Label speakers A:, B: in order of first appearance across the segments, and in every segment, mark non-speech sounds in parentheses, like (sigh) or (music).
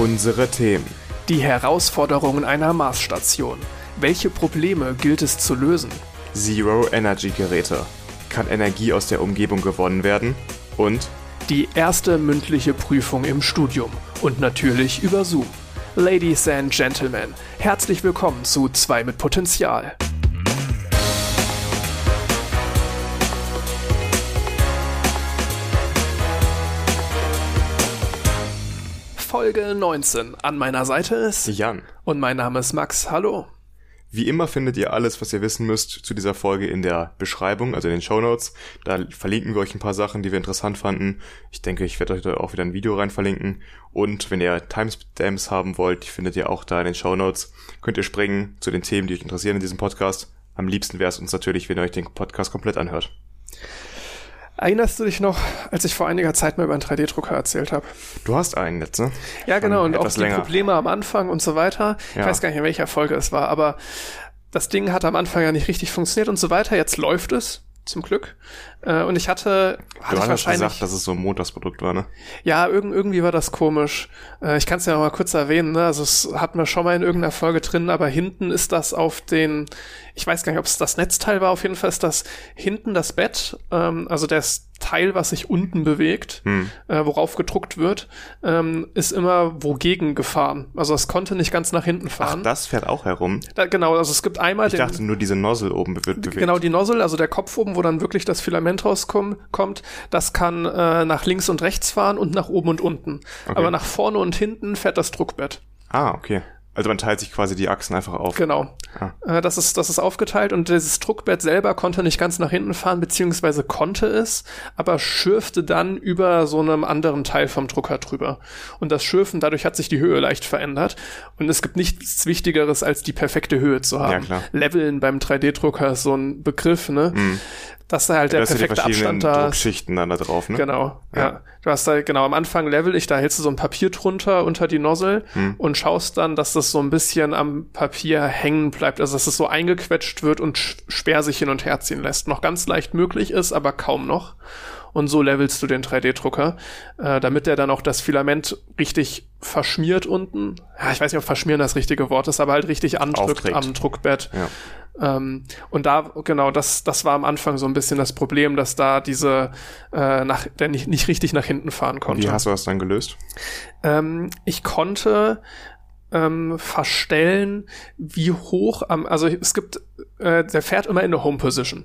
A: Unsere Themen.
B: Die Herausforderungen einer Marsstation. Welche Probleme gilt es zu lösen?
A: Zero Energy Geräte. Kann Energie aus der Umgebung gewonnen werden? Und
B: Die erste mündliche Prüfung im Studium. Und natürlich über Zoom. Ladies and Gentlemen, herzlich willkommen zu 2 mit Potenzial. Folge 19. An meiner Seite ist
A: Jan.
B: und mein Name ist Max. Hallo.
A: Wie immer findet ihr alles, was ihr wissen müsst zu dieser Folge in der Beschreibung, also in den Show Notes. Da verlinken wir euch ein paar Sachen, die wir interessant fanden. Ich denke, ich werde euch da auch wieder ein Video rein verlinken. Und wenn ihr Timestamps haben wollt, die findet ihr auch da in den Show Notes. Könnt ihr springen zu den Themen, die euch interessieren in diesem Podcast. Am liebsten wäre es uns natürlich, wenn ihr euch den Podcast komplett anhört.
B: Erinnerst du dich noch, als ich vor einiger Zeit mal über einen 3D-Drucker erzählt habe?
A: Du hast einen jetzt, ne?
B: Ja, genau, und auch die
A: länger.
B: Probleme am Anfang und so weiter. Ich
A: Ja.
B: weiß gar nicht, in welcher Folge es war, aber das Ding hat am Anfang ja nicht richtig funktioniert und so weiter. Jetzt läuft es, zum Glück. Äh, Und ich hatte, hatte
A: Du
B: wahrscheinlich,
A: gesagt, dass es so ein Montagsprodukt war, ne?
B: ja, irgend, irgendwie war das komisch. Äh, Ich kann es ja noch mal kurz erwähnen, ne? also es hatten wir schon mal in irgendeiner Folge drin, aber hinten ist das auf den, ich weiß gar nicht, ob es das Netzteil war, auf jeden Fall ist das hinten das Bett, ähm, also das Teil, was sich unten bewegt,
A: Hm.
B: äh, worauf gedruckt wird, ähm, ist immer wogegen gefahren. Also es konnte nicht ganz nach hinten
A: Ach,
B: fahren.
A: das fährt auch herum.
B: da, genau, also es gibt einmal
A: Ich
B: den,
A: dachte nur, diese Nozzle oben wird bewegt.
B: Genau, die Nozzle, also der Kopf oben, wo dann wirklich das Filament rauskommt, kommt, das kann äh, nach links und rechts fahren und nach oben und unten. Aber nach vorne und hinten fährt das Druckbett.
A: Ah, okay. Also man teilt sich quasi die Achsen einfach auf.
B: Genau.
A: Ah.
B: Äh, das, ist, das ist aufgeteilt und dieses Druckbett selber konnte nicht ganz nach hinten fahren, beziehungsweise konnte es, aber schürfte dann über so einem anderen Teil vom Drucker drüber. Und das Schürfen, dadurch hat sich die Höhe leicht verändert. Und es gibt nichts Wichtigeres, als die perfekte Höhe zu haben.
A: Ja, klar.
B: Leveln beim 3D-Drucker ist so ein Begriff, ne? Dass da halt der
A: sind die
B: perfekte
A: verschiedenen
B: Abstand da ist.
A: Druckschichten dann da drauf, ne?
B: Genau, ja.
A: Ja.
B: Du hast da, genau, am Anfang level ich, da hältst du so ein Papier drunter unter die Nozzle
A: Hm.
B: und schaust dann, dass das so ein bisschen am Papier hängen bleibt, also dass es so eingequetscht wird und sch schwer sich hin und her ziehen lässt. Noch ganz leicht möglich ist, aber kaum noch. Und so levelst du den 3D-Drucker, äh, damit der dann auch das Filament richtig verschmiert unten. Ja, ich weiß nicht, ob verschmieren das richtige Wort ist, aber halt richtig andrückt
A: Aufträgt.
B: am Druckbett.
A: Ja.
B: Ähm, und da, genau, das, das war am Anfang so ein bisschen das Problem, dass da diese, äh, nach, der nicht, nicht richtig nach hinten fahren konnte.
A: Wie hast du das dann gelöst?
B: Ähm, ich konnte ähm, verstellen, wie hoch am, also es gibt, äh, der fährt immer in eine Home Position,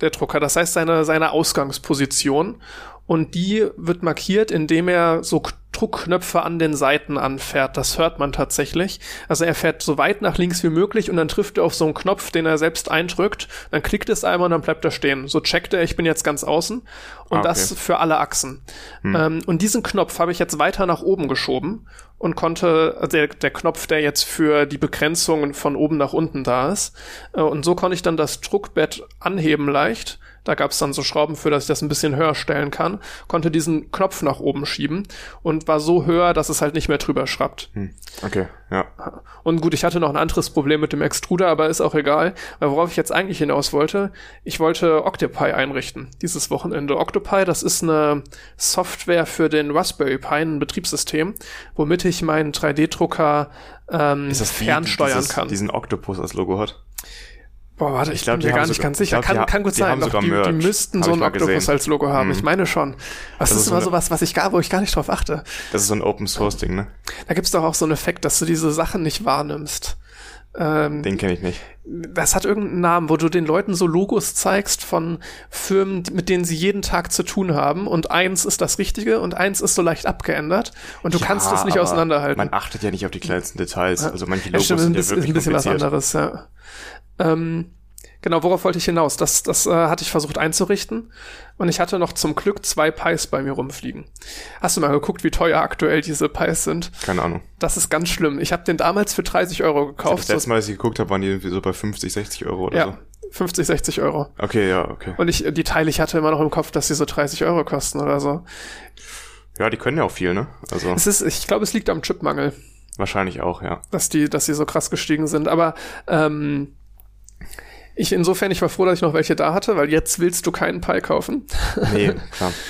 B: der Drucker. Das heißt seine, seine Ausgangsposition. Und die wird markiert, indem er so Druckknöpfe an den Seiten anfährt. Das hört man tatsächlich. Also er fährt so weit nach links wie möglich und dann trifft er auf so einen Knopf, den er selbst eindrückt. Dann klickt es einmal und dann bleibt er stehen. So checkt er, ich bin jetzt ganz außen. Und
A: Ah, okay.
B: das für alle Achsen. Ähm, und diesen Knopf habe ich jetzt weiter nach oben geschoben und konnte, also der, der Knopf, der jetzt für die Begrenzung von oben nach unten da ist. Äh, und so konnte ich dann das Druckbett anheben leicht. Da gab es dann so Schrauben für, dass ich das ein bisschen höher stellen kann. Konnte diesen Knopf nach oben schieben und war so höher, dass es halt nicht mehr drüber schrappt.
A: Hm. Okay, ja.
B: Und gut, ich hatte noch ein anderes Problem mit dem Extruder, aber ist auch egal. Weil worauf ich jetzt eigentlich hinaus wollte, ich wollte Octopi einrichten dieses Wochenende. Octopi, das ist eine Software für den Raspberry Pi, ein Betriebssystem, womit ich meinen 3D-Drucker ähm, fernsteuern
A: dieses,
B: kann.
A: diesen Oktopus als Logo hat?
B: Boah, warte, ich,
A: Ich glaub,
B: bin mir gar nicht
A: sogar-
B: ganz
A: ich
B: sicher.
A: glaub,
B: kann, kann gut
A: die
B: sein. Doch, die, die müssten
A: Hab
B: so einen Octopus
A: gesehen.
B: als Logo haben.
A: Mhm.
B: Ich meine schon. Was
A: Das
B: ist
A: ist so
B: immer
A: eine-
B: sowas, was ich gar, wo ich gar nicht drauf achte?
A: Das ist so ein Open Source Ding, ne?
B: Da gibt's doch auch so einen Effekt, dass du diese Sachen nicht wahrnimmst. Ähm,
A: Den kenne ich nicht.
B: das hat irgendeinen Namen, wo du den Leuten so Logos zeigst von Firmen, mit denen sie jeden Tag zu tun haben. Und eins ist das Richtige und eins ist so leicht abgeändert. Und du kannst
A: Ja,
B: es nicht
A: aber
B: auseinanderhalten.
A: Man achtet ja nicht auf die kleinsten Details. Also manche
B: Ja,
A: Logos
B: stimmt, ist
A: sind
B: ein
A: ja
B: ist
A: wirklich
B: ein bisschen was anderes, ja. Ähm, genau, worauf wollte ich hinaus? Das, das äh, hatte ich versucht einzurichten. Und ich hatte noch zum Glück zwei Pies bei mir rumfliegen. Hast du mal geguckt, wie teuer aktuell diese Pies sind?
A: Keine Ahnung.
B: Das ist ganz schlimm. Ich habe den damals für 30 Euro gekauft.
A: Das letzte Mal, als ich geguckt habe, waren die irgendwie so bei 50, 60 Euro oder
B: ja,
A: so.
B: 50, 60 Euro.
A: Okay, ja, okay.
B: Und ich, die Teile, ich hatte immer noch im Kopf, dass die so 30 Euro kosten oder so.
A: Ja, die können ja auch viel, ne? Also
B: Es ist, ich glaube, es liegt am Chipmangel,
A: wahrscheinlich auch, ja.
B: dass die, dass die so krass gestiegen sind. Aber ähm, ich insofern, ich war froh, dass ich noch welche da hatte, weil jetzt willst du keinen Pi kaufen.
A: Nee, klar. (laughs)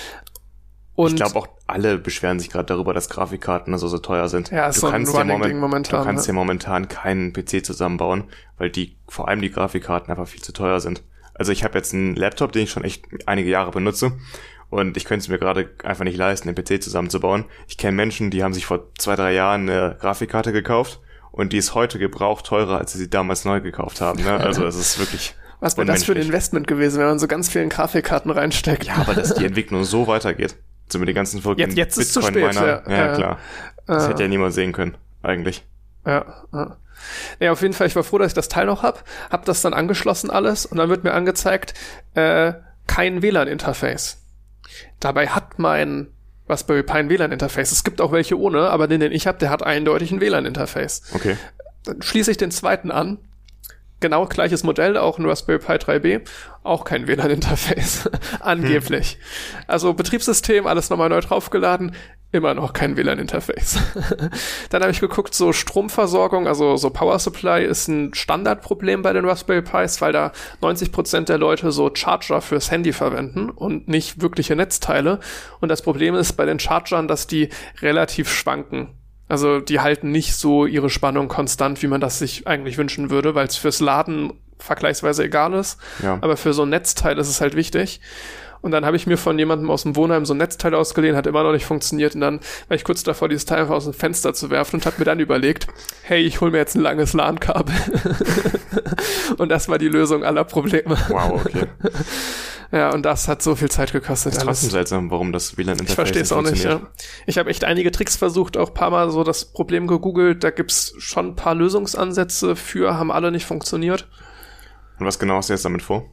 B: Und
A: ich glaube auch, alle beschweren sich gerade darüber, dass Grafikkarten also so teuer sind.
B: Ja, ist
A: du
B: so ein
A: kannst ja
B: Running
A: moment,
B: momentan,
A: Du kannst
B: ne?
A: ja momentan keinen PC zusammenbauen, weil die vor allem die Grafikkarten einfach viel zu teuer sind. Also ich habe jetzt einen Laptop, den ich schon echt einige Jahre benutze und ich könnte es mir gerade einfach nicht leisten, den PC zusammenzubauen. Ich kenne Menschen, die haben sich vor zwei, drei Jahren eine Grafikkarte gekauft und die ist heute gebraucht teurer, als sie sie damals neu gekauft haben. Ne? Also es ist wirklich (laughs)
B: Was wäre das für ein. Investment gewesen, wenn man so ganz vielen Grafikkarten reinsteckt?
A: Ja, aber dass die (laughs) Entwicklung so weitergeht. So mit den ganzen verrückten
B: Jetzt- jetzt ist zu spät,
A: Bitcoin-Miner.
B: ja.
A: Ja,
B: Ja.
A: klar. Das
B: Äh,
A: hätte ja niemand sehen können, eigentlich.
B: Ja, ja. Ja, auf jeden Fall, ich war froh, dass ich das Teil noch hab, hab das dann angeschlossen alles und dann wird mir angezeigt, äh, kein WLAN-Interface. Dabei hat mein Raspberry Pi ein WLAN-Interface. Es gibt auch welche ohne, aber den, den ich habe, der hat eindeutig ein WLAN-Interface.
A: Okay.
B: Dann schließe ich den zweiten an. Genau gleiches Modell, auch ein Raspberry Pi 3B, auch kein WLAN-Interface. (laughs) Angeblich. Also Betriebssystem, alles nochmal neu draufgeladen, immer noch kein WLAN-Interface. (laughs) Dann habe ich geguckt, so Stromversorgung, also so Power Supply ist ein Standardproblem bei den Raspberry Pis, weil da 90% der Leute so Charger fürs Handy verwenden und nicht wirkliche Netzteile. Und das Problem ist bei den Chargern, dass die relativ schwanken. Also die halten nicht so ihre Spannung konstant, wie man das sich eigentlich wünschen würde, weil es fürs Laden vergleichsweise egal ist.
A: Ja.
B: Aber für so ein Netzteil ist es halt wichtig. Und dann habe ich mir von jemandem aus dem Wohnheim so ein Netzteil ausgeliehen, hat immer noch nicht funktioniert. Und dann war ich kurz davor, dieses Teil einfach aus dem Fenster zu werfen und habe mir dann überlegt, hey, ich hole mir jetzt ein langes LAN-Kabel. (laughs) und das war die Lösung aller Probleme.
A: Wow, okay. (laughs)
B: Ja, und das hat so viel Zeit gekostet.
A: ist
B: alles.
A: trotzdem seltsam, warum das WLAN-Interface
B: Ich verstehe es auch nicht, ja. Ich habe echt einige Tricks versucht, auch ein paar Mal so das Problem gegoogelt. Da gibt's schon ein paar Lösungsansätze für, haben alle nicht funktioniert.
A: Und was genau hast du jetzt damit vor?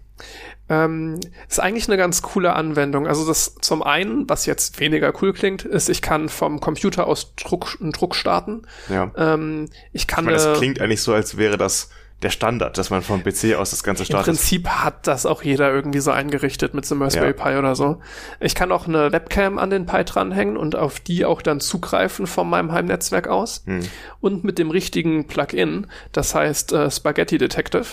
B: Ähm, ist eigentlich eine ganz coole Anwendung. Also das zum einen, was jetzt weniger cool klingt, ist, ich kann vom Computer aus Druck, einen Druck starten.
A: Ja.
B: Ähm, ich kann
A: Ich meine, das klingt eigentlich so, als wäre das der Standard, dass man vom PC aus das Ganze
B: Im
A: startet.
B: Prinzip hat das auch jeder irgendwie so eingerichtet mit so einem Raspberry
A: Ja.
B: Pi oder so. Ich kann auch eine Webcam an den Pi dranhängen und auf die auch dann zugreifen von meinem Heimnetzwerk aus.
A: Hm.
B: Und mit dem richtigen Plugin, das heißt äh, Spaghetti Detective,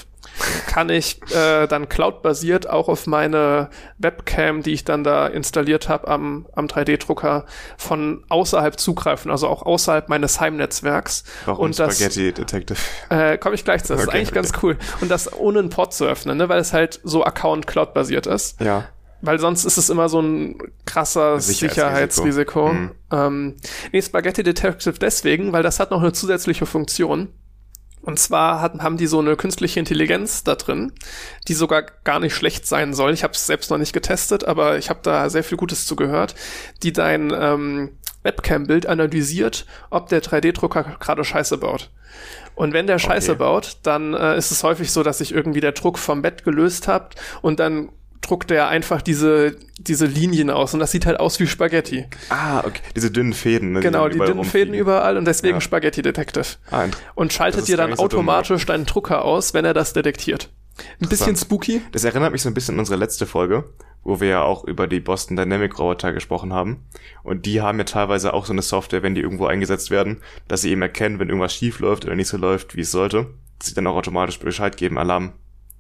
B: kann ich äh, dann cloud-basiert auch auf meine Webcam, die ich dann da installiert habe am, am 3D-Drucker, von außerhalb zugreifen, also auch außerhalb meines Heimnetzwerks.
A: Warum
B: und das,
A: Spaghetti Detective?
B: äh, komme ich gleich zu. Das ist
A: Okay,
B: eigentlich ganz cool. Und das ohne einen Port zu öffnen, ne? weil es halt so Account-Cloud-basiert ist.
A: Ja.
B: Weil sonst ist es immer so ein krasser
A: Sicherheitsrisiko.
B: Sicherheitsrisiko.
A: Mhm.
B: Ähm, nee, Spaghetti Detective deswegen, weil das hat noch eine zusätzliche Funktion. Und zwar hat, haben die so eine künstliche Intelligenz da drin, die sogar gar nicht schlecht sein soll. Ich habe es selbst noch nicht getestet, aber ich habe da sehr viel Gutes zugehört, die dein ähm, Webcam-Bild analysiert, ob der 3D-Drucker gerade Scheiße baut. Und wenn der Scheiße
A: Okay.
B: baut, dann äh, ist es häufig so, dass sich irgendwie der Druck vom Bett gelöst hat und dann druckt er einfach diese, diese Linien aus und das sieht halt aus wie Spaghetti.
A: Ah, okay. Diese dünnen Fäden. Ne,
B: Genau, die
A: überall
B: dünnen Fäden
A: rumfliegen.
B: überall und deswegen
A: Ja.
B: Spaghetti Detective.
A: Ah,
B: Und schaltet dir dann
A: so dumm,
B: automatisch deinen Drucker aus, wenn er das detektiert. Ein bisschen spooky.
A: Das erinnert mich so ein bisschen an unsere letzte Folge, wo wir ja auch über die Boston Dynamic Roboter gesprochen haben. Und die haben ja teilweise auch so eine Software, wenn die irgendwo eingesetzt werden, dass sie eben erkennen, wenn irgendwas schief läuft oder nicht so läuft, wie es sollte, dass sie dann auch automatisch Bescheid geben, Alarm,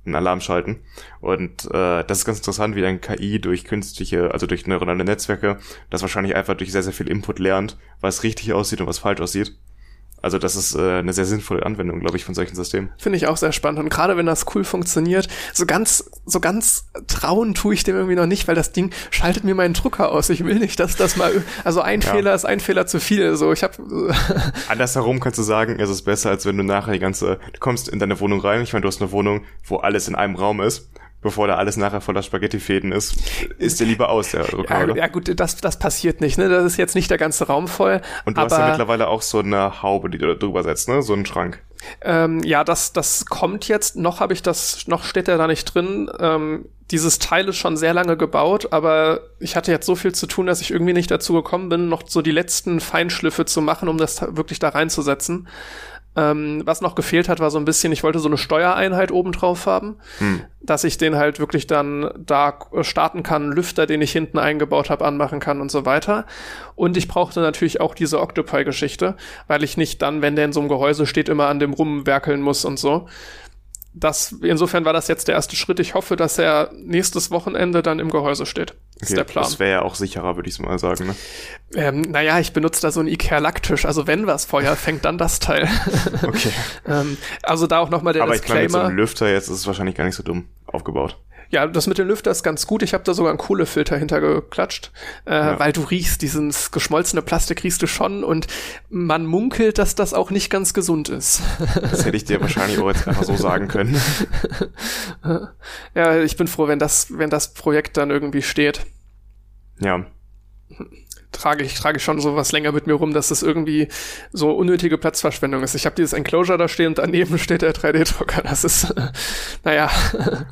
A: einen Alarm schalten. Und äh, das ist ganz interessant, wie dann KI durch künstliche, also durch neuronale Netzwerke, das wahrscheinlich einfach durch sehr, sehr viel Input lernt, was richtig aussieht und was falsch aussieht. Also das ist äh, eine sehr sinnvolle Anwendung, glaube ich, von solchen Systemen.
B: Finde ich auch sehr spannend. Und gerade wenn das cool funktioniert, so ganz, so ganz trauen tue ich dem irgendwie noch nicht, weil das Ding schaltet mir meinen Drucker aus. Ich will nicht, dass das mal, also ein
A: Ja.
B: Fehler ist ein Fehler zu viel. So, ich habe, (laughs)
A: Andersherum kannst du sagen, es ist besser, als wenn du nachher die ganze, du kommst in deine Wohnung rein, ich meine, du hast eine Wohnung, wo alles in einem Raum ist, bevor da alles nachher voller Spaghettifäden ist, ist dir lieber aus, der
B: ja, ja gut, das, das passiert nicht. Ne, das ist jetzt nicht der ganze Raum voll.
A: Und du
B: aber,
A: hast ja mittlerweile auch so eine Haube, die du da drüber setzt, ne? So einen Schrank.
B: Ähm, ja, das, das kommt jetzt. Noch habe ich das, noch steht er da nicht drin. Ähm, dieses Teil ist schon sehr lange gebaut, aber ich hatte jetzt so viel zu tun, dass ich irgendwie nicht dazu gekommen bin, noch so die letzten Feinschliffe zu machen, um das wirklich da reinzusetzen. Ähm, was noch gefehlt hat, war so ein bisschen, ich wollte so eine Steuereinheit oben drauf haben,
A: Hm.
B: dass ich den halt wirklich dann da äh, starten kann, Lüfter, den ich hinten eingebaut habe, anmachen kann und so weiter. Und ich brauchte natürlich auch diese Octopi-Geschichte, weil ich nicht dann, wenn der in so einem Gehäuse steht, immer an dem rumwerkeln muss und so. Das, insofern war das jetzt der erste Schritt. Ich hoffe, dass er nächstes Wochenende dann im Gehäuse steht.
A: Okay, ist der Plan. Das wäre ja auch sicherer, würde ich mal sagen. Ne?
B: Ähm, naja, ich benutze da so einen Ikea-Lacktisch. Also wenn was Feuer (laughs) fängt, dann das Teil.
A: Okay. (laughs)
B: ähm, also da auch nochmal der
A: Aber
B: Disclaimer.
A: Aber ich glaube, mit so einem Lüfter jetzt ist es wahrscheinlich gar nicht so dumm aufgebaut.
B: Ja, das mit dem Lüfter ist ganz gut. Ich habe da sogar einen Kohlefilter hintergeklatscht, äh, ja. weil du riechst, dieses geschmolzene Plastik riechst du schon und man munkelt, dass das auch nicht ganz gesund ist.
A: Das hätte ich dir wahrscheinlich auch jetzt einfach so sagen können.
B: ja, ich bin froh, wenn das, wenn das Projekt dann irgendwie steht.
A: Ja
B: trage ich, trage schon sowas länger mit mir rum, dass das irgendwie so unnötige Platzverschwendung ist. Ich habe dieses Enclosure da stehen und daneben (laughs) steht der 3D-Drucker. Das ist, äh, (laughs) naja.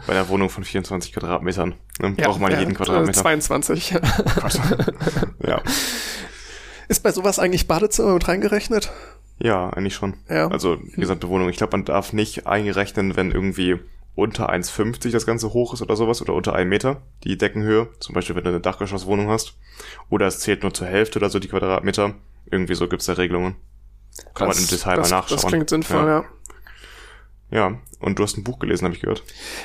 A: Bei einer Wohnung von 24 Quadratmetern ne, ja, braucht man ja, jeden Quadratmeter.
B: 22. (laughs) ja. Ist bei sowas eigentlich Badezimmer mit reingerechnet?
A: Ja, eigentlich schon. Ja. Also die gesamte Wohnung. Ich glaube, man darf nicht eingerechnen, wenn irgendwie unter 1,50 das Ganze hoch ist oder sowas oder unter einem Meter die Deckenhöhe, zum Beispiel wenn du eine Dachgeschosswohnung hast. Oder es zählt nur zur Hälfte oder so die Quadratmeter. Irgendwie so gibt's da Regelungen. Kann das, man im Detail
B: das,
A: mal nachschauen.
B: Das klingt sinnvoll, ja.
A: ja. Ja, und du hast ein Buch gelesen, habe ich gehört.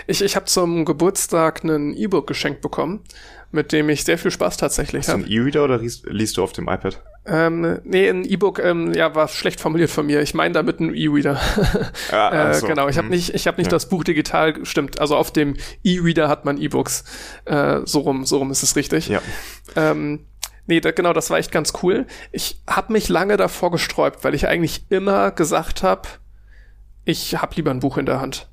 B: Ich, ich habe zum Geburtstag ein E-Book geschenkt bekommen, mit dem ich sehr viel Spaß tatsächlich habe.
A: Hast du ein E-Reader oder liest, liest, du auf dem iPad?
B: Ähm, nee, ein E-Book, ähm, ja, war schlecht formuliert von mir. Ich meine damit ein E-Reader. Ja, also, (laughs) äh, genau, ich habe hm. nicht, ich habe nicht ja. das Buch digital, stimmt. Also auf dem E-Reader hat man E-Books. Äh, so rum, so rum ist es richtig.
A: Ja.
B: Ähm, Nee, da, genau, das war echt ganz cool. Ich habe mich lange davor gesträubt, weil ich eigentlich immer gesagt habe, ich habe lieber ein Buch in der Hand.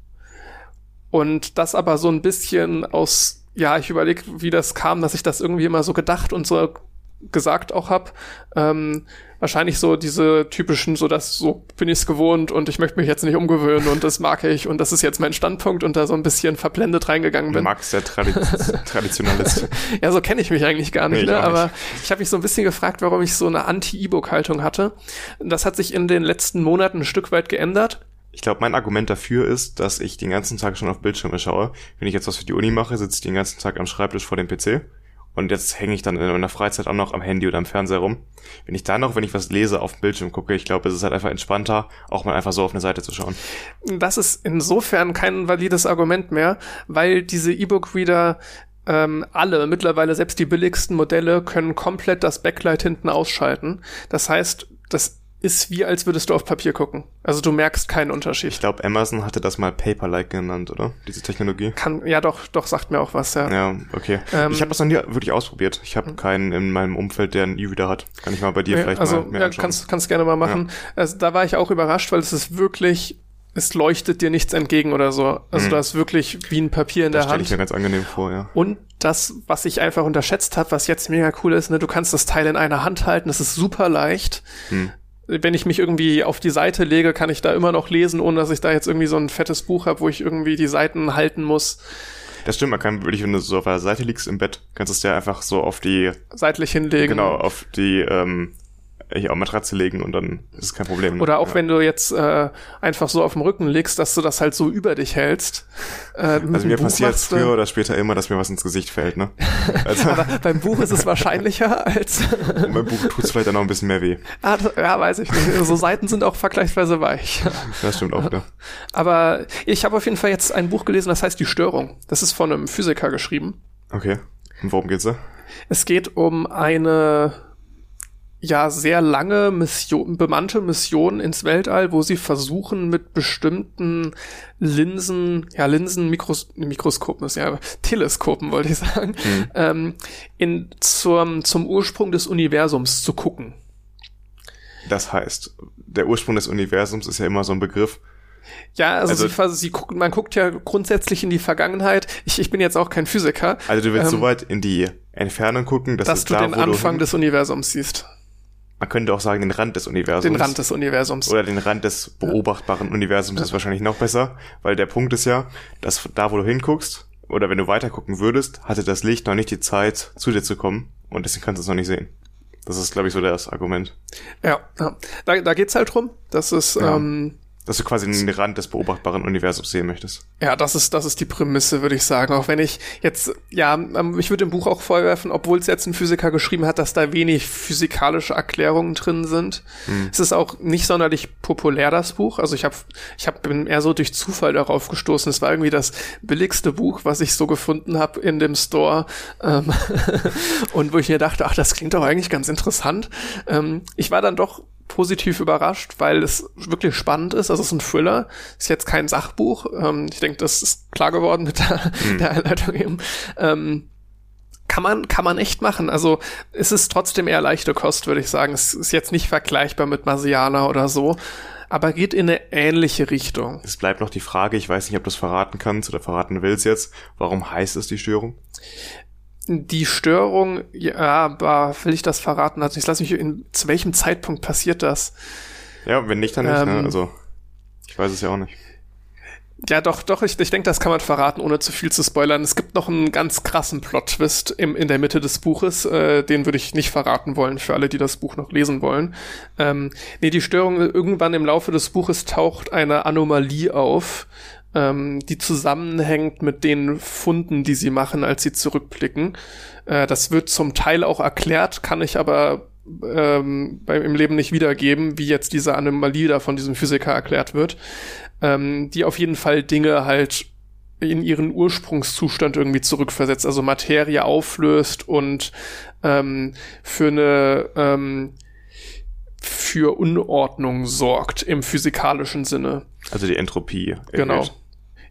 B: Und das aber so ein bisschen aus, ja, ich überlege, wie das kam, dass ich das irgendwie immer so gedacht und so gesagt auch hab. Ähm, wahrscheinlich so diese typischen, so dass so bin ich's gewohnt und ich möchte mich jetzt nicht umgewöhnen und das mag ich und das ist jetzt mein Standpunkt und da so ein bisschen verblendet reingegangen bin.
A: Max der Tradi (laughs) Traditionalist.
B: ja, so kenne ich mich eigentlich gar nicht, nee, ne? aber nicht. ich habe mich so ein bisschen gefragt, warum ich so eine Anti-E-Book-Haltung hatte. Das hat sich in den letzten Monaten ein Stück weit geändert.
A: Ich glaube, mein Argument dafür ist, dass ich den ganzen Tag schon auf Bildschirme schaue. Wenn ich jetzt was für die Uni mache, sitze ich den ganzen Tag am Schreibtisch vor dem PC. Und jetzt hänge ich dann in meiner Freizeit auch noch am Handy oder am Fernseher rum. Wenn ich da noch, wenn ich was lese, auf dem Bildschirm gucke, ich glaube, es ist halt einfach entspannter, auch mal einfach so auf eine Seite zu schauen.
B: Das ist insofern kein valides Argument mehr, weil diese E-Book-Reader ähm, alle, mittlerweile selbst die billigsten Modelle, können komplett das Backlight hinten ausschalten. Das heißt, das ist wie, als würdest du auf Papier gucken. Also du merkst keinen Unterschied.
A: Ich glaube, Amazon hatte das mal Paper-like genannt, oder? Diese Technologie.
B: Kann, ja doch, doch, sagt mir auch was, ja.
A: Ja, okay. Ähm, ich habe das noch nie wirklich ausprobiert. Ich habe keinen in meinem Umfeld, der einen E-Reader hat. Kann ich mal bei dir ja, vielleicht
B: also,
A: mal mehr
B: ja, kannst, kannst gerne mal machen. Ja. Also da war ich auch überrascht, weil es ist wirklich es leuchtet dir nichts entgegen oder so. Also mhm. du hast wirklich wie ein Papier in das der Hand. Das
A: stelle ich mir ganz angenehm vor, ja.
B: Und das, was ich einfach unterschätzt habe, was jetzt mega cool ist, ne, du kannst das Teil in einer Hand halten, es ist super leicht. Mhm wenn ich mich irgendwie auf die Seite lege, kann ich da immer noch lesen, ohne dass ich da jetzt irgendwie so ein fettes Buch habe, wo ich irgendwie die Seiten halten muss.
A: Das stimmt, man kann wirklich, wenn du so auf der Seite liegst im Bett, kannst du es ja einfach so auf die
B: seitlich hinlegen.
A: Genau, auf die ähm, hier auf Matratze legen und dann ist es kein Problem.
B: Ne? Oder auch ja. wenn du jetzt äh, einfach so auf dem Rücken legst, dass du das halt so über dich hältst.
A: Äh, also mir passiert es früher oder später immer, dass mir was ins Gesicht fällt. Ne? (laughs)
B: Also Aber beim Buch ist es wahrscheinlicher (laughs) als...
A: und beim Buch tut es vielleicht dann noch ein bisschen mehr weh.
B: Ah, ja, weiß ich nicht. So Seiten sind auch vergleichsweise weich.
A: Das stimmt auch, ne?
B: Aber ich habe auf jeden Fall jetzt ein Buch gelesen, das heißt Die Störung. Das ist von einem Physiker geschrieben.
A: Okay. Und worum geht's da?
B: Es geht um eine ja sehr lange Mission, bemannte Mission ins Weltall, wo sie versuchen mit bestimmten Linsen, ja Linsen, Mikros, Mikroskopen ist ja Teleskopen wollte ich sagen, mhm. ähm, in zum zum Ursprung des Universums zu gucken.
A: Das heißt, der Ursprung des Universums ist ja immer so ein Begriff.
B: Ja, also, also sie, sie gucken, man guckt ja grundsätzlich in die Vergangenheit. Ich, ich bin jetzt auch kein Physiker.
A: Also du willst ähm, so weit in die Entfernung gucken, dass,
B: dass du da, den Anfang des Universums siehst
A: man könnte auch sagen, den Rand des Universums.
B: Den Rand des Universums.
A: Oder den Rand des beobachtbaren ja. Universums ist wahrscheinlich noch besser, weil der Punkt ist ja, dass da, wo du hinguckst, oder wenn du weiter gucken würdest, hatte das Licht noch nicht die Zeit, zu dir zu kommen und deswegen kannst du es noch nicht sehen. Das ist, glaube ich, so das Argument.
B: Ja, ja. Da, da geht's halt drum. Das ist, ja. ähm,
A: Dass du quasi den Rand des beobachtbaren Universums sehen möchtest.
B: Ja, das ist, das ist die Prämisse, würde ich sagen. Auch wenn ich jetzt, ja, ähm, ich würde im Buch auch vorwerfen, obwohl es jetzt ein Physiker geschrieben hat, dass da wenig physikalische Erklärungen drin sind. Hm. Es ist auch nicht sonderlich populär, das Buch. Also ich habe, ich hab, bin eher so durch Zufall darauf gestoßen. Es war irgendwie das billigste Buch, was ich so gefunden habe in dem Store. Ähm (laughs) und wo ich mir dachte, ach, das klingt doch eigentlich ganz interessant. Ähm, ich war dann doch positiv überrascht, weil es wirklich spannend ist. Also es ist ein Thriller, ist jetzt kein Sachbuch. Ähm, ich denke, das ist klar geworden mit der, (laughs) mhm. der Einleitung eben. Ähm, kann man, kann man echt machen. Also es ist trotzdem eher leichte Kost, würde ich sagen. Es ist jetzt nicht vergleichbar mit Marsianer oder so, aber geht in eine ähnliche Richtung.
A: Es bleibt noch die Frage, ich weiß nicht, ob du es verraten kannst oder verraten willst jetzt. Warum heißt es die Störung?
B: Die Störung, ja, aber will ich das verraten? Also ich lasse mich in, zu welchem Zeitpunkt passiert das?
A: Ja, wenn nicht, dann nicht, ne? ähm, ne? Also, ich weiß es ja auch nicht.
B: Ja, doch, doch, ich, ich denke, das kann man verraten, ohne zu viel zu spoilern. Es gibt noch einen ganz krassen Plot-Twist im, in der Mitte des Buches, äh, den würde ich nicht verraten wollen für alle, die das Buch noch lesen wollen. Ähm, nee, die Störung, irgendwann im Laufe des Buches taucht eine Anomalie auf, ähm, die zusammenhängt mit den Funden, die sie machen, als sie zurückblicken. Äh, das wird zum Teil auch erklärt, kann ich aber ähm, beim, im Leben nicht wiedergeben, wie jetzt diese Anomalie da von diesem Physiker erklärt wird, ähm, die auf jeden Fall Dinge halt in ihren Ursprungszustand irgendwie zurückversetzt, also Materie auflöst und ähm, für eine ähm, für Unordnung sorgt im physikalischen Sinne.
A: Also die Entropie.
B: Genau. Erhöht.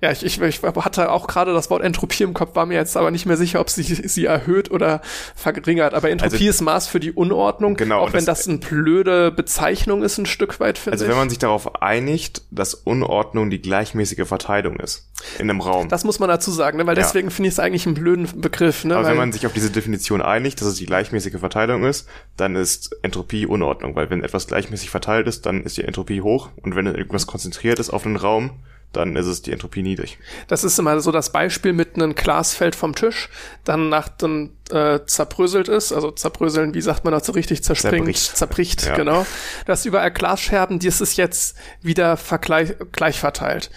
B: Ja, ich, ich, ich hatte auch gerade das Wort Entropie im Kopf, war mir jetzt aber nicht mehr sicher, ob sie (laughs) sie erhöht oder verringert. Aber Entropie also, ist Maß für die Unordnung, genau, auch wenn das, das eine blöde Bezeichnung ist, ein Stück weit,
A: finde Also wenn man sich darauf einigt, dass Unordnung die gleichmäßige Verteilung ist in einem Raum.
B: Das muss man dazu sagen, ne? weil ja. deswegen finde ich es eigentlich einen blöden Begriff. Ne?
A: Aber
B: weil
A: wenn man sich auf diese Definition einigt, dass es die gleichmäßige Verteilung ist, dann ist Entropie Unordnung, weil wenn etwas gleichmäßig verteilt ist, dann ist die Entropie hoch und wenn irgendwas konzentriert ist auf einen Raum, dann ist es die Entropie niedrig.
B: Das ist immer so das Beispiel mit einem Glasfeld vom Tisch, dann nach dem äh, zerbröselt ist, also zerbröseln, wie sagt man dazu richtig, zerspringt, zerbricht, zerbricht ja. genau. Das überall Glasscherben, die ist es jetzt wieder vergleich, gleich verteilt.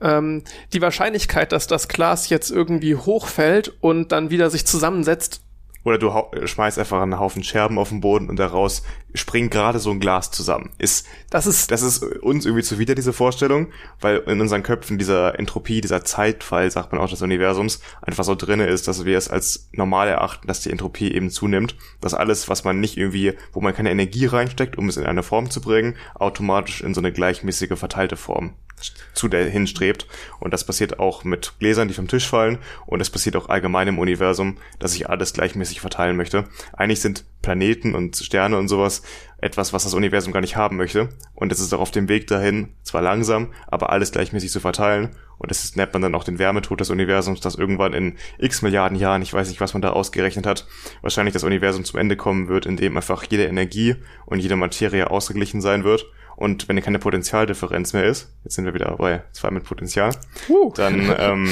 B: Ähm, die Wahrscheinlichkeit, dass das Glas jetzt irgendwie hochfällt und dann wieder sich zusammensetzt,
A: oder du schmeißt einfach einen Haufen Scherben auf den Boden und daraus springt gerade so ein Glas zusammen. Ist, das ist, das ist uns irgendwie zuwider, diese Vorstellung, weil in unseren Köpfen dieser Entropie, dieser Zeitfall, sagt man auch des Universums, einfach so drinne ist, dass wir es als normal erachten, dass die Entropie eben zunimmt, dass alles, was man nicht irgendwie, wo man keine Energie reinsteckt, um es in eine Form zu bringen, automatisch in so eine gleichmäßige verteilte Form zu der hinstrebt. Und das passiert auch mit Gläsern, die vom Tisch fallen. Und es passiert auch allgemein im Universum, dass sich alles gleichmäßig verteilen möchte. Eigentlich sind Planeten und Sterne und sowas etwas, was das Universum gar nicht haben möchte. Und es ist auch auf dem Weg dahin, zwar langsam, aber alles gleichmäßig zu verteilen. Und das nennt man dann auch den Wärmetod des Universums, dass irgendwann in x Milliarden Jahren, ich weiß nicht, was man da ausgerechnet hat, wahrscheinlich das Universum zum Ende kommen wird, in dem einfach jede Energie und jede Materie ausgeglichen sein wird und wenn keine Potentialdifferenz mehr ist, jetzt sind wir wieder bei zwei mit Potenzial, uh. dann (laughs) ähm,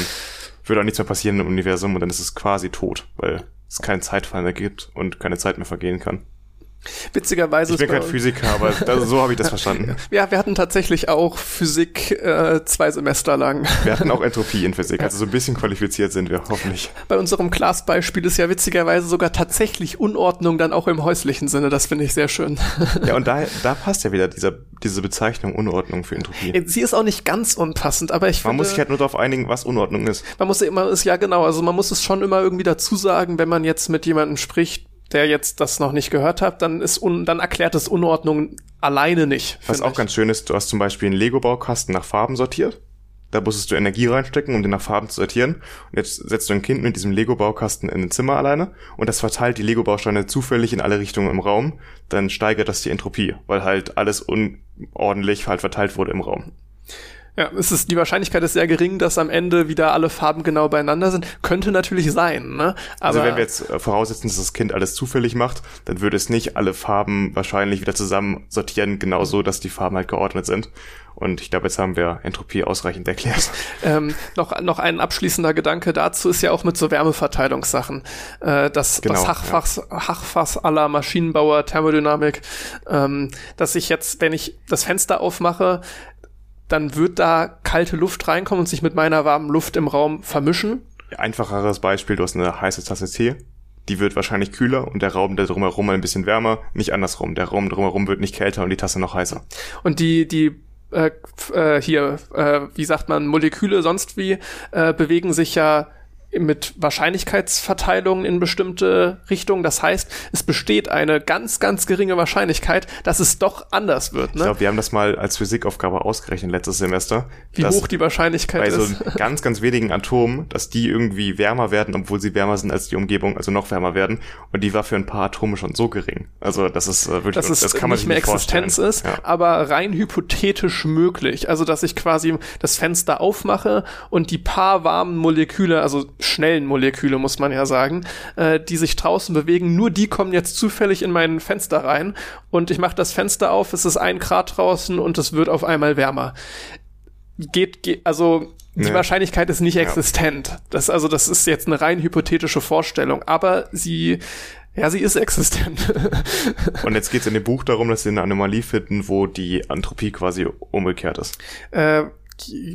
A: würde auch nichts mehr passieren im Universum und dann ist es quasi tot, weil es keinen Zeitfall mehr gibt und keine Zeit mehr vergehen kann.
B: Witzigerweise.
A: Ich bin kein Physiker, aber das, so habe ich das verstanden. (laughs)
B: Ja, wir hatten tatsächlich auch Physik äh, zwei Semester lang.
A: Wir hatten auch (laughs) Entropie in Physik, also so ein bisschen qualifiziert sind wir, hoffentlich.
B: Bei unserem Class-Beispiel ist ja witzigerweise sogar tatsächlich Unordnung dann auch im häuslichen Sinne. Das finde ich sehr schön. (laughs)
A: Ja, und da, da passt ja wieder dieser, diese Bezeichnung Unordnung für Entropie.
B: Sie ist auch nicht ganz unpassend, aber ich
A: Man finde, muss sich halt nur darauf einigen, was Unordnung ist.
B: Man muss immer, ist ja genau, also man muss es schon immer irgendwie dazu sagen, wenn man jetzt mit jemandem spricht, der jetzt das noch nicht gehört hat, dann ist un dann erklärt es Unordnung alleine nicht.
A: Was auch ich. ganz schön ist, du hast zum Beispiel einen Lego-Baukasten nach Farben sortiert. Da musstest du Energie reinstecken, um den nach Farben zu sortieren. Und jetzt setzt du ein Kind mit diesem Lego-Baukasten in ein Zimmer alleine und das verteilt die Lego-Bausteine zufällig in alle Richtungen im Raum. Dann steigert das die Entropie, weil halt alles unordentlich halt verteilt wurde im Raum.
B: Ja, es ist, die Wahrscheinlichkeit ist sehr gering, dass am Ende wieder alle Farben genau beieinander sind. Könnte natürlich sein, ne?
A: Aber also wenn wir jetzt äh, voraussetzen, dass das Kind alles zufällig macht, dann würde es nicht alle Farben wahrscheinlich wieder zusammen sortieren, genau so, dass die Farben halt geordnet sind. Und ich glaube, jetzt haben wir Entropie ausreichend erklärt. (laughs)
B: Ähm, noch, noch ein abschließender Gedanke dazu ist ja auch mit so Wärmeverteilungssachen. Äh, das, genau, das Hachfachs, ja. Hachfass aller Maschinenbauer, Thermodynamik, ähm, dass ich jetzt, wenn ich das Fenster aufmache, dann wird da kalte Luft reinkommen und sich mit meiner warmen Luft im Raum vermischen.
A: Einfacheres Beispiel, du hast eine heiße Tasse Tee, die wird wahrscheinlich kühler und der Raum der drumherum ein bisschen wärmer, nicht andersrum. Der Raum drumherum wird nicht kälter und die Tasse noch heißer.
B: Und die, die äh, äh, hier, äh, wie sagt man, Moleküle sonst wie, äh, bewegen sich ja mit Wahrscheinlichkeitsverteilungen in bestimmte Richtungen. Das heißt, es besteht eine ganz, ganz geringe Wahrscheinlichkeit, dass es doch anders wird. Ne?
A: Ich glaube, wir haben das mal als Physikaufgabe ausgerechnet letztes Semester.
B: Wie hoch die Wahrscheinlichkeit
A: bei
B: ist.
A: so (laughs) ganz, ganz wenigen Atomen, dass die irgendwie wärmer werden, obwohl sie wärmer sind als die Umgebung, also noch wärmer werden. Und die war für ein paar Atome schon so gering. Also das ist äh, wirklich,
B: dass es
A: das kann man
B: nicht
A: sich
B: mehr
A: nicht vorstellen.
B: Existenz ist,
A: Ja.
B: aber rein hypothetisch möglich. Also, dass ich quasi das Fenster aufmache und die paar warmen Moleküle, also schnellen Moleküle, muss man ja sagen, äh, die sich draußen bewegen, nur die kommen jetzt zufällig in mein Fenster rein und ich mache das Fenster auf, es ist ein Grad draußen und es wird auf einmal wärmer. Geht, geht also die
A: Nee.
B: Wahrscheinlichkeit ist nicht
A: Ja.
B: existent. Das, also, das ist jetzt eine rein hypothetische Vorstellung, aber sie, ja, sie ist existent. (laughs)
A: Und jetzt geht es in dem Buch darum, dass sie eine Anomalie finden, wo die Entropie quasi umgekehrt ist.
B: äh,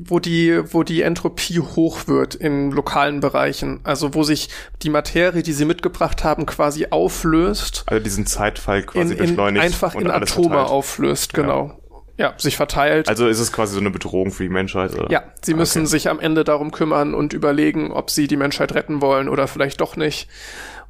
B: wo die, wo die Entropie hoch wird in lokalen Bereichen. Also wo sich die Materie, die sie mitgebracht haben, quasi auflöst,
A: Also diesen Zeitfall
B: in,
A: quasi
B: in,
A: beschleunigt
B: einfach in Atome
A: verteilt.
B: auflöst, genau. Ja. sich verteilt.
A: Also ist es quasi so eine Bedrohung für die Menschheit? Oder?
B: ja, sie müssen
A: Okay.
B: sich am Ende darum kümmern und überlegen, ob sie die Menschheit retten wollen oder vielleicht doch nicht.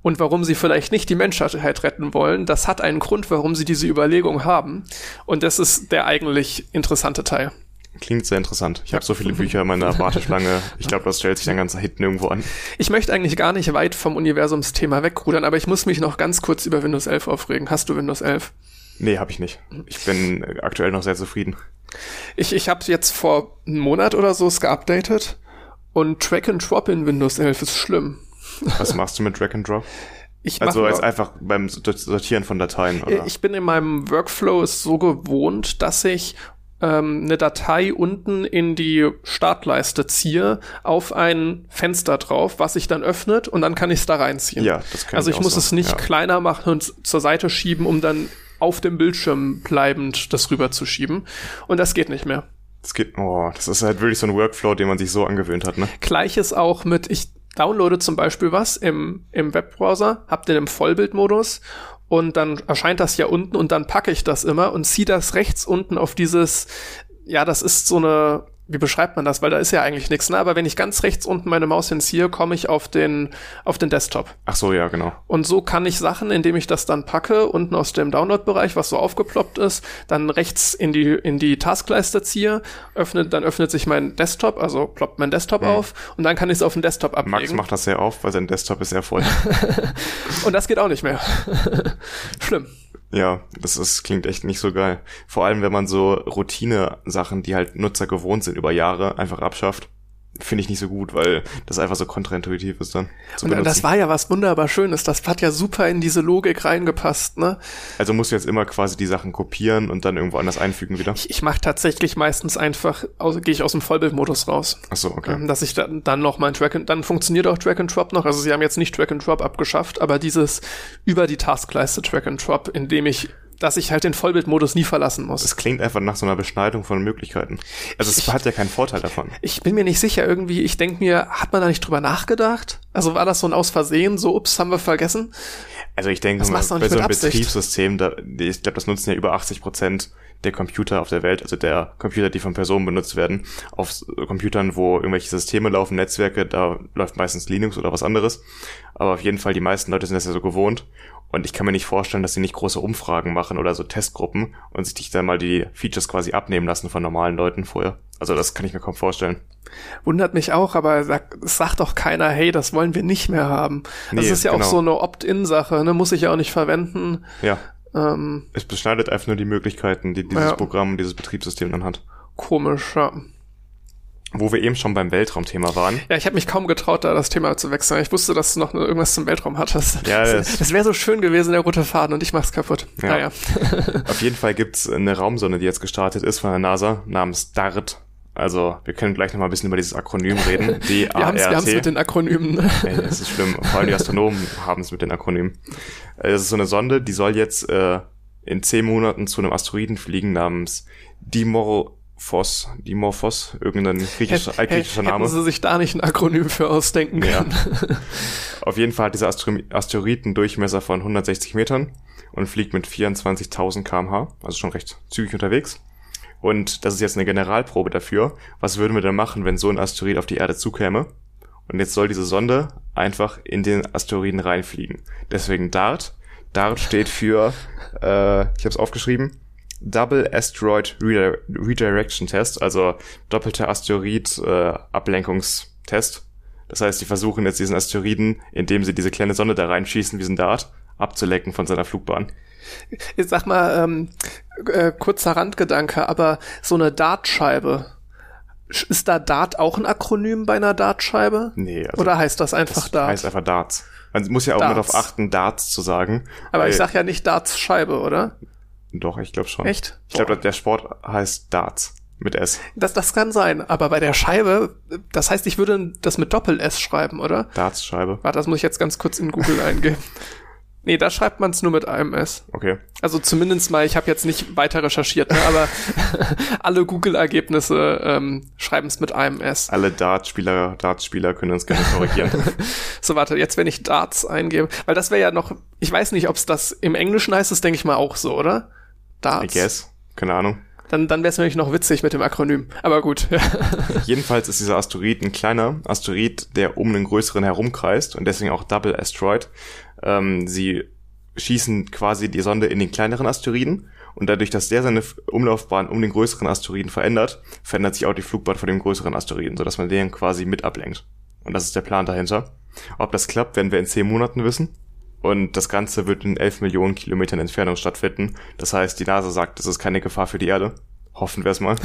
B: Und warum sie vielleicht nicht die Menschheit retten wollen, das hat einen Grund, warum sie diese Überlegung haben. Und das ist der eigentlich interessante Teil.
A: Klingt sehr interessant. Ich habe so viele Bücher in meiner Warteschlange. Ich glaube, das stellt sich dann ganz hinten irgendwo an.
B: Ich möchte eigentlich gar nicht weit vom Universumsthema wegrudern, aber ich muss mich noch ganz kurz über Windows 11 aufregen. Hast du Windows 11?
A: Nee, habe ich nicht. Ich bin aktuell noch sehr zufrieden.
B: Ich, ich habe jetzt vor einem Monat oder so es geupdatet und Track and Drop in Windows 11 ist schlimm.
A: Was (laughs) machst du mit Drag and Drop?
B: Ich
A: Also als einfach beim Sortieren von Dateien, oder?
B: Ich bin in meinem Workflow es so gewohnt, dass ich ähm, eine Datei unten in die Startleiste ziehe, auf ein Fenster drauf, was sich dann öffnet und dann kann ich es da reinziehen.
A: Ja, das kann
B: Also
A: ich
B: ich muss
A: so,
B: es nicht
A: ja.
B: kleiner machen und zur Seite schieben, um dann auf dem Bildschirm bleibend das rüber zu schieben. Und das geht nicht mehr.
A: Das geht, oh, das ist halt wirklich so ein Workflow, den man sich so angewöhnt hat, ne?
B: Gleiches auch mit, ich downloade zum Beispiel was im, im Webbrowser, hab den im Vollbildmodus und dann erscheint das ja unten und dann packe ich das immer und ziehe das rechts unten auf dieses, ja, das ist so eine, wie beschreibt man das? Weil da ist ja eigentlich nichts, ne? Aber wenn ich ganz rechts unten meine Maus hinziehe, komme ich auf den, auf den Desktop.
A: Ach so, ja, genau.
B: Und so kann ich Sachen, indem ich das dann packe, unten aus dem Download-Bereich, was so aufgeploppt ist, dann rechts in die, in die Taskleiste ziehe, öffnet, dann öffnet sich mein Desktop, also ploppt mein Desktop auf und dann kann ich es auf den Desktop ablegen.
A: Max macht das sehr oft, weil sein Desktop ist sehr voll. (laughs)
B: Und das geht auch nicht mehr. (laughs) Schlimm.
A: Ja, das ist, klingt echt nicht so geil. Vor allem, wenn man so Routine-Sachen, die halt Nutzer gewohnt sind über Jahre, einfach abschafft. Finde ich nicht so gut, weil das einfach so kontraintuitiv ist dann. Zu
B: Und
A: benutzen.
B: das war ja was wunderbar Schönes. Das hat ja super in diese Logik reingepasst, ne?
A: also musst du jetzt immer quasi die Sachen kopieren und dann irgendwo anders einfügen wieder.
B: Ich, ich mache tatsächlich meistens einfach, aus, gehe ich aus dem Vollbildmodus raus.
A: Ach so, okay.
B: Ähm, dass ich dann, dann noch mein Track and, dann funktioniert auch Track and Drop noch. Also sie haben jetzt nicht Track and Drop abgeschafft, aber dieses über die Taskleiste Track and Drop, indem ich, dass ich halt den Vollbildmodus nie verlassen muss.
A: Das klingt einfach nach so einer Beschneidung von Möglichkeiten. Also es
B: Ich-
A: hat ja keinen Vorteil davon.
B: Ich bin mir nicht sicher, irgendwie, ich denke mir, hat man da nicht drüber nachgedacht? Also war das so ein Aus Versehen, so, ups, haben wir vergessen?
A: Also ich denke mal, bei so einem
B: Absicht.
A: Betriebssystem, da, ich glaube, das nutzen ja über 80 Prozent der Computer auf der Welt, also der Computer, die von Personen benutzt werden, auf Computern, wo irgendwelche Systeme laufen, Netzwerke, da läuft meistens Linux oder was anderes. Aber auf jeden Fall, die meisten Leute sind das ja so gewohnt. Und ich kann mir nicht vorstellen, dass sie nicht große Umfragen machen oder so Testgruppen und sich dann mal die Features quasi abnehmen lassen von normalen Leuten vorher. Also das kann ich mir kaum vorstellen.
B: Wundert mich auch, aber sag, sagt doch keiner, hey, das wollen wir nicht mehr haben. Das
A: Nee,
B: ist ja
A: genau.
B: auch so eine Opt-in-Sache, ne? Muss ich ja auch nicht verwenden.
A: Ja,
B: Ähm,
A: es beschneidet einfach nur die Möglichkeiten, die dieses
B: Ja.
A: Programm, dieses Betriebssystem dann hat.
B: komisch, ja.
A: Wo wir eben schon beim Weltraumthema waren.
B: Ja, ich habe mich kaum getraut, da das Thema zu wechseln. Ich wusste, dass du noch irgendwas zum Weltraum hattest.
A: Ja,
B: das,
A: das-
B: wäre so schön gewesen, der rote Faden, und ich mach's kaputt.
A: Ja.
B: Naja. (laughs)
A: Auf jeden Fall gibt's eine Raumsonde, die jetzt gestartet ist von der NASA, namens DART. Also, wir können gleich noch mal ein bisschen über dieses Akronym reden. (laughs)
B: Wir haben's, wir haben's mit
A: D-A-R-T.
B: den Akronymen. (laughs)
A: Ey, das ist schlimm. Vor allem die Astronomen haben es mit den Akronymen. Äh, Das ist so eine Sonde, die soll jetzt äh, in zehn Monaten zu einem Asteroiden fliegen namens Dimorphos, Dimorphos, irgendein griechischer,
B: Hätt-
A: altgriechischer
B: Hätten
A: Name.
B: sie sich da nicht ein Akronym für ausdenken
A: Ja.
B: können. (laughs)
A: Auf jeden Fall hat dieser Astro Asteroid einen Durchmesser von 160 Metern und fliegt mit 24.000 kmh, also schon recht zügig unterwegs. Und das ist jetzt eine Generalprobe dafür. Was würden wir denn machen, wenn so ein Asteroid auf die Erde zukäme? Und jetzt soll diese Sonde einfach in den Asteroiden reinfliegen. Deswegen DART. DART steht für, äh, ich habe es aufgeschrieben, Double Asteroid Redi- Redirection Test, also doppelter Asteroid äh, Ablenkungstest. Das heißt, die versuchen jetzt diesen Asteroiden, indem sie diese kleine Sonde da reinschießen, wie so ein Dart, abzulecken von seiner Flugbahn.
B: Jetzt sag mal, ähm, äh, kurzer Randgedanke, aber so eine Dartscheibe, sch- ist da Dart auch ein Akronym bei einer Dartscheibe?
A: Nee, also
B: Oder heißt das einfach
A: das
B: Dart?
A: heißt einfach Darts. Man muss ja auch immer
B: Darts.
A: darauf achten, Darts zu sagen.
B: aber ich sag ja nicht Dartscheibe, oder?
A: Doch, ich glaube schon.
B: Echt?
A: Ich glaube, der Sport heißt Darts mit S.
B: Das, das kann sein, aber bei der Scheibe, das heißt, ich würde das mit Doppel-S schreiben, oder?
A: Darts-Scheibe.
B: Warte, das muss ich jetzt ganz kurz in Google (laughs) eingeben. Nee, da schreibt man es nur mit einem S.
A: Okay.
B: Also zumindest mal, ich habe jetzt nicht weiter recherchiert, ne, aber (laughs) alle Google-Ergebnisse ähm, schreiben es mit einem S.
A: Alle Dartspieler, Dartspieler können uns gerne korrigieren. (laughs)
B: So, warte, jetzt wenn ich Darts eingebe, weil das wäre ja noch, ich weiß nicht, ob es das im Englischen heißt, das denke ich mal auch so, oder?
A: I
B: Darts.
A: guess. Keine Ahnung.
B: Dann, dann wäre es nämlich noch witzig mit dem Akronym. Aber gut. (laughs)
A: Jedenfalls ist dieser Asteroid ein kleiner Asteroid, der um einen größeren herumkreist und deswegen auch Double Asteroid. Ähm, sie schießen quasi die Sonde in den kleineren Asteroiden und dadurch, dass der seine Umlaufbahn um den größeren Asteroiden verändert, verändert sich auch die Flugbahn von dem größeren Asteroiden, sodass man den quasi mit ablenkt. Und das ist der Plan dahinter. Ob das klappt, werden wir in zehn Monaten wissen. Und das Ganze wird in 11 Millionen Kilometern Entfernung stattfinden. Das heißt, die NASA sagt, es ist keine Gefahr für die Erde. Hoffen wir es mal.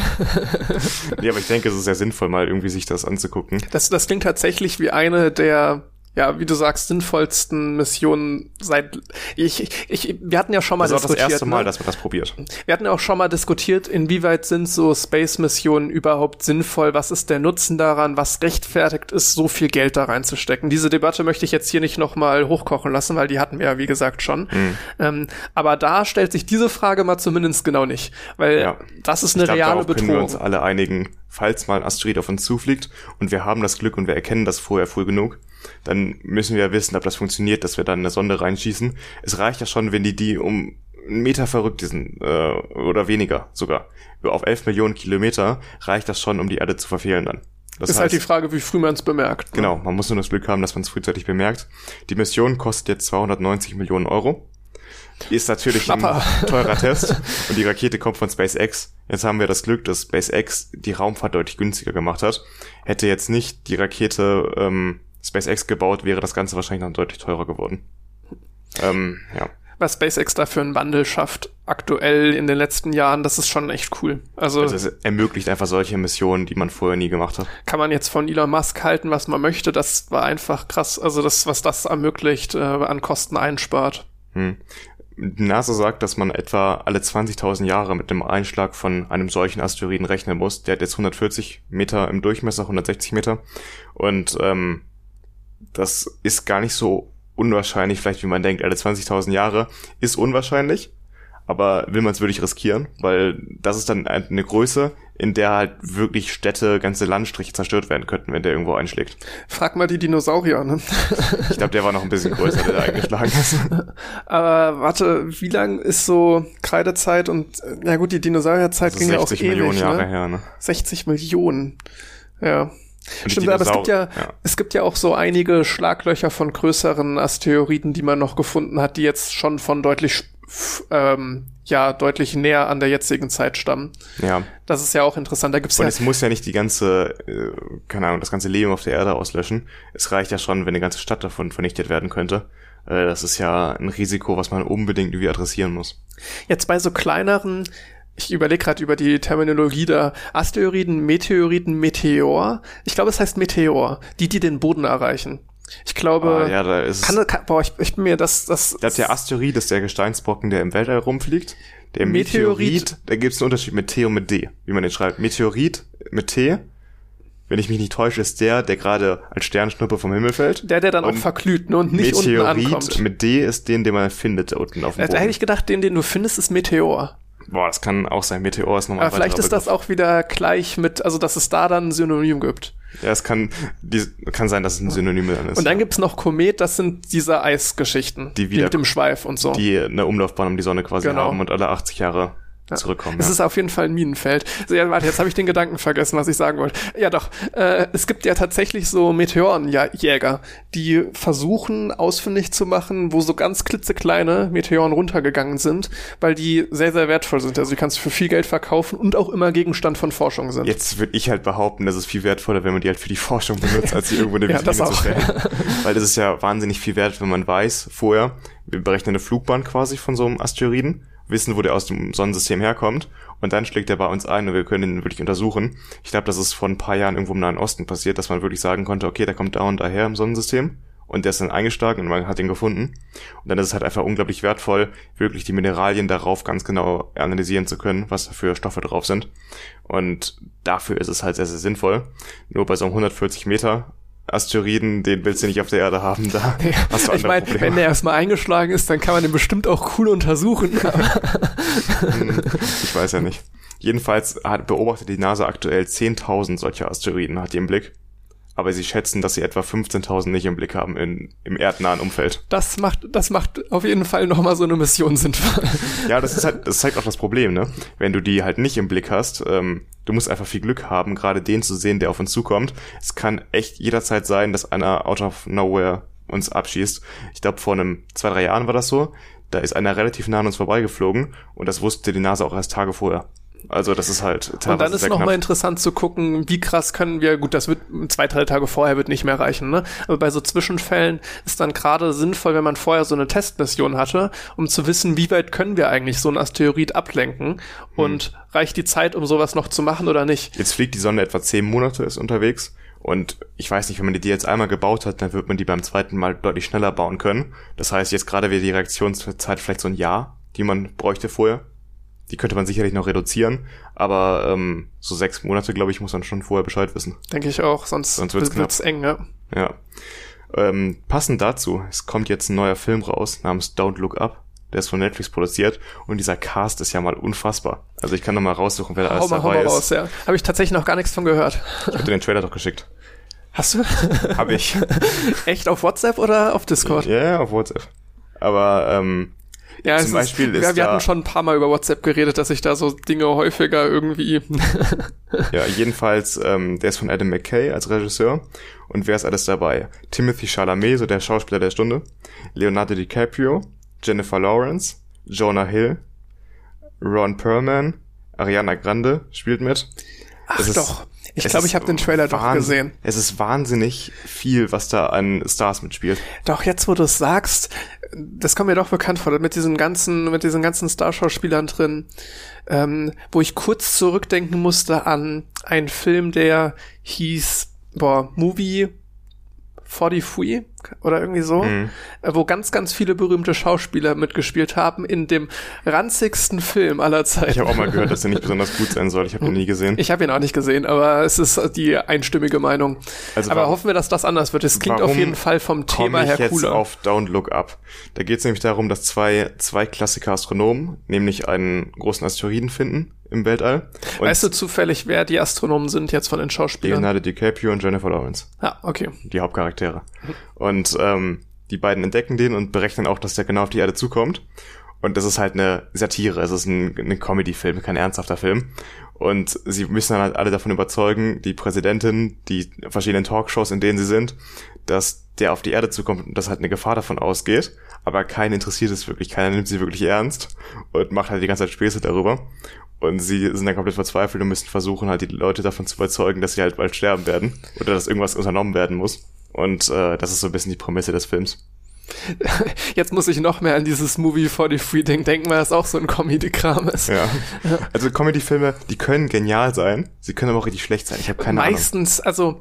A: (laughs) ja, aber ich denke, es ist sehr sinnvoll, mal irgendwie sich das anzugucken.
B: Das, das klingt tatsächlich wie eine der, ja, wie du sagst, sinnvollsten Missionen seit. Ich, ich, wir hatten ja schon mal
A: Das auch das
B: diskutiert.
A: erste Mal,
B: ne?
A: dass man das probiert.
B: Wir hatten ja auch schon mal diskutiert, inwieweit sind so Space-Missionen überhaupt sinnvoll? Was ist der Nutzen daran? Was rechtfertigt ist, so viel Geld da reinzustecken? Diese Debatte möchte ich jetzt hier nicht nochmal hochkochen lassen, weil die hatten wir ja, wie gesagt, schon.
A: Hm.
B: Ähm, aber da stellt sich diese Frage mal zumindest genau nicht, weil
A: Ja.
B: das ist eine
A: Ich
B: reale
A: darauf können wir uns
B: Bedrohung.
A: alle einigen, falls mal ein Asteroid auf uns zufliegt und wir haben das Glück und wir erkennen das vorher früh genug, dann müssen wir ja wissen, ob das funktioniert, dass wir dann eine Sonde reinschießen. Es reicht ja schon, wenn die die um einen Meter verrückt sind, äh, oder weniger sogar. Auf 11 Millionen Kilometer reicht das schon, um die Erde zu verfehlen dann. Das
B: ist halt die Frage, wie früh man es bemerkt. ne?
A: Genau, man muss nur das Glück haben, dass man es frühzeitig bemerkt. Die Mission kostet jetzt 290 Millionen Euro. Ist natürlich
B: Schnapper.
A: ein (laughs) teurer Test und die Rakete kommt von SpaceX. Jetzt haben wir das Glück, dass SpaceX die Raumfahrt deutlich günstiger gemacht hat. Hätte jetzt nicht die Rakete ähm, SpaceX gebaut, wäre das Ganze wahrscheinlich noch deutlich teurer geworden. Ähm, ja.
B: Was SpaceX da für einen Wandel schafft, aktuell in den letzten Jahren, das ist schon echt cool. Also,
A: Also es ermöglicht einfach solche Missionen, die man vorher nie gemacht hat.
B: kann man jetzt von Elon Musk halten, was man möchte. Das war einfach krass. Also das, was das ermöglicht, äh, an Kosten einspart.
A: Hm. Die NASA sagt, dass man etwa alle 20.000 Jahre mit dem Einschlag von einem solchen Asteroiden rechnen muss. Der hat jetzt 140 Meter im Durchmesser, 160 Meter. Und ähm, das ist gar nicht so unwahrscheinlich, vielleicht wie man denkt. Alle 20.000 Jahre ist unwahrscheinlich, aber will man es wirklich riskieren, weil das ist dann eine Größe, in der halt wirklich Städte, ganze Landstriche zerstört werden könnten, wenn der irgendwo einschlägt.
B: Frag mal die Dinosaurier, ne?
A: Ich glaube, der war noch ein bisschen größer, der da eingeschlagen ist. (laughs)
B: Aber warte, wie lang ist so Kreidezeit und, ja gut, die Dinosaurierzeit
A: Das
B: ging ja auch
A: 60
B: ewig,
A: Millionen Jahre
B: ne?
A: her, ne?
B: 60 Millionen. Ja. Stimmt, aber es gibt ja,
A: ja.
B: es gibt ja auch so einige Schlaglöcher von größeren Asteroiden, die man noch gefunden hat, die jetzt schon von deutlich, ähm, ja, deutlich näher an der jetzigen Zeit stammen.
A: Ja.
B: Das ist ja auch interessant. Da gibt's
A: Und
B: ja,
A: es muss ja nicht die ganze, äh, keine Ahnung, das ganze Leben auf der Erde auslöschen. Es reicht ja schon, wenn eine ganze Stadt davon vernichtet werden könnte. Äh, das ist ja ein Risiko, was man unbedingt irgendwie adressieren muss.
B: jetzt bei so kleineren, ich überlege gerade über die Terminologie da, Asteroiden, Meteoriten, Meteor. Ich glaube, es heißt Meteor, die, die den Boden erreichen. Ich glaube,
A: Ah, ja, da ist
B: kann, kann, boah, ich, ich bin mir das, das,
A: das der Asteroid ist der Gesteinsbrocken, der im Weltall rumfliegt. Der
B: Meteorit-
A: Meteorit, da gibt es einen Unterschied mit T und mit D, wie man den schreibt. Meteorit mit T, wenn ich mich nicht täusche, ist der, der gerade als Sternschnuppe vom Himmel fällt.
B: der, der dann auch
A: Und
B: verglüht, ne, und nicht unten ankommt.
A: Meteorit mit D ist den, den man findet da unten auf dem
B: Da
A: Boden.
B: hätte ich gedacht, den, den du findest, ist Meteor.
A: Boah, das kann auch sein. Meteor ist nochmal
B: Aber vielleicht ist das auch wieder gleich mit, also dass es da dann ein Synonym gibt.
A: Ja, es kann, die, kann sein, dass es ein Synonym dann ist.
B: Und dann gibt's noch Komet, das sind diese Eisgeschichten.
A: Die wieder-
B: mit dem Schweif und so.
A: die eine Umlaufbahn um die Sonne quasi
B: Genau.
A: haben und alle 80 Jahre zurückkommen.
B: Es
A: Ja.
B: ist auf jeden Fall ein Minenfeld. So, ja, warte, jetzt habe ich den Gedanken vergessen, was ich sagen wollte. Ja doch, äh, es gibt ja tatsächlich so Meteorenjäger, die versuchen ausfindig zu machen, wo so ganz klitzekleine Meteoren runtergegangen sind, weil die sehr, sehr wertvoll sind. Also die kannst du für viel Geld verkaufen und auch immer Gegenstand von Forschung sind.
A: Jetzt würde ich halt behaupten, das ist viel wertvoller, wenn man die halt für die Forschung benutzt, als sie irgendwo in der (laughs)
B: Ja,
A: Vitrine zu stellen. (laughs) Weil das ist ja wahnsinnig viel wert, wenn man weiß, vorher, wir berechnen eine Flugbahn quasi von so einem Asteroiden, wissen, wo der aus dem Sonnensystem herkommt und dann schlägt er bei uns ein und wir können ihn wirklich untersuchen. Ich glaube, das ist vor ein paar Jahren irgendwo im Nahen Osten passiert, dass man wirklich sagen konnte, okay, der kommt da und daher im Sonnensystem und der ist dann eingeschlagen und man hat ihn gefunden. Und dann ist es halt einfach unglaublich wertvoll, wirklich die Mineralien darauf ganz genau analysieren zu können, was da für Stoffe drauf sind. Und dafür ist es halt sehr, sehr sinnvoll. Nur bei so einem 140 Meter Asteroiden, den willst du nicht auf der Erde haben, da (laughs) hast du
B: ich meine, wenn der erstmal eingeschlagen ist, dann kann man den bestimmt auch cool untersuchen. (laughs)
A: Hm, ich weiß ja nicht. Jedenfalls hat, beobachtet die NASA aktuell 10.000 solcher Asteroiden, hat die im Blick. Aber sie schätzen, dass sie etwa 15.000 nicht im Blick haben in, im erdnahen Umfeld.
B: Das macht, das macht auf jeden Fall nochmal so eine Mission sinnvoll.
A: Ja, das ist halt, das zeigt auch das Problem, ne? Wenn du die halt nicht im Blick hast, ähm, du musst einfach viel Glück haben, gerade den zu sehen, der auf uns zukommt. Es kann echt jederzeit sein, dass einer out of nowhere uns abschießt. Ich glaube, vor einem zwei, drei Jahren war das so. Da ist einer relativ nah an uns vorbeigeflogen und das wusste die NASA auch erst Tage vorher. Also das ist halt teilweise
B: Und dann ist nochmal interessant zu gucken, wie krass können wir, gut, das wird zwei, drei Tage vorher wird nicht mehr reichen, ne? Aber bei so Zwischenfällen ist dann gerade sinnvoll, wenn man vorher so eine Testmission hatte, um zu wissen, wie weit können wir eigentlich so einen Asteroid ablenken und reicht die Zeit, um sowas noch zu machen oder nicht?
A: Jetzt fliegt die Sonne etwa zehn Monate, ist unterwegs. Und ich weiß nicht, wenn man die jetzt einmal gebaut hat, dann wird man die beim zweiten Mal deutlich schneller bauen können. Das heißt, jetzt gerade wäre die Reaktionszeit vielleicht so ein Jahr, die man bräuchte vorher. Die könnte man sicherlich noch reduzieren, aber ähm, so sechs Monate, glaube ich, muss man schon vorher Bescheid wissen.
B: Denke ich auch, sonst,
A: Sonst wird's
B: wird's, eng, ne?
A: Ja. Ähm, passend dazu, es kommt jetzt ein neuer Film raus namens Don't Look Up. Der ist von Netflix produziert und dieser Cast ist ja mal unfassbar. Also ich kann noch mal raussuchen, wer da alles
B: mal, hau
A: dabei
B: mal
A: ist.
B: raus, ja. Habe ich tatsächlich noch gar nichts von gehört.
A: Ich habe dir den Trailer doch geschickt.
B: Hast du?
A: Hab ich. (laughs)
B: Echt auf WhatsApp oder auf Discord?
A: Ja, ja, auf WhatsApp. Aber ähm,
B: Ja,
A: Zum Beispiel
B: ist,
A: ist
B: ja, wir
A: da-
B: hatten schon ein paar Mal über WhatsApp geredet, dass ich da so Dinge häufiger irgendwie. (laughs)
A: ja, jedenfalls, ähm, der ist von Adam McKay als Regisseur. Und wer ist alles dabei? Timothy Chalamet, so der Schauspieler der Stunde. Leonardo DiCaprio, Jennifer Lawrence, Jonah Hill, Ron Perlman, Ariana Grande spielt mit.
B: Ach
A: Es
B: doch. Ich glaube, ich habe den Trailer doch gesehen.
A: Es ist wahnsinnig viel, was da an Stars mitspielt.
B: Doch, jetzt wo du es sagst, das kommt mir doch bekannt vor, mit diesen ganzen, mit diesen ganzen Starschauspielern drin, ähm, wo ich kurz zurückdenken musste an einen Film, der hieß, boah, Movie 43 oder irgendwie so,
A: Mhm.
B: äh, wo ganz, ganz viele berühmte Schauspieler mitgespielt haben in dem ranzigsten Film aller Zeiten.
A: Ich habe auch mal gehört, dass der nicht (laughs) besonders gut sein soll. Ich habe ihn nie gesehen.
B: Ich habe ihn auch nicht gesehen, aber es ist die einstimmige Meinung.
A: Also
B: aber hoffen wir, dass das anders wird. Es klingt auf jeden Fall vom Thema
A: komme ich
B: her
A: jetzt
B: cooler.
A: auf Don't Look Up. Da geht es nämlich darum, dass zwei, zwei Klassiker Astronomen, nämlich einen großen Asteroiden finden im Weltall. Und
B: weißt du zufällig, wer die Astronomen sind jetzt von den Schauspielern?
A: Leonardo DiCaprio und Jennifer Lawrence,
B: Ja, okay.
A: die Hauptcharaktere. Und (laughs) ähm, die beiden entdecken den und berechnen auch, dass der genau auf die Erde zukommt. Und das ist halt eine Satire, es ist ein, ein Comedy-Film, kein ernsthafter Film. Und sie müssen dann halt alle davon überzeugen, die Präsidentin, die verschiedenen Talkshows, in denen sie sind, dass der auf die Erde zukommt und dass halt eine Gefahr davon ausgeht. Aber keinen interessiert es wirklich, keiner nimmt sie wirklich ernst und macht halt die ganze Zeit Späße darüber. Und sie sind dann komplett verzweifelt und müssen versuchen, halt die Leute davon zu überzeugen, dass sie halt bald sterben werden oder dass irgendwas unternommen werden muss. Und äh, das ist so ein bisschen die Prämisse des Films. (laughs)
B: Jetzt muss ich noch mehr an dieses Movie 43 Ding denken, weil das auch so ein Comedy-Kram ist.
A: Ja. Also Comedy-Filme, die können genial sein, sie können aber auch richtig schlecht sein. Ich habe keine Ahnung.
B: Meistens, also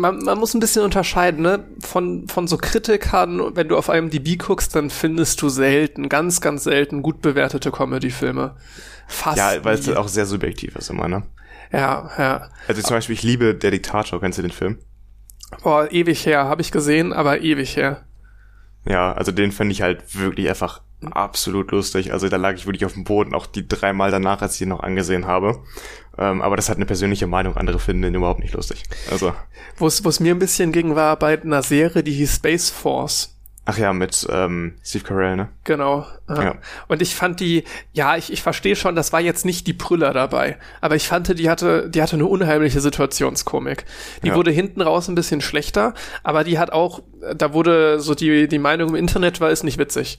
B: man, man muss ein bisschen unterscheiden, ne? Von, von so Kritikern, wenn du auf IMDb guckst, dann findest du selten, ganz, ganz selten gut bewertete Comedy-Filme. Fast.
A: Ja, weil es
B: nie.
A: auch sehr subjektiv ist immer, ne?
B: Ja, ja.
A: Also zum Beispiel, ich liebe Der Diktator, kennst du den Film?
B: Boah, ewig her, habe ich gesehen, aber ewig her.
A: Ja, also den finde ich halt wirklich einfach absolut lustig. Also da lag ich wirklich auf dem Boden, auch die dreimal danach, als ich ihn noch angesehen habe. Ähm, aber das hat eine persönliche Meinung. Andere finden den überhaupt nicht lustig. Also.
B: Wo es mir ein bisschen ging, war bei einer Serie, die hieß Space Force.
A: Ach ja, mit ähm, Steve Carell, ne?
B: Genau. Ja. Und ich fand die, ja, ich, ich verstehe schon, das war jetzt nicht die Brüller dabei, aber ich fand, die hatte, die hatte eine unheimliche Situationskomik. Die ja. wurde hinten raus ein bisschen schlechter, aber die hat auch, da wurde so die, die Meinung im Internet war, ist nicht witzig.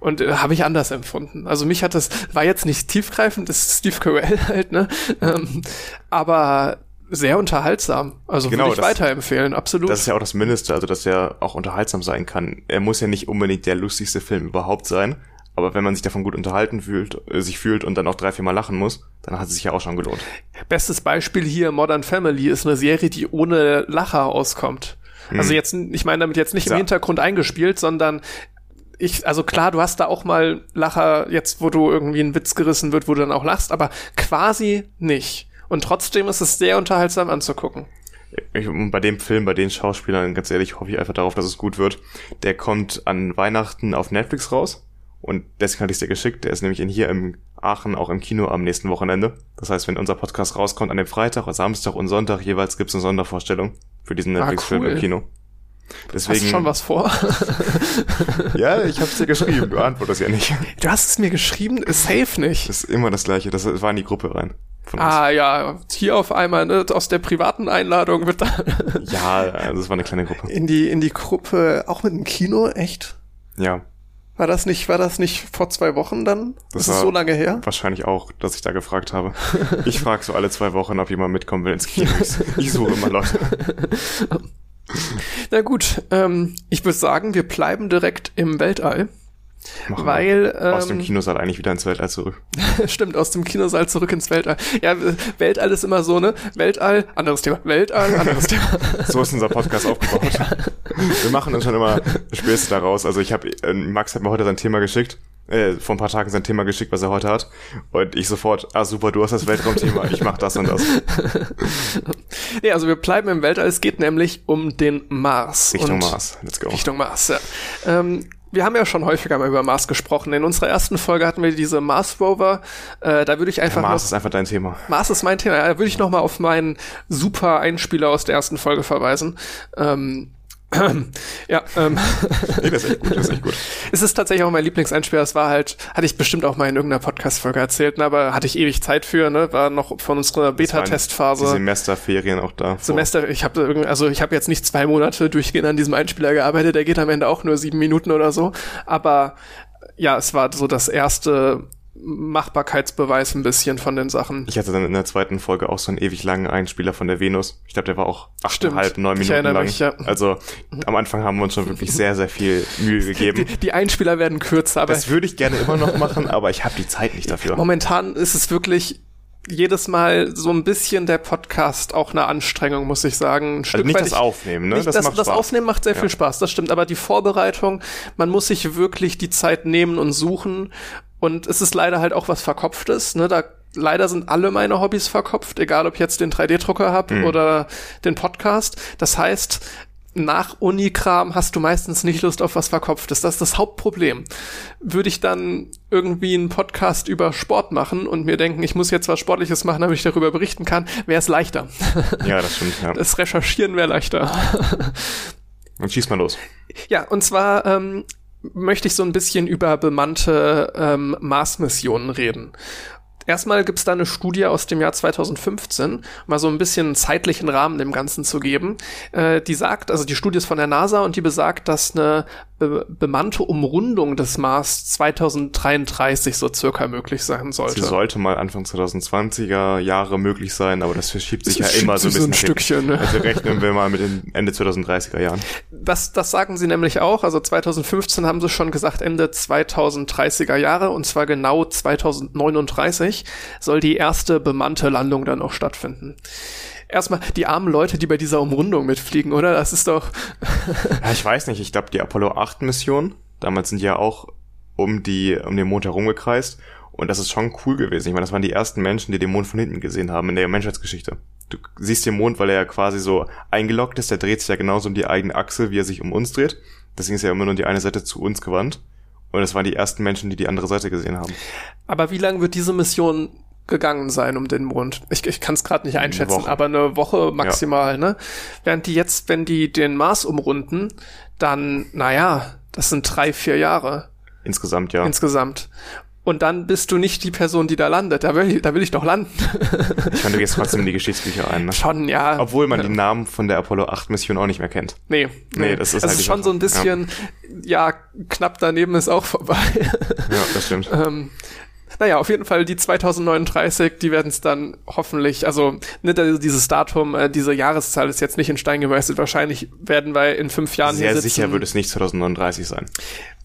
B: Und äh, habe ich anders empfunden. Also mich hat das, war jetzt nicht tiefgreifend, das ist Steve Carell (laughs) halt, ne? Ähm, aber sehr unterhaltsam. Also genau, würde ich das, weiterempfehlen, absolut.
A: Das ist ja auch das Mindeste, also dass er auch unterhaltsam sein kann. Er muss ja nicht unbedingt der lustigste Film überhaupt sein, aber wenn man sich davon gut unterhalten fühlt, äh, sich fühlt und dann auch drei, vier Mal lachen muss, dann hat es sich ja auch schon gelohnt.
B: Bestes Beispiel hier, Modern Family, ist eine Serie, die ohne Lacher auskommt. Hm. Also jetzt, ich meine damit jetzt nicht ja. im Hintergrund eingespielt, sondern ich, also klar, du hast da auch mal Lacher, jetzt wo du irgendwie ein Witz gerissen wird, wo du dann auch lachst, aber quasi nicht. Und trotzdem ist es sehr unterhaltsam anzugucken.
A: Ich, bei dem Film, bei den Schauspielern, ganz ehrlich, hoffe ich einfach darauf, dass es gut wird. Der kommt an Weihnachten auf Netflix raus. Und deswegen hatte ich es dir geschickt. Der ist nämlich in hier im Aachen auch im Kino am nächsten Wochenende. Das heißt, wenn unser Podcast rauskommt an dem Freitag, Samstag und Sonntag jeweils gibt es eine Sondervorstellung für diesen ah, Netflix-Film ah, cool. im Kino.
B: Deswegen, hast du schon was vor? (laughs)
A: ja, ich habe es dir geschrieben. Du antwortest ja nicht.
B: Du hast es mir geschrieben, ist safe nicht.
A: Das ist immer das Gleiche. Das war in die Gruppe rein.
B: Ah ja, hier auf einmal ne, aus der privaten Einladung wird da. (laughs)
A: ja, also das war eine kleine Gruppe.
B: In die in die Gruppe auch mit dem Kino, echt?
A: Ja.
B: War das nicht war das nicht vor zwei Wochen dann? Das, das ist so lange her.
A: Wahrscheinlich auch, dass ich da gefragt habe. (laughs) Ich frage so alle zwei Wochen, ob jemand mitkommen will ins Kino. Ich suche immer Leute.
B: Na gut, ähm, ich würde sagen, wir bleiben direkt im Weltall. Machen weil
A: ähm, aus dem ähm, Kinosaal eigentlich wieder ins Weltall zurück. (laughs)
B: Stimmt, aus dem Kinosaal zurück ins Weltall. Ja, Weltall ist immer so, ne? Weltall, anderes Thema. Weltall, anderes Thema. (laughs)
A: so ist unser Podcast aufgebaut. Ja. (laughs) Wir machen uns schon immer Späße daraus. Also ich habe, äh, Max hat mir heute sein Thema geschickt äh, vor ein paar Tagen sein Thema geschickt, was er heute hat. Und ich sofort, ah super, du hast das Weltraumthema, ich mach das und das. (laughs)
B: nee, also wir bleiben im Weltall. Es geht nämlich um den Mars.
A: Richtung Mars, let's go.
B: Richtung Mars, ja. Ähm, wir haben ja schon häufiger mal über Mars gesprochen. In unserer ersten Folge hatten wir diese Mars Rover. Äh, da würde ich einfach.
A: Ja, Mars noch, ist einfach dein Thema.
B: Mars ist mein Thema. Da würde ich noch mal auf meinen super Einspieler aus der ersten Folge verweisen. Ähm, (clears throat) ja, ähm.
A: nee, das ist echt gut, das ist echt gut. (laughs)
B: Es ist tatsächlich auch mein Lieblingseinspieler. Das war halt, hatte ich bestimmt auch mal in irgendeiner Podcast-Folge erzählt, ne, aber hatte ich ewig Zeit für, ne, war noch von unserer Beta-Testphase.
A: Semesterferien auch da.
B: Semester, ich habe also ich habe jetzt nicht zwei Monate durchgehend an diesem Einspieler gearbeitet, der geht am Ende auch nur sieben Minuten oder so, aber ja, es war so das erste Machbarkeitsbeweis ein bisschen von den Sachen.
A: Ich hatte dann in der zweiten Folge auch so einen ewig langen Einspieler von der Venus. Ich glaube, der war auch achteinhalb, neun Minuten lang. Mich, ja. Also am Anfang haben wir uns schon wirklich sehr, sehr viel Mühe gegeben.
B: Die, die Einspieler werden kürzer, aber.
A: Das würde ich gerne immer noch machen, aber ich habe die Zeit nicht dafür.
B: Momentan ist es wirklich jedes Mal so ein bisschen der Podcast auch eine Anstrengung, muss ich sagen. Ein
A: also Stück also nicht das ich, Aufnehmen, ne?
B: Nicht, das, das, das Aufnehmen macht sehr ja. viel Spaß, das stimmt. Aber die Vorbereitung, man muss sich wirklich die Zeit nehmen und suchen. Und es ist leider halt auch was Verkopftes, ne? Da leider sind alle meine Hobbys verkopft, egal ob ich jetzt den 3D-Drucker habe mhm. oder den Podcast. Das heißt, nach Unikram hast du meistens nicht Lust auf was Verkopftes. Das ist das Hauptproblem. Würde ich dann irgendwie einen Podcast über Sport machen und mir denken, ich muss jetzt was Sportliches machen, damit ich darüber berichten kann, wäre es leichter.
A: Ja, das stimmt. Ja.
B: Das Recherchieren wäre leichter.
A: Dann schieß mal los.
B: Ja, und zwar ähm, möchte ich so ein bisschen über bemannte ähm, Mars-Missionen reden. Erstmal gibt's da eine Studie aus dem Jahr 2015, mal so ein bisschen zeitlichen Rahmen dem Ganzen zu geben. Äh, die sagt, also die Studie ist von der NASA und die besagt, dass eine be bemannte Umrundung des Mars 2033 so circa möglich sein sollte.
A: Sie sollte mal Anfang 2020er Jahre möglich sein, aber das verschiebt sich das ja immer so ein bisschen. So ein
B: Stückchen, ne?
A: Also rechnen wir mal mit den Ende 2030er Jahren.
B: Das, das sagen sie nämlich auch. Also 2015 haben sie schon gesagt, Ende 2030er Jahre und zwar genau 2039 soll die erste bemannte Landung dann auch stattfinden erstmal die armen Leute, die bei dieser Umrundung mitfliegen, oder? Das ist doch. (laughs)
A: ja, ich weiß nicht. Ich glaube, die Apollo 8 Mission, damals sind die ja auch um die, um den Mond herumgekreist. Und das ist schon cool gewesen. Ich meine, das waren die ersten Menschen, die den Mond von hinten gesehen haben in der Menschheitsgeschichte. Du siehst den Mond, weil er ja quasi so eingeloggt ist. Der dreht sich ja genauso um die eigene Achse, wie er sich um uns dreht. Deswegen ist ja immer nur die eine Seite zu uns gewandt. Und es waren die ersten Menschen, die die andere Seite gesehen haben.
B: Aber wie lange wird diese Mission gegangen sein um den Mond? Ich, ich kann es gerade nicht einschätzen, eine aber eine Woche maximal, ja. ne? Während die jetzt, wenn die den Mars umrunden, dann, naja, das sind drei, vier Jahre.
A: Insgesamt, ja.
B: Insgesamt und dann bist du nicht die Person, die da landet. Da will ich, da will ich doch landen. (laughs)
A: ich meine, du gehst trotzdem in die Geschichtsbücher ein. Ne?
B: Schon, ja.
A: Obwohl man die Namen von der Apollo 8 Mission auch nicht mehr kennt.
B: Nee, nee, nee das ist, das halt ist schon so ein bisschen, ja. ja. knapp daneben ist auch vorbei.
A: ja, das stimmt. (laughs)
B: ähm, naja, auf jeden Fall die 2039, die werden es dann hoffentlich, also ne, dieses Datum, äh, diese Jahreszahl ist jetzt nicht in Stein gemeißelt. Wahrscheinlich werden wir in fünf Jahren
A: Sehr hier sitzen. sicher wird es nicht 2039 sein.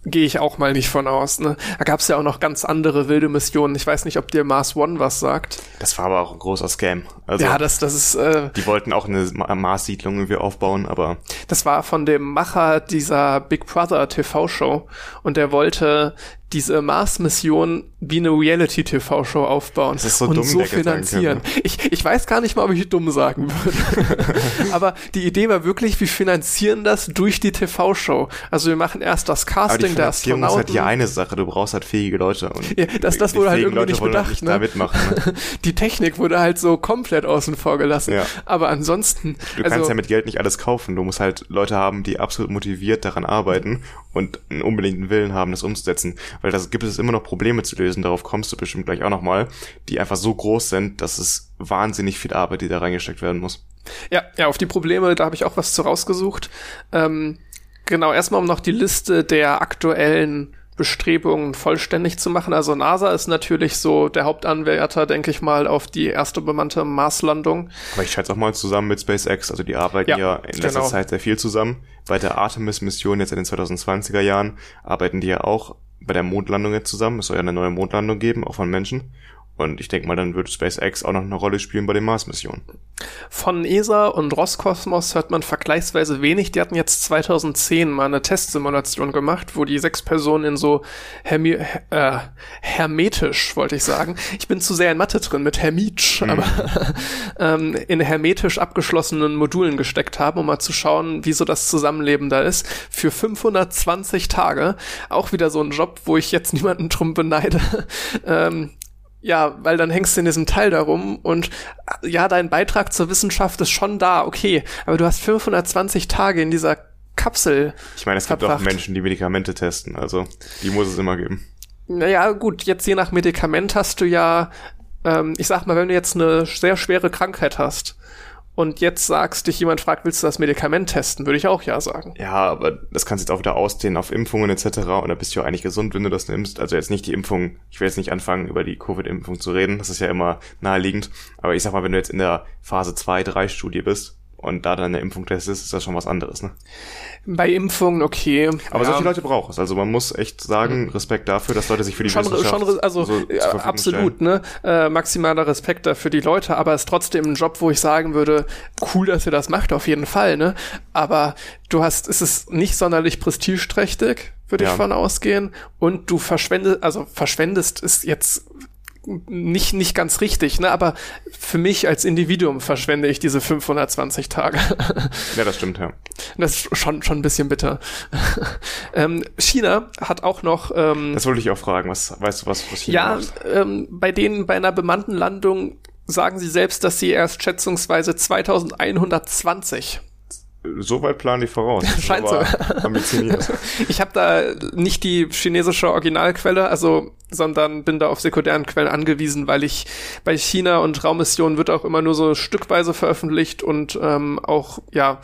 B: Gehe ich auch mal nicht von aus. Ne? Da gab es ja auch noch ganz andere wilde Missionen. Ich weiß nicht, ob dir Mars One was sagt.
A: Das war aber auch ein großer Scam.
B: Also, ja, das, das ist. Äh,
A: die wollten auch eine Mars-Siedlung irgendwie aufbauen, aber.
B: Das war von dem Macher dieser Big Brother TV-Show und der wollte diese Mars-Mission wie eine Reality-TV-Show aufbauen
A: so
B: und
A: dumm,
B: so finanzieren. Ich, ich weiß gar nicht mal, ob ich dumm sagen würde. (laughs) Aber die Idee war wirklich, wir finanzieren das durch die TV-Show. Also wir machen erst das Casting der Astronauten. Das ist
A: halt die eine Sache, du brauchst halt fähige Leute. Und
B: ja, das, das wurde halt irgendwie Leute nicht bedacht. Nicht
A: ne? da mitmachen, ne? (laughs)
B: Die Technik wurde halt so komplett außen vor gelassen. Ja. Aber ansonsten.
A: Du also, kannst ja mit Geld nicht alles kaufen. Du musst halt Leute haben, die absolut motiviert daran arbeiten und einen unbedingten Willen haben, das umzusetzen weil das gibt es immer noch Probleme zu lösen, darauf kommst du bestimmt gleich auch nochmal, die einfach so groß sind, dass es wahnsinnig viel Arbeit, die da reingesteckt werden muss.
B: Ja, ja, auf die Probleme, da habe ich auch was zu rausgesucht. Ähm, genau, erstmal um noch die Liste der aktuellen Bestrebungen vollständig zu machen. Also NASA ist natürlich so der Hauptanwärter, denke ich mal, auf die erste bemannte Marslandung.
A: Aber ich schätze auch mal zusammen mit SpaceX. Also die arbeiten ja, ja in letzter genau. Zeit sehr viel zusammen. Bei der Artemis-Mission jetzt in den 2020er Jahren arbeiten die ja auch bei der Mondlandung jetzt zusammen. Es soll ja eine neue Mondlandung geben, auch von Menschen. Und ich denke mal, dann wird SpaceX auch noch eine Rolle spielen bei den Mars-Missionen.
B: Von ESA und Roskosmos hört man vergleichsweise wenig. Die hatten jetzt 2010 mal eine Testsimulation gemacht, wo die sechs Personen in so hermi äh, hermetisch, wollte ich sagen. Ich bin zu sehr in Mathe drin mit hermitsch, mhm. aber (laughs) ähm, in hermetisch abgeschlossenen Modulen gesteckt haben, um mal zu schauen, wie so das Zusammenleben da ist. Für 520 Tage. Auch wieder so ein Job, wo ich jetzt (laughs) niemanden drum beneide. ähm, ja, weil dann hängst du in diesem Teil darum und ja, dein Beitrag zur Wissenschaft ist schon da, okay, aber du hast 520 Tage in dieser Kapsel.
A: Ich meine, es verbracht. gibt auch Menschen, die Medikamente testen, also die muss es immer geben.
B: Naja, gut, jetzt je nach Medikament hast du ja, ähm, ich sag mal, wenn du jetzt eine sehr schwere Krankheit hast, und jetzt sagst, dich jemand fragt, willst du das Medikament testen, würde ich auch ja sagen.
A: Ja, aber das kannst du jetzt auch wieder ausdehnen auf Impfungen etc. Und da bist du ja eigentlich gesund, wenn du das nimmst. Also jetzt nicht die Impfung, ich will jetzt nicht anfangen, über die Covid-Impfung zu reden, das ist ja immer naheliegend. Aber ich sag mal, wenn du jetzt in der Phase 2, 3 Studie bist, und da dann eine Impfung testest, ist das schon was anderes, ne?
B: Bei Impfungen okay.
A: Aber ja. solche Leute braucht es. Also man muss echt sagen, Respekt dafür, dass Leute sich für die
B: schon,
A: Wissenschaft
B: schon, also so absolut, stellen. ne? Äh, maximaler Respekt dafür die Leute, aber es ist trotzdem ein Job, wo ich sagen würde, cool, dass ihr das macht, auf jeden Fall, ne? Aber du hast, es ist nicht sonderlich prestigeträchtig, würde ja. ich von ausgehen. Und du verschwendest, also verschwendest ist jetzt nicht, nicht ganz richtig, ne? aber für mich als Individuum verschwende ich diese 520 Tage. (laughs)
A: ja, das stimmt, ja.
B: Das ist schon, schon ein bisschen bitter. (laughs) ähm, China hat auch noch... Ähm,
A: das wollte ich auch fragen, was weißt du, was, was China
B: Ja, macht? Ähm, bei denen bei einer bemannten Landung sagen sie selbst, dass sie erst schätzungsweise 2120
A: so weit planen die voraus. (laughs)
B: Scheint so. Ambitioniert. Ich habe da nicht die chinesische Originalquelle, also sondern bin da auf sekundären Quellen angewiesen, weil ich bei China und Raummissionen wird auch immer nur so stückweise veröffentlicht und ähm, auch ja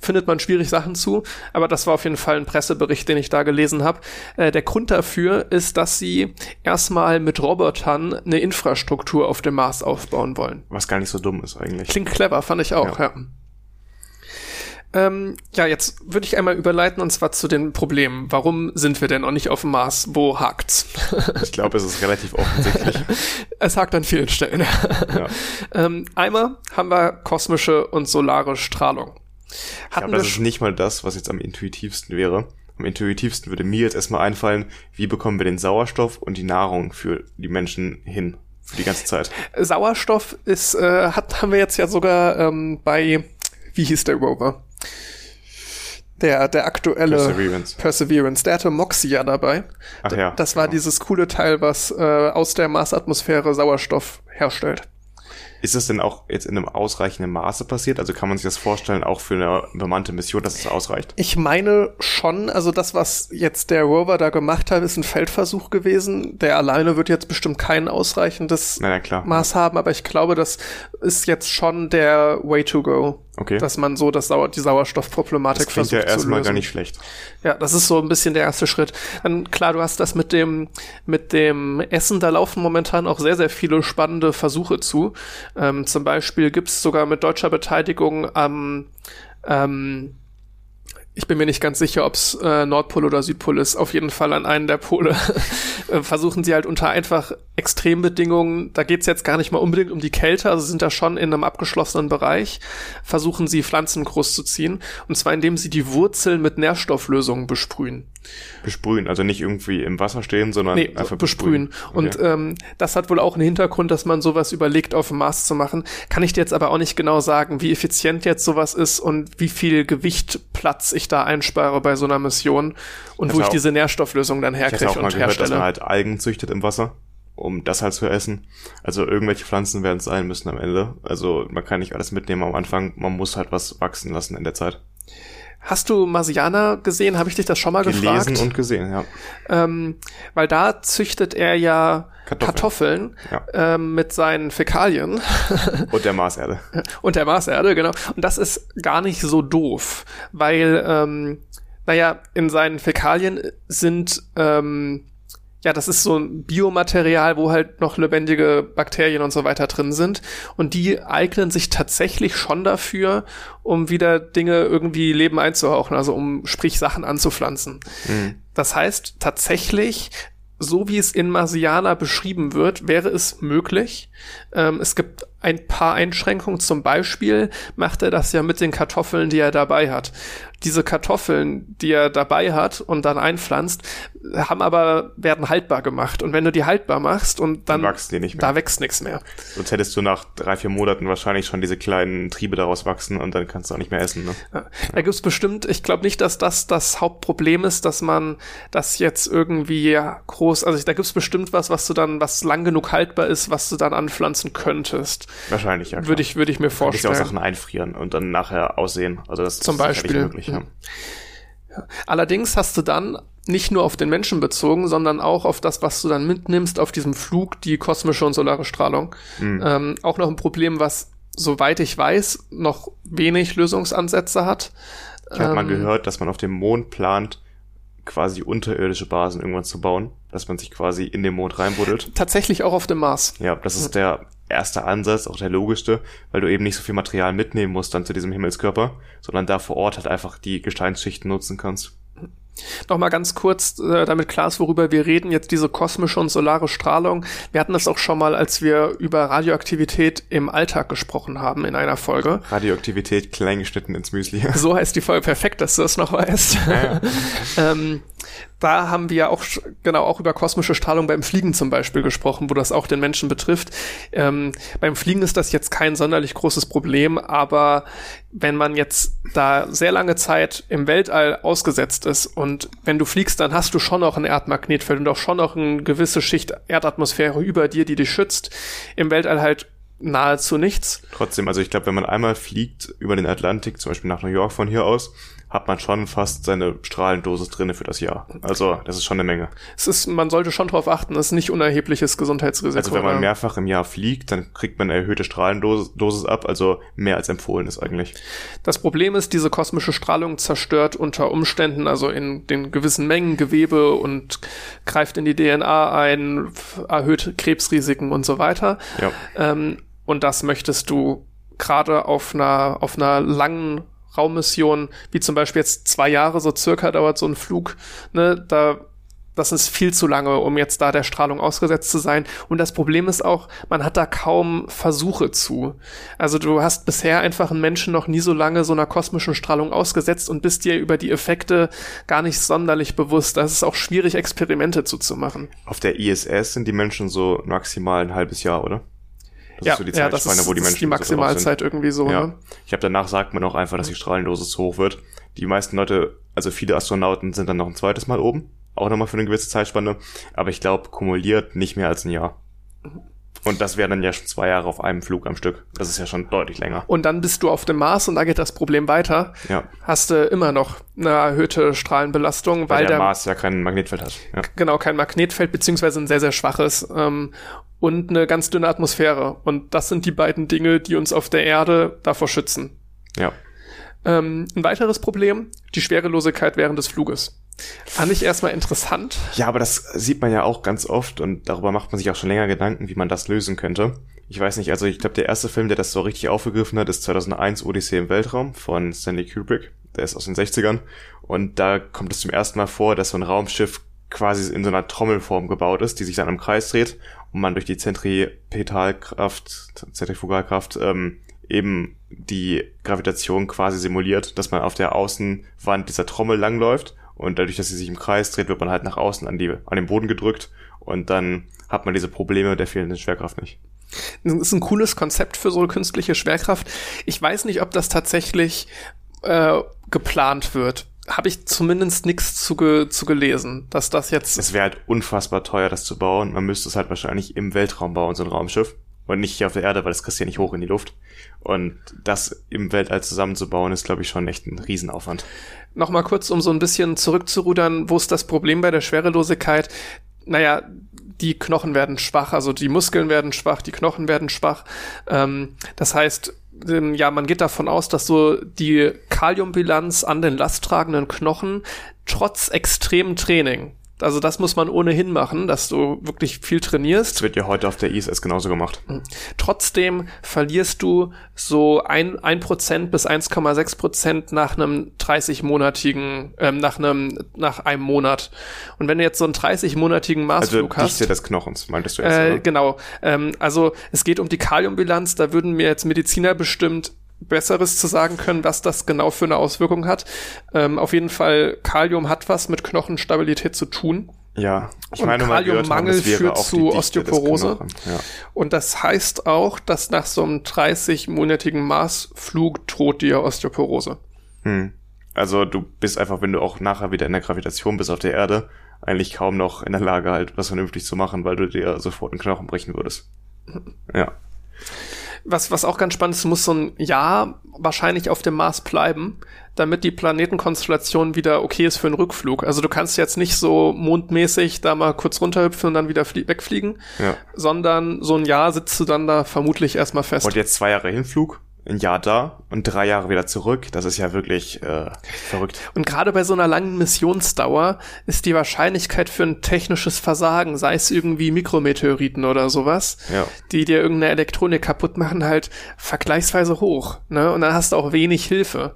B: findet man schwierig Sachen zu. Aber das war auf jeden Fall ein Pressebericht, den ich da gelesen habe. Äh, der Grund dafür ist, dass sie erstmal mit Robotern eine Infrastruktur auf dem Mars aufbauen wollen.
A: Was gar nicht so dumm ist eigentlich.
B: Klingt clever, fand ich auch. Ja. ja. Ähm, ja, jetzt würde ich einmal überleiten und zwar zu den Problemen. Warum sind wir denn noch nicht auf dem Mars? Wo hakt's?
A: ich glaube, es ist relativ offensichtlich. (laughs)
B: es hakt an vielen Stellen. ja. (laughs) ähm, einmal haben wir kosmische und solare Strahlung.
A: ich glaube, das ist nicht mal das, was jetzt am intuitivsten wäre. Am intuitivsten würde mir jetzt erstmal einfallen, wie bekommen wir den Sauerstoff und die Nahrung für die Menschen hin? Für die ganze Zeit.
B: Sauerstoff ist, äh, hat, haben wir jetzt ja sogar ähm, bei, wie hieß der Rover? Der, der aktuelle
A: Perseverance.
B: Perseverance. Der hatte Moxie ja dabei.
A: Ach ja.
B: Das war
A: genau.
B: dieses coole Teil, was äh, aus der Marsatmosphäre Sauerstoff herstellt.
A: Ist das denn auch jetzt in einem ausreichenden Maße passiert? Also kann man sich das vorstellen, auch für eine bemannte Mission, dass es ausreicht?
B: Ich meine schon, also das, was jetzt der Rover da gemacht hat, ist ein Feldversuch gewesen. Der alleine wird jetzt bestimmt kein ausreichendes
A: ja, klar.
B: Maß haben, aber ich glaube, das ist jetzt schon der Way to go.
A: Okay.
B: Dass man so das Sauer die Sauerstoffproblematik
A: Das klingt
B: versucht
A: ja erstmal gar nicht schlecht.
B: Ja, das ist so ein bisschen der erste Schritt. Dann klar, du hast das mit dem mit dem Essen, da laufen momentan auch sehr sehr viele spannende Versuche zu. Ähm, zum Beispiel gibt's sogar mit deutscher Beteiligung am ähm, ich bin mir nicht ganz sicher, ob's äh, Nordpol oder Südpol ist. Auf jeden Fall an einen der Pole (laughs) äh, versuchen sie halt unter einfach Extrembedingungen, da geht's jetzt gar nicht mal unbedingt um die Kälte, also sind da schon in einem abgeschlossenen Bereich, versuchen sie Pflanzen großzuziehen. Und zwar indem sie die Wurzeln mit Nährstofflösungen besprühen.
A: Besprühen, also nicht irgendwie im Wasser stehen, sondern
B: Nee,
A: einfach
B: besprühen. Und ähm, das hat wohl auch einen Hintergrund, dass man sowas überlegt, auf dem Mars zu machen. Kann ich dir jetzt aber auch nicht genau sagen, wie effizient jetzt sowas ist und wie viel Gewicht Platz ich da einspare bei so einer Mission und
A: Ich
B: wo ich diese Nährstofflösung dann herkriege
A: auch mal
B: und
A: gehört, dass
B: herstelle.
A: man halt Algen züchtet im Wasser, um das halt zu essen. Also irgendwelche Pflanzen werden es sein müssen am Ende. Also man kann nicht alles mitnehmen am Anfang, man muss halt was wachsen lassen in der Zeit.
B: Hast du Marsianer gesehen? Habe ich dich das schon mal
A: Gelesen
B: gefragt?
A: und gesehen, ja.
B: ähm, weil da züchtet er ja
A: Kartoffeln.
B: Kartoffeln,
A: Ja.
B: ähm, mit seinen Fäkalien (laughs)
A: Und der Marserde.
B: und der Marserde, genau. Und das ist gar nicht so doof, weil, ähm, naja, in seinen Fäkalien sind, ähm, ja, das ist so ein Biomaterial, wo halt noch lebendige Bakterien und so weiter drin sind. Und die eignen sich tatsächlich schon dafür, um wieder Dinge irgendwie Leben einzuhauchen, also um sprich Sachen anzupflanzen.
A: Mhm.
B: Das heißt, tatsächlich, so wie es in Marsiana beschrieben wird, wäre es möglich. Ähm, es gibt ein paar Einschränkungen. Zum Beispiel macht er das ja mit den Kartoffeln, die er dabei hat. Diese Kartoffeln, die er dabei hat und dann einpflanzt, haben aber, werden haltbar gemacht. Und wenn du die haltbar machst und dann,
A: Dann wachsen die nicht mehr.
B: da wächst nichts mehr.
A: Sonst hättest du nach drei, vier Monaten wahrscheinlich schon diese kleinen Triebe daraus wachsen und dann kannst du auch nicht mehr essen. Ne?
B: Ja. Da gibt's bestimmt, ich glaube nicht, dass das das Hauptproblem ist, dass man das jetzt irgendwie groß, also da gibt's bestimmt was, was du dann, was lang genug haltbar ist, was du dann anpflanzen könntest.
A: Wahrscheinlich, ja. klar.
B: Würde ich, würde ich mir
A: Du könntest ja auch
B: vorstellen.
A: Sachen einfrieren und dann nachher aussehen. Also das
B: Zum
A: ist
B: Beispiel.
A: möglich, ja.
B: Mhm. Allerdings hast du dann nicht nur auf den Menschen bezogen, sondern auch auf das, was du dann mitnimmst auf diesem Flug, die kosmische und solare Strahlung.
A: Mhm.
B: Ähm, auch noch ein Problem, was, soweit ich weiß, noch wenig Lösungsansätze hat.
A: Ich habe mal
B: Ähm,
A: gehört, dass man auf dem Mond plant, quasi unterirdische Basen irgendwann zu bauen, dass man sich quasi in den Mond reinbuddelt.
B: Tatsächlich auch auf dem Mars.
A: Ja, das ist der erste Ansatz, auch der logischste, weil du eben nicht so viel Material mitnehmen musst dann zu diesem Himmelskörper, sondern da vor Ort halt einfach die Gesteinsschichten nutzen kannst.
B: Noch mal ganz kurz, äh, damit klar ist, worüber wir reden, jetzt diese kosmische und solare Strahlung. Wir hatten das auch schon mal, als wir über Radioaktivität im Alltag gesprochen haben in einer Folge.
A: Radioaktivität klein geschnitten ins Müsli. (laughs)
B: So heißt die Folge perfekt, dass du das noch weißt.
A: Ja, (laughs)
B: ähm, da haben wir auch sch- genau auch über kosmische Strahlung beim Fliegen zum Beispiel gesprochen, wo das auch den Menschen betrifft. Ähm, beim Fliegen ist das jetzt kein sonderlich großes Problem, aber wenn man jetzt da sehr lange Zeit im Weltall ausgesetzt ist und wenn du fliegst, dann hast du schon noch ein Erdmagnetfeld und auch schon noch eine gewisse Schicht Erdatmosphäre über dir, die dich schützt. Im Weltall halt nahezu nichts.
A: Trotzdem, also ich glaube, wenn man einmal fliegt über den Atlantik, zum Beispiel nach New York von hier aus, hat man schon fast seine Strahlendosis drinne für das Jahr. Also das ist schon eine Menge.
B: Es ist, man sollte schon darauf achten, es ist nicht unerhebliches Gesundheitsrisiko.
A: Also wenn man mehrfach im Jahr fliegt, dann kriegt man eine erhöhte Strahlendosis Dosis ab, also mehr als empfohlen ist eigentlich.
B: Das Problem ist, diese kosmische Strahlung zerstört unter Umständen, also in den gewissen Mengen Gewebe und greift in die DNA ein, erhöht Krebsrisiken und so weiter.
A: Ja.
B: Ähm, und das möchtest du gerade auf einer, auf einer langen Raummission, wie zum Beispiel jetzt zwei Jahre so circa dauert so ein Flug, ne, da das ist viel zu lange, um jetzt da der Strahlung ausgesetzt zu sein. Und das Problem ist auch, man hat da kaum Versuche zu. Also du hast bisher einfach einen Menschen noch nie so lange so einer kosmischen Strahlung ausgesetzt und bist dir über die Effekte gar nicht sonderlich bewusst. Das ist auch schwierig, Experimente zuzumachen.
A: Auf der ISS sind die Menschen so maximal ein halbes Jahr, oder? Das
B: ja,
A: ist so die
B: ja, das
A: Zeitspanne,
B: ist,
A: wo die
B: das
A: Menschen
B: ist die
A: so.
B: Maximalzeit irgendwie so.
A: Ja.
B: Ne?
A: Ich habe danach sagt man auch einfach, dass die Strahlendosis zu hoch wird. Die meisten Leute, also viele Astronauten sind dann noch ein zweites Mal oben. Auch nochmal für eine gewisse Zeitspanne. Aber ich glaube, kumuliert nicht mehr als ein Jahr. Und das wären dann ja schon zwei Jahre auf einem Flug am Stück. Das ist ja schon deutlich länger.
B: Und dann bist du auf dem Mars und da geht das Problem weiter.
A: Ja.
B: Hast du immer noch eine erhöhte Strahlenbelastung, weil,
A: Weil der,
B: der
A: Mars ja kein Magnetfeld hat. Ja.
B: genau kein Magnetfeld beziehungsweise ein sehr sehr schwaches ähm, und eine ganz dünne Atmosphäre. Und das sind die beiden Dinge, die uns auf der Erde davor schützen.
A: ja.
B: Ähm, ein weiteres Problem, die Schwerelosigkeit während des Fluges. Fand ich erstmal interessant.
A: Ja, aber das sieht man ja auch ganz oft und darüber macht man sich auch schon länger Gedanken, wie man das lösen könnte. Ich weiß nicht, also ich glaube, der erste Film, der das so richtig aufgegriffen hat, ist 2001 Odyssee im Weltraum von Stanley Kubrick. Der ist aus den 60ern. Und da kommt es zum ersten Mal vor, dass so ein Raumschiff quasi in so einer Trommelform gebaut ist, die sich dann im Kreis dreht und man durch die Zentripetalkraft, Zentrifugalkraft ähm, eben die Gravitation quasi simuliert, dass man auf der Außenwand dieser Trommel langläuft und dadurch, dass sie sich im Kreis dreht, wird man halt nach außen an, die, an den Boden gedrückt und dann hat man diese Probleme der fehlenden Schwerkraft nicht.
B: Das ist ein cooles Konzept für so künstliche Schwerkraft. Ich weiß nicht, ob das tatsächlich äh, geplant wird. Habe ich zumindest nichts zu, ge zu gelesen, dass das jetzt.
A: Es wäre halt unfassbar teuer, das zu bauen. Man müsste es halt wahrscheinlich im Weltraum bauen, so ein Raumschiff. Und nicht hier auf der Erde, weil das kriegst du ja nicht hoch in die Luft. Und das im Weltall zusammenzubauen, ist, glaube ich, schon echt ein Riesenaufwand.
B: Nochmal kurz, um so ein bisschen zurückzurudern, wo ist das Problem bei der Schwerelosigkeit? Naja, die Knochen werden schwach, also die Muskeln werden schwach, die Knochen werden schwach. Ähm, das heißt, ähm, ja, man geht davon aus, dass so die Kaliumbilanz an den lasttragenden Knochen trotz extremem Training, also das muss man ohnehin machen, dass du wirklich viel trainierst.
A: Das wird ja heute auf der ISS genauso gemacht.
B: Trotzdem verlierst du so ein, ein Prozent bis 1,6 Prozent nach einem 30-monatigen, ähm, nach einem, nach einem Monat. Und wenn du jetzt so einen 30-monatigen
A: Also
B: Marsflug hast.
A: Dichte des Knochens, meintest du jetzt,
B: Äh, genau. Ähm, also es geht um die Kaliumbilanz. Da würden mir jetzt Mediziner bestimmt Besseres zu sagen können, was das genau für eine Auswirkung hat. Ähm, auf jeden Fall, Kalium hat was mit Knochenstabilität zu tun.
A: Ja, ich
B: Und
A: meine
B: Kaliummangel führt zu Osteoporose.
A: Ja.
B: Und das heißt auch, dass nach so einem 30-monatigen Marsflug droht dir Osteoporose.
A: Hm. Also du bist einfach, wenn du auch nachher wieder in der Gravitation bist auf der Erde, eigentlich kaum noch in der Lage halt was vernünftig zu machen, weil du dir sofort einen Knochen brechen würdest. Ja.
B: Was, was auch ganz spannend ist, du musst so ein Jahr wahrscheinlich auf dem Mars bleiben, damit die Planetenkonstellation wieder okay ist für einen Rückflug. Also du kannst jetzt nicht so mondmäßig da mal kurz runterhüpfen und dann wieder flie- wegfliegen,
A: ja.
B: sondern so ein Jahr sitzt du dann da vermutlich erstmal fest.
A: Und jetzt zwei Jahre Hinflug, ein Jahr da und drei Jahre wieder zurück. Das ist ja wirklich äh, verrückt.
B: Und gerade bei so einer langen Missionsdauer ist die Wahrscheinlichkeit für ein technisches Versagen, sei es irgendwie Mikrometeoriten oder sowas,
A: Ja.
B: die dir irgendeine Elektronik kaputt machen, halt vergleichsweise hoch. Ne? Und dann hast du auch wenig Hilfe.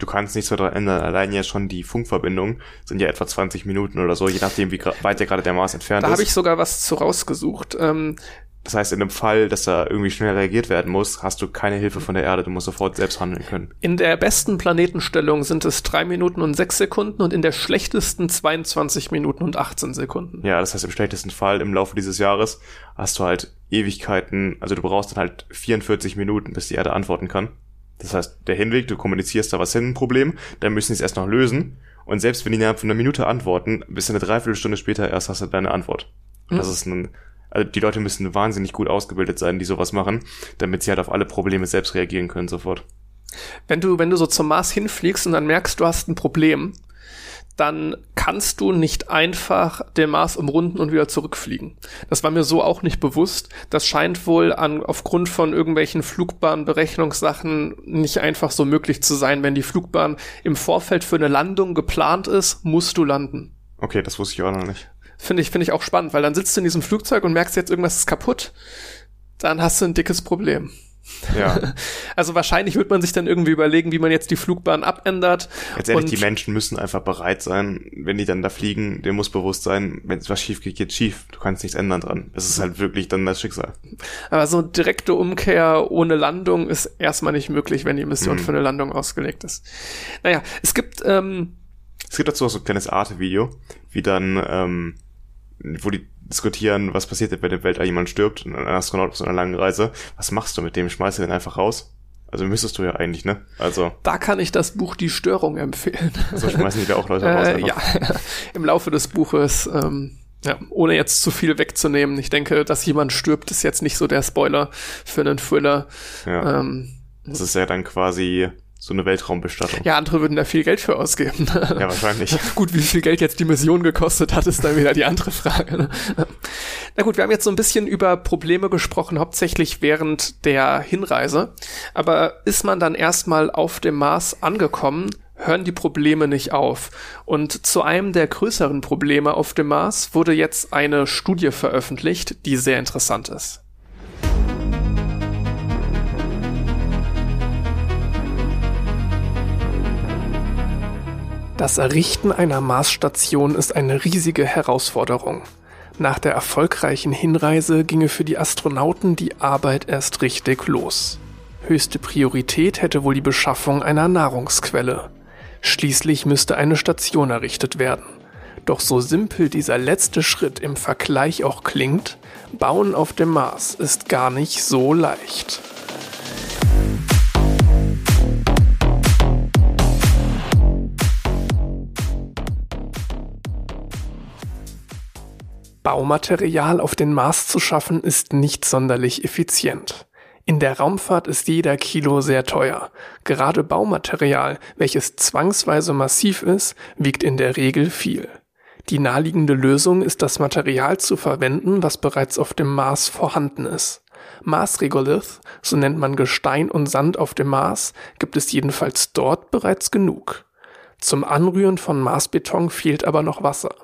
A: Du kannst nichts mehr daran ändern. Allein ja schon die Funkverbindungen sind ja etwa 20 Minuten oder so, je nachdem, wie weit ja gerade der Mars entfernt
B: Da
A: ist.
B: habe ich sogar was zu rausgesucht. Ähm,
A: das heißt, in einem Fall, dass da irgendwie schnell reagiert werden muss, hast du keine Hilfe von der Erde. Du musst sofort selbst handeln können.
B: in der besten Planetenstellung sind es drei Minuten und sechs Sekunden und in der schlechtesten 22 Minuten und 18 Sekunden.
A: Ja, das heißt, im schlechtesten Fall im Laufe dieses Jahres hast du halt Ewigkeiten, also du brauchst dann halt 44 Minuten, bis die Erde antworten kann. Das heißt, der Hinweg, du kommunizierst da was hin, ein Problem, dann müssen sie es erst noch lösen. Und selbst wenn die innerhalb von einer Minute antworten, bis eine Dreiviertelstunde später erst hast du deine Antwort. Und Das ist ein, also die Leute müssen wahnsinnig gut ausgebildet sein, die sowas machen, damit sie halt auf alle Probleme selbst reagieren können sofort.
B: Wenn du, wenn du so zum Mars hinfliegst und dann merkst, du hast ein Problem, dann kannst du nicht einfach den Mars umrunden und wieder zurückfliegen. Das war mir so auch nicht bewusst. Das scheint wohl an, aufgrund von irgendwelchen Flugbahnberechnungssachen nicht einfach so möglich zu sein. Wenn die Flugbahn im Vorfeld für eine Landung geplant ist, musst du landen.
A: Okay, das wusste ich auch noch nicht.
B: Finde ich, finde ich auch spannend, weil dann sitzt du in diesem Flugzeug und merkst jetzt, irgendwas ist kaputt. Dann hast du ein dickes Problem.
A: Ja, (laughs)
B: Also wahrscheinlich wird man sich dann irgendwie überlegen, wie man jetzt die Flugbahn abändert.
A: jetzt ehrlich, die Menschen müssen einfach bereit sein, wenn die dann da fliegen, dem muss bewusst sein, wenn es was schief geht, geht schief. Du kannst nichts ändern dran. Es ist halt wirklich dann das Schicksal.
B: Aber so direkte Umkehr ohne Landung ist erstmal nicht möglich, wenn die Mission
A: Mhm.
B: für eine Landung ausgelegt ist. Naja, es gibt, ähm,
A: Es gibt dazu auch so ein kleines Arte-Video, wie dann, ähm, wo die diskutieren, was passiert, wenn im Weltall jemand stirbt, ein Astronaut auf so einer langen Reise. Was machst du mit dem? Schmeißt du den einfach raus? Also müsstest du ja eigentlich, ne? Also.
B: Da kann ich das Buch Die Störung empfehlen.
A: Also schmeißen die da auch Leute raus.
B: Äh, ja, im Laufe des Buches, ähm, ja, ohne jetzt zu viel wegzunehmen. Ich denke, dass jemand stirbt, ist jetzt nicht so der Spoiler für einen Thriller.
A: Ja. Ähm, das ist ja dann quasi so eine Weltraumbestattung.
B: Ja, andere würden da viel Geld für ausgeben.
A: Ja, wahrscheinlich. (laughs)
B: gut, wie viel Geld jetzt die Mission gekostet hat, ist dann wieder die andere Frage. Ne? Na gut, wir haben jetzt so ein bisschen über Probleme gesprochen, hauptsächlich während der Hinreise. Aber ist man dann erstmal auf dem Mars angekommen, hören die Probleme nicht auf. Und zu einem der größeren Probleme auf dem Mars wurde jetzt eine Studie veröffentlicht, die sehr interessant ist. Das Errichten einer Marsstation ist eine riesige Herausforderung. Nach der erfolgreichen Hinreise ginge für die Astronauten die Arbeit erst richtig los. Höchste Priorität hätte wohl die Beschaffung einer Nahrungsquelle. Schließlich müsste eine Station errichtet werden. Doch so simpel dieser letzte Schritt im Vergleich auch klingt, Bauen auf dem Mars ist gar nicht so leicht. Baumaterial auf den Mars zu schaffen, ist nicht sonderlich effizient. In der Raumfahrt ist jeder Kilo sehr teuer. Gerade Baumaterial, welches zwangsweise massiv ist, wiegt in der Regel viel. Die naheliegende Lösung ist das Material zu verwenden, was bereits auf dem Mars vorhanden ist. Mars-Regolith, so nennt man Gestein und Sand auf dem Mars, gibt es jedenfalls dort bereits genug. Zum Anrühren von Marsbeton fehlt aber noch Wasser.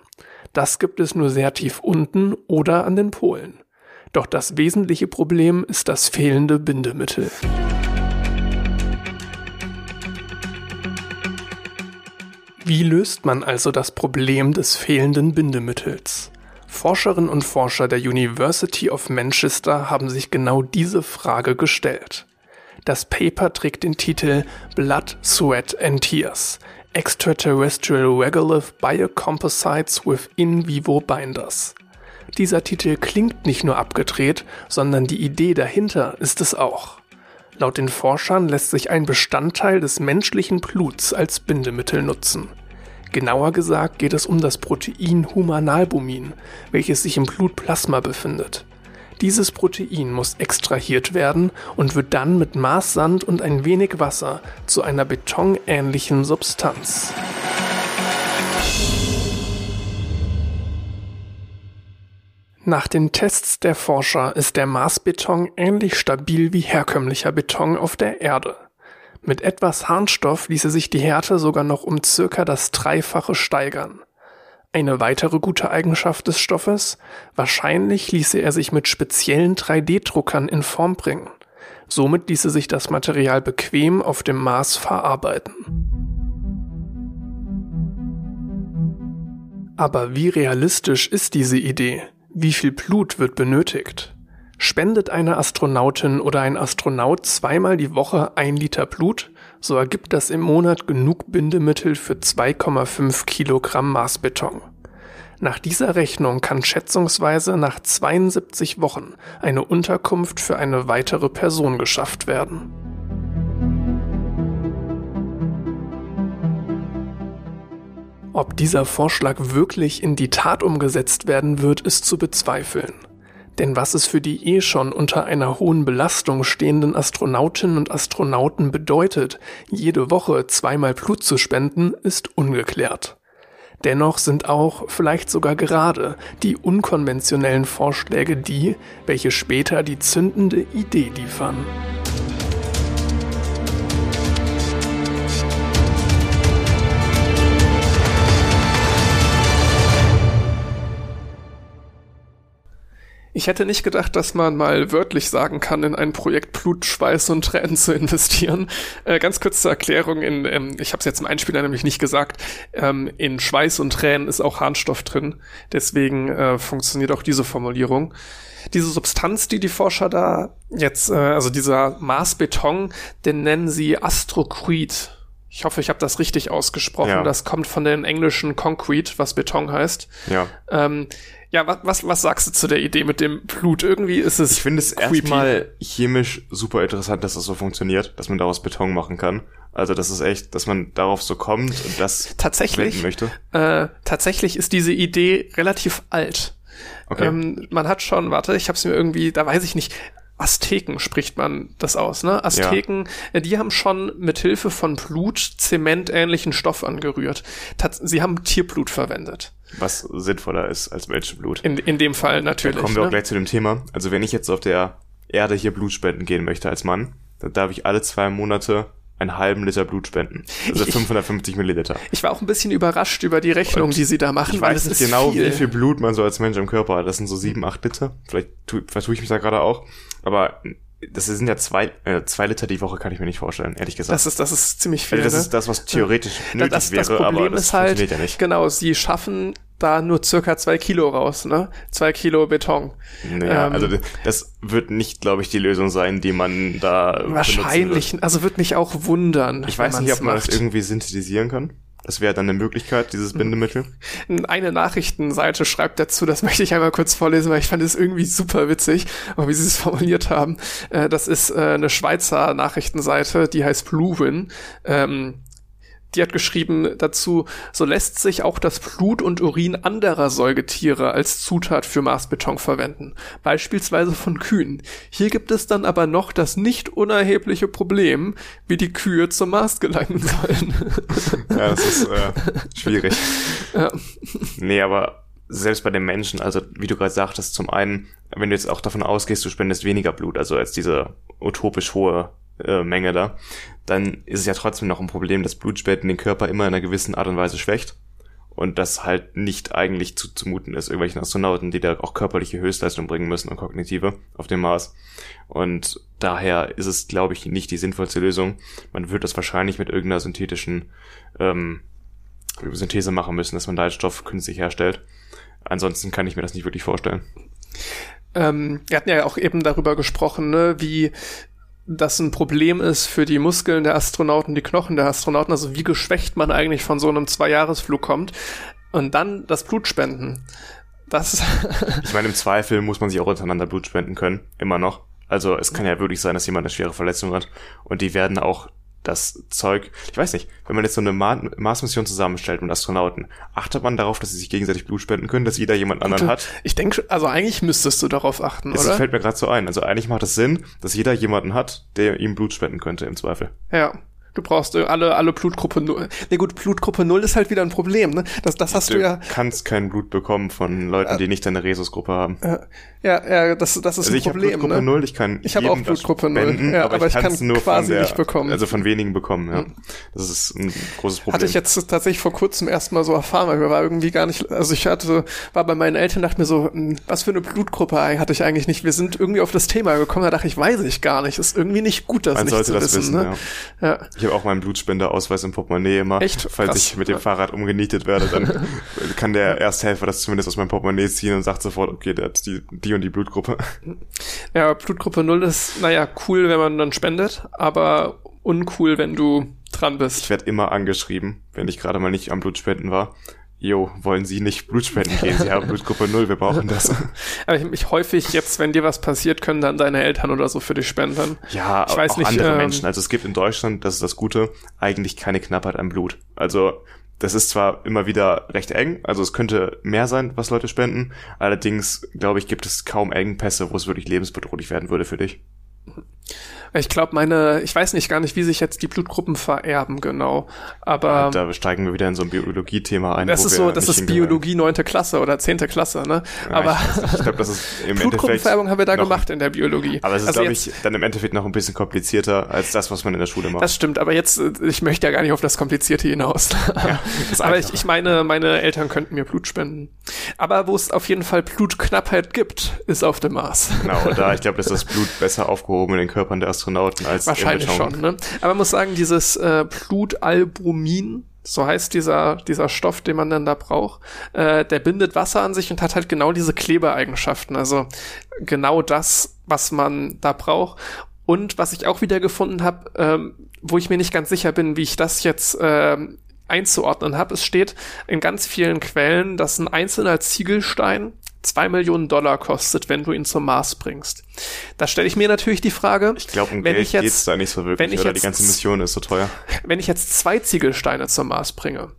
B: Das gibt es nur sehr tief unten oder an den Polen. Doch das wesentliche Problem ist das fehlende Bindemittel. Wie löst man also das Problem des fehlenden Bindemittels? Forscherinnen und Forscher der University of Manchester haben sich genau diese Frage gestellt. Das Paper trägt den Titel Blood, Sweat and Tears Extraterrestrial Regolith Biocomposites with In Vivo Binders. Dieser Titel klingt nicht nur abgedreht, sondern die Idee dahinter ist es auch. Laut den Forschern lässt sich ein Bestandteil des menschlichen Bluts als Bindemittel nutzen. Genauer gesagt geht es um das Protein Humanalbumin, welches sich im Blutplasma befindet. Dieses Protein muss extrahiert werden und wird dann mit Marssand und ein wenig Wasser zu einer betonähnlichen Substanz. Nach den Tests der Forscher ist der Marsbeton ähnlich stabil wie herkömmlicher Beton auf der Erde. Mit etwas Harnstoff ließe sich die Härte sogar noch um circa das Dreifache steigern. Eine weitere gute Eigenschaft des Stoffes? Wahrscheinlich ließe er sich mit speziellen 3D-Druckern in Form bringen. Somit ließe sich das Material bequem auf dem Mars verarbeiten. Aber wie realistisch ist diese Idee? Wie viel Blut wird benötigt? Spendet eine Astronautin oder ein Astronaut zweimal die Woche ein Liter Blut, so ergibt das im Monat genug Bindemittel für 2,5 Kilogramm Marsbeton. Nach dieser Rechnung kann schätzungsweise nach 72 Wochen eine Unterkunft für eine weitere Person geschafft werden. Ob dieser Vorschlag wirklich in die Tat umgesetzt werden wird, ist zu bezweifeln. Denn was es für die eh schon unter einer hohen Belastung stehenden Astronautinnen und Astronauten bedeutet, jede Woche zweimal Blut zu spenden, ist ungeklärt. Dennoch sind auch, vielleicht sogar gerade, die unkonventionellen Vorschläge die, welche später die zündende Idee liefern. Ich hätte nicht gedacht, dass man mal wörtlich sagen kann, in ein Projekt Blut, Schweiß und Tränen zu investieren. Äh, ganz kurz zur Erklärung, in, ähm, ich habe es jetzt im Einspieler nämlich nicht gesagt, ähm, in Schweiß und Tränen ist auch Harnstoff drin. Deswegen äh, funktioniert auch diese Formulierung. Diese Substanz, die die Forscher da jetzt, äh, also dieser Maßbeton, den nennen sie Astrocrete. Ich hoffe, ich habe das richtig ausgesprochen. Ja. Das kommt von dem englischen Concrete, was Beton heißt.
A: Ja.
B: Ähm, Ja, was, was, was sagst du zu der Idee mit dem Blut? Irgendwie ist es.
A: Ich finde es erstmal chemisch super interessant, dass das so funktioniert, dass man daraus Beton machen kann. Also das ist echt, dass man darauf so kommt und das
B: tatsächlich
A: möchte.
B: Äh, tatsächlich ist diese Idee relativ alt. Okay. Ähm, man hat schon, warte, ich habe es mir irgendwie, da weiß ich nicht, Azteken spricht man das aus, ne? Azteken, ja. Äh, die haben schon mit Hilfe von Blut zementähnlichen Stoff angerührt. Tats sie haben Tierblut verwendet.
A: Was sinnvoller ist als Menschenblut.
B: In, in dem Fall natürlich.
A: Da kommen wir ne? auch gleich zu dem Thema. Also wenn ich jetzt auf der Erde hier Blut spenden gehen möchte als Mann, dann darf ich alle zwei Monate einen halben Liter Blut spenden. Also 550 Milliliter.
B: Ich war auch ein bisschen überrascht über die Rechnung, und die sie da machen.
A: Ich weiß nicht genau, viel. wie viel Blut man so als Mensch im Körper hat. Das sind so sieben, acht Liter. Vielleicht vertue ich mich da gerade auch. Aber das sind ja zwei, äh, zwei Liter die Woche, kann ich mir nicht vorstellen, ehrlich gesagt.
B: Das ist, das ist ziemlich viel.
A: Also das
B: ne?
A: ist das, was theoretisch ja. nötig das, das
B: wäre,
A: Problem
B: aber das ist halt, ja nicht. Genau, sie schaffen da nur circa zwei Kilo raus, ne? Zwei Kilo Beton.
A: Naja, ähm, also das wird nicht, glaube ich, die Lösung sein, die man da
B: Wahrscheinlich, also wird mich auch wundern.
A: Ich weiß nicht, ob man macht. das irgendwie synthetisieren kann. Das wäre dann eine Möglichkeit, dieses Bindemittel.
B: Eine Nachrichtenseite schreibt dazu, das möchte ich einmal kurz vorlesen, weil ich fand es irgendwie super witzig, wie sie es formuliert haben. Äh, das ist äh, eine Schweizer Nachrichtenseite, die heißt Bluewin. Die hat geschrieben dazu, so lässt sich auch das Blut und Urin anderer Säugetiere als Zutat für Maßbeton verwenden, beispielsweise von Kühen. Hier gibt es dann aber noch das nicht unerhebliche Problem, wie die Kühe zum Mast gelangen sollen. (laughs)
A: Ja, das ist äh, schwierig. (laughs) Ja. Nee, aber selbst bei den Menschen, also wie du gerade sagtest, zum einen, wenn du jetzt auch davon ausgehst, du spendest weniger Blut, also als diese utopisch hohe äh, Menge da, dann ist es ja trotzdem noch ein Problem, dass Blutspenden den Körper immer in einer gewissen Art und Weise schwächt. Und das halt nicht eigentlich zuzumuten ist, irgendwelchen Astronauten, die da auch körperliche Höchstleistung bringen müssen und kognitive auf dem Mars. Und daher ist es, glaube ich, nicht die sinnvollste Lösung. Man wird das wahrscheinlich mit irgendeiner synthetischen ähm, Synthese machen müssen, dass man da Stoff künstlich herstellt. Ansonsten kann ich mir das nicht wirklich vorstellen.
B: Ähm, wir hatten ja auch eben darüber gesprochen, ne, wie das ein Problem ist für die Muskeln der Astronauten, die Knochen der Astronauten, also wie geschwächt man eigentlich von so einem Zweijahresflug kommt. Und dann das Blut spenden. Das.
A: ich meine, im Zweifel muss man sich auch untereinander Blut spenden können. Immer noch. Also es kann ja wirklich sein, dass jemand eine schwere Verletzung hat. Und die werden auch das Zeug, ich weiß nicht, wenn man jetzt so eine Mars-Mission zusammenstellt mit Astronauten, achtet man darauf, dass sie sich gegenseitig Blut spenden können, dass jeder jemand anderen hat?
B: Ich denke, also eigentlich müsstest du darauf achten,
A: das
B: oder?
A: Das fällt mir gerade so ein. Also eigentlich macht es Sinn, dass jeder jemanden hat, der ihm Blut spenden könnte, im Zweifel.
B: Ja. Du brauchst alle, alle Blutgruppe 0. Ne gut, Blutgruppe 0 ist halt wieder ein Problem, ne? Das, das hast du, du ja.
A: Du kannst kein Blut bekommen von Leuten, die nicht deine Rhesusgruppe haben.
B: Ja, ja, das, das ist also ein
A: ich
B: Problem.
A: Ich habe Blutgruppe
B: ne?
A: 0, ich kann
B: Ich habe auch Blutgruppe 0, ja, aber, aber ich, kann nur quasi der, nicht bekommen.
A: Also von wenigen bekommen, ja. Hm. Das ist ein großes Problem.
B: Hatte ich jetzt tatsächlich vor kurzem erstmal so erfahren, weil mir war irgendwie gar nicht, also ich hatte, war bei meinen Eltern, dachte mir so, hm, was für eine Blutgruppe hatte ich eigentlich nicht. Wir sind irgendwie auf das Thema gekommen, da dachte ich, weiß ich gar nicht. Ist irgendwie nicht gut, das Man nicht zu das wissen. wissen ne?
A: ja. ja. Ich habe auch meinen Blutspender Ausweis im Portemonnaie immer. Echt? Falls Krass. ich mit dem Fahrrad umgenietet werde, dann (laughs) kann der Ersthelfer das zumindest aus meinem Portemonnaie ziehen und sagt sofort, okay, der hat die, die und die Blutgruppe.
B: Ja, Blutgruppe 0 ist, naja, cool, wenn man dann spendet, aber uncool, wenn du dran bist.
A: Ich werde immer angeschrieben, wenn ich gerade mal nicht am Blutspenden war jo, wollen Sie nicht Blutspenden gehen? Sie haben Blutgruppe 0, wir brauchen das. (laughs)
B: Aber ich, ich häufig jetzt, wenn dir was passiert, können dann deine Eltern oder so für dich spenden.
A: Ja, ich weiß auch nicht, andere ähm, Menschen. Also es gibt in Deutschland, das ist das Gute, eigentlich keine Knappheit an Blut. Also das ist zwar immer wieder recht eng, also es könnte mehr sein, was Leute spenden. Allerdings, glaube ich, gibt es kaum Engpässe, wo es wirklich lebensbedrohlich werden würde für dich.
B: Ich glaube, meine, ich weiß nicht gar nicht, wie sich jetzt die Blutgruppen vererben, genau. Aber ja,
A: da steigen wir wieder in so ein Biologie-Thema ein.
B: Das ist so, das ist Biologie neunte Klasse oder zehnte Klasse, ne? Ja, aber
A: ich, ich glaube, das ist (laughs)
B: im Blutgruppenvererbung haben wir da gemacht in der Biologie.
A: Aber es ist, also glaube ich, dann im Endeffekt noch ein bisschen komplizierter als das, was man in der Schule macht.
B: Das stimmt, aber jetzt, ich möchte ja gar nicht auf das Komplizierte hinaus. Ja, (laughs) aber ich, ich meine, meine Eltern könnten mir Blut spenden. Aber wo es auf jeden Fall Blutknappheit gibt, ist auf dem Mars.
A: Genau, da ich glaube, (laughs) dass das Blut besser aufgehoben in den Körpern der Astronauten als
B: Wahrscheinlich schon, ne? Aber man muss sagen, dieses äh, Blutalbumin, so heißt dieser, dieser Stoff, den man dann da braucht, äh, der bindet Wasser an sich und hat halt genau diese Klebeeigenschaften. Also genau das, was man da braucht. Und was ich auch wieder gefunden habe, ähm, wo ich mir nicht ganz sicher bin, wie ich das jetzt ähm, einzuordnen habe, es steht in ganz vielen Quellen, dass ein einzelner Ziegelstein zwei Millionen Dollar kostet, wenn du ihn zum Mars bringst. Da stelle ich mir natürlich die Frage,
A: Ich glaube, um
B: wenn
A: Geld
B: ich jetzt,
A: geht's da nicht so wirklich,
B: wenn ich
A: oder?
B: jetzt-
A: Die ganze Mission ist so teuer. (laughs)
B: wenn ich jetzt zwei Ziegelsteine zum Mars bringe,